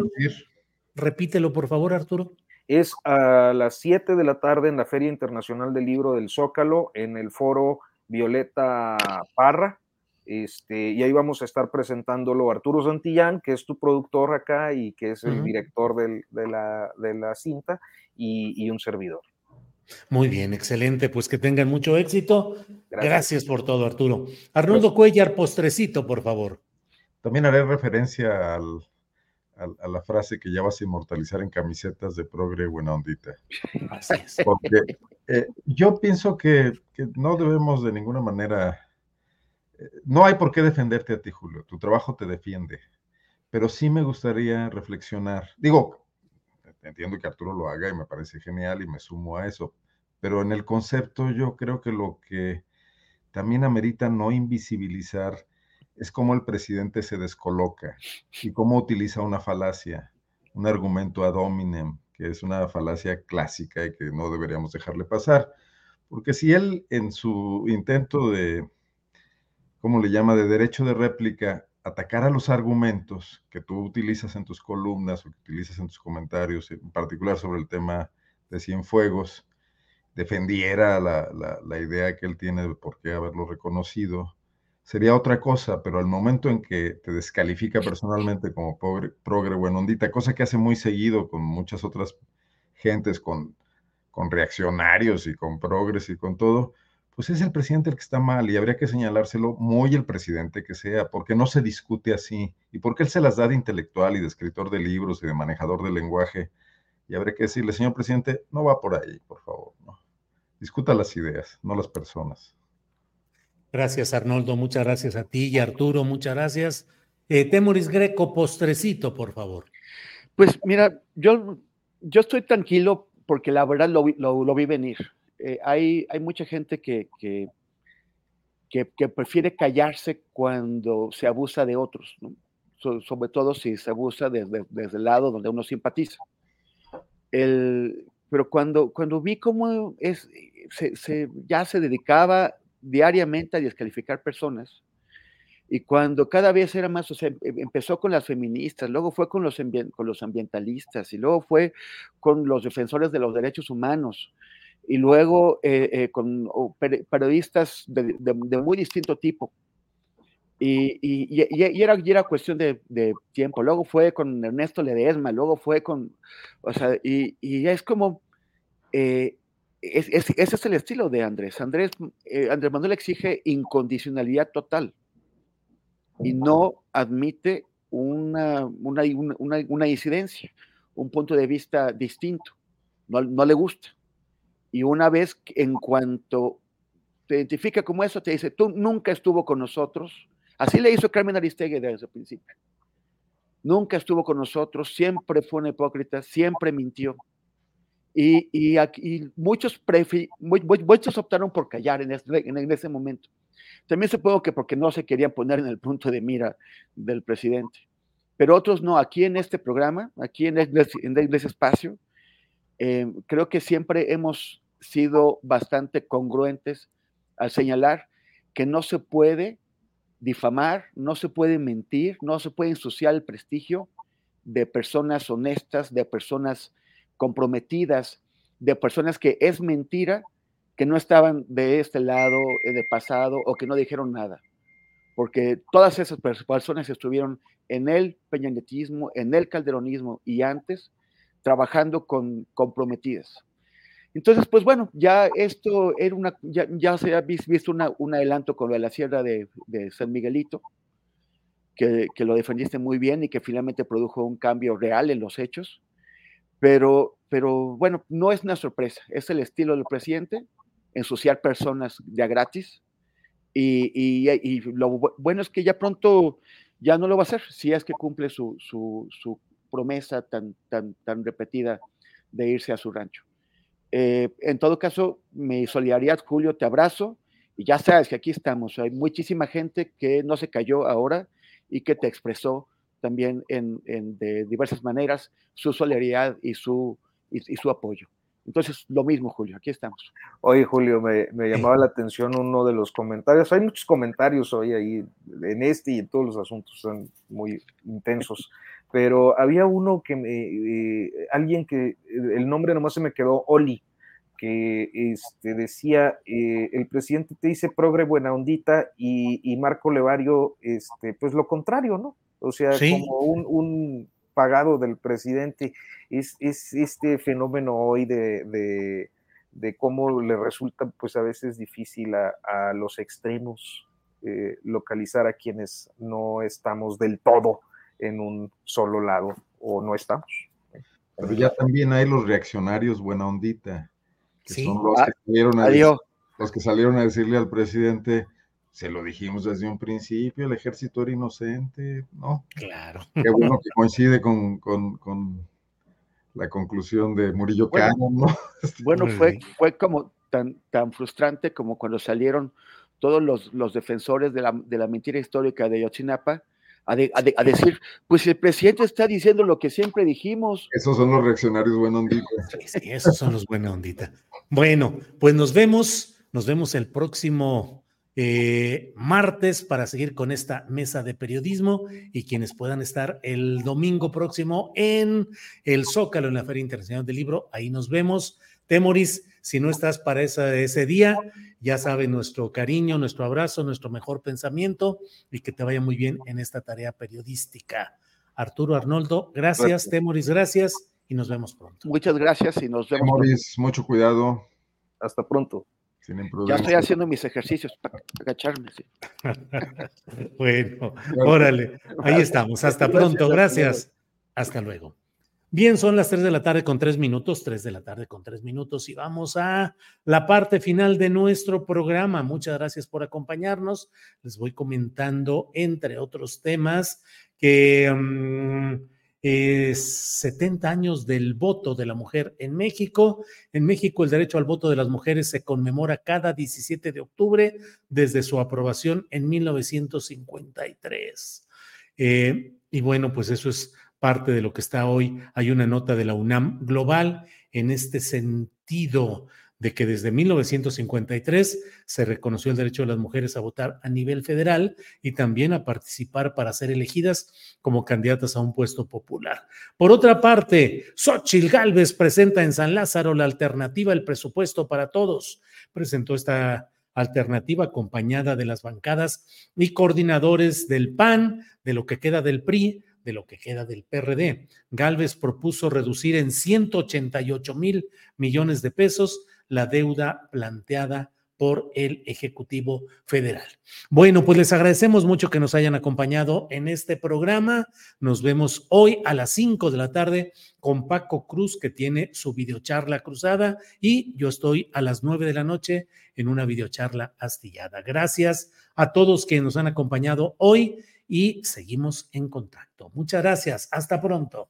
repítelo por favor Arturo. Es a las 7 de la tarde en la Feria Internacional del Libro del Zócalo, en el foro Violeta Parra, este, y ahí vamos a estar presentándolo Arturo Santillán, que es tu productor acá y que es el uh -huh. director del, de, la, de, la, cinta, y, y un servidor. Muy bien, excelente. Pues que tengan mucho éxito. Gracias, Gracias por todo, Arturo. Arnoldo Cuellar, postrecito, por favor. También haré referencia al, al, a la frase que ya vas a inmortalizar en camisetas de progre buena ondita. Así es. Porque eh, yo pienso que, que, no debemos de ninguna manera, eh, no hay por qué defenderte a ti, Julio. Tu trabajo te defiende. Pero sí me gustaría reflexionar. Digo, entiendo que Arturo lo haga y me parece genial y me sumo a eso, pero en el concepto yo creo que lo que también amerita no invisibilizar es cómo el presidente se descoloca y cómo utiliza una falacia, un argumento ad hominem, que es una falacia clásica y que no deberíamos dejarle pasar. Porque si él en su intento de, ¿cómo le llama?, de derecho de réplica, atacar a los argumentos que tú utilizas en tus columnas o que utilizas en tus comentarios, en particular sobre el tema de Cienfuegos, defendiera la, la idea que él tiene de por qué haberlo reconocido, sería otra cosa, pero al momento en que te descalifica personalmente como progre, progre buenondita, cosa que hace muy seguido con muchas otras gentes, con, con reaccionarios y con progres y con todo, pues es el presidente el que está mal y habría que señalárselo muy el presidente que sea, porque no se discute así y porque él se las da de intelectual y de escritor de libros y de manejador del lenguaje. Y habría que decirle, señor presidente, no va por ahí, por favor. ¿no? Discuta las ideas, no las personas. Gracias, Arnoldo. Muchas gracias a ti y Arturo. Muchas gracias. Eh, Temoris Greco, postrecito, por favor. Pues mira, yo, yo estoy tranquilo porque la verdad lo, lo, lo vi venir. Eh, hay, mucha gente que, prefiere callarse cuando se abusa de otros, sobre todo si se abusa desde, el lado donde uno simpatiza. Pero cuando, vi cómo se, ya se dedicaba diariamente a descalificar personas. Y cuando cada vez era más, em, empezó con las feministas, luego fue con los ambientalistas, y luego fue con los defensores de los derechos humanos, y luego eh, eh, con periodistas de, de, de, muy distinto tipo. Y, y, y, era, y era, cuestión de, de, tiempo. Luego fue con Ernesto Ledesma, luego fue con, o sea, y, y es como, eh, es, es, ese es el estilo de Andrés. Andrés, eh, Andrés Manuel exige incondicionalidad total y no admite una, una, una, una, disidencia, un punto de vista distinto. No, no, le gusta. Y una vez, en cuanto te identifica como eso, te dice, tú nunca estuvo con nosotros. Así le hizo Carmen Aristegui desde el principio. Nunca estuvo con nosotros, siempre fue una hipócrita, siempre mintió y, y, aquí, muchos, prefi, muchos optaron por callar en, este, en ese momento. También supongo que porque no se querían poner en el punto de mira del presidente. Pero otros no. Aquí en este programa, aquí en, este, en ese espacio, eh, creo que siempre hemos sido bastante congruentes al señalar que no se puede difamar, no se puede mentir, no se puede ensuciar el prestigio de personas honestas, de personas comprometidas de personas que es mentira que no estaban de este lado, eh, de pasado, o que no dijeron nada. Porque todas esas personas estuvieron en el peñanetismo, en el calderonismo y antes, trabajando con comprometidas. Entonces, pues bueno, ya esto era una, ya, se ha visto una, un adelanto con lo de la sierra de, San Miguelito, que, lo defendiste muy bien y que finalmente produjo un cambio real en los hechos. Pero, pero bueno, no es una sorpresa, es el estilo del presidente, ensuciar personas ya gratis. Y, lo bueno es que ya pronto ya no lo va a hacer, si es que cumple su, su, su promesa tan, tan, tan repetida de irse a su rancho. Eh, en todo caso, mi solidaridad, Julio, te abrazo y ya sabes que aquí estamos. Hay muchísima gente que no se cayó ahora y que te expresó también en, en, de diversas maneras su solidaridad y su, y, y, su apoyo. Entonces, lo mismo, Julio, aquí estamos. Oye, Julio, me, me llamaba la atención uno de los comentarios. Hay muchos comentarios hoy ahí en este y en todos los asuntos, son muy intensos. Pero había uno que me, eh, alguien que el nombre nomás se me quedó, Oli, que este, decía, eh, el presidente te dice progre buena ondita y, y Marco Levario, este, pues lo contrario, ¿no? o sea, sí. como un, un, pagado del presidente, es, es este fenómeno hoy de, de, de, cómo le resulta pues a veces difícil a, a los extremos eh, localizar a quienes no estamos del todo en un solo lado o no estamos. Pero ya también hay los reaccionarios buena ondita, que sí. son los, ah, que salieron a decir, los que salieron a decirle al presidente, se lo dijimos desde un principio, el ejército era inocente, ¿no? Claro. Qué bueno que coincide con, con, con la conclusión de Murillo Cano, ¿no? Bueno, fue, fue como tan, tan frustrante como cuando salieron todos los, los defensores de la, de la, mentira histórica de Yotzinapa a, de, a, a, decir, pues el presidente está diciendo lo que siempre dijimos. Esos son los reaccionarios buena ondita. Sí, sí, esos son los buena ondita. Bueno, pues nos vemos, nos vemos el próximo eh, martes para seguir con esta mesa de periodismo y quienes puedan estar el domingo próximo en el Zócalo, en la Feria Internacional del Libro, ahí nos vemos. Temoris, si no estás para esa, ese día, ya sabe nuestro cariño, nuestro abrazo, nuestro mejor pensamiento y que te vaya muy bien en esta tarea periodística. Arturo Arnoldo, gracias, gracias. Temoris, gracias y nos vemos pronto. Muchas gracias y nos vemos. Temoris, mucho cuidado. Hasta pronto. Ya estoy haciendo mis ejercicios para agacharme. Sí. bueno, órale, ahí estamos. Hasta pronto, gracias. Hasta luego. Bien, son las 3 de la tarde con 3 minutos, 3 de la tarde con 3 minutos y vamos a la parte final de nuestro programa. Muchas gracias por acompañarnos. Les voy comentando, entre otros temas, que um, eh, 70 años del voto de la mujer en México. En México el derecho al voto de las mujeres se conmemora cada 17 de octubre desde su aprobación en 1953. Eh, y bueno, pues eso es parte de lo que está hoy. Hay una nota de la UNAM global en este sentido de que desde 1953 se reconoció el derecho de las mujeres a votar a nivel federal y también a participar para ser elegidas como candidatas a un puesto popular. Por otra parte, Xochil Gálvez presenta en San Lázaro la alternativa El presupuesto para todos. Presentó esta alternativa acompañada de las bancadas y coordinadores del PAN, de lo que queda del PRI, de lo que queda del PRD. Galvez propuso reducir en 188 mil millones de pesos la deuda planteada por el Ejecutivo Federal. Bueno, pues les agradecemos mucho que nos hayan acompañado en este programa. Nos vemos hoy a las 5 de la tarde con Paco Cruz, que tiene su videocharla cruzada, y yo estoy a las 9 de la noche en una videocharla astillada. Gracias a todos que nos han acompañado hoy y seguimos en contacto. Muchas gracias. Hasta pronto.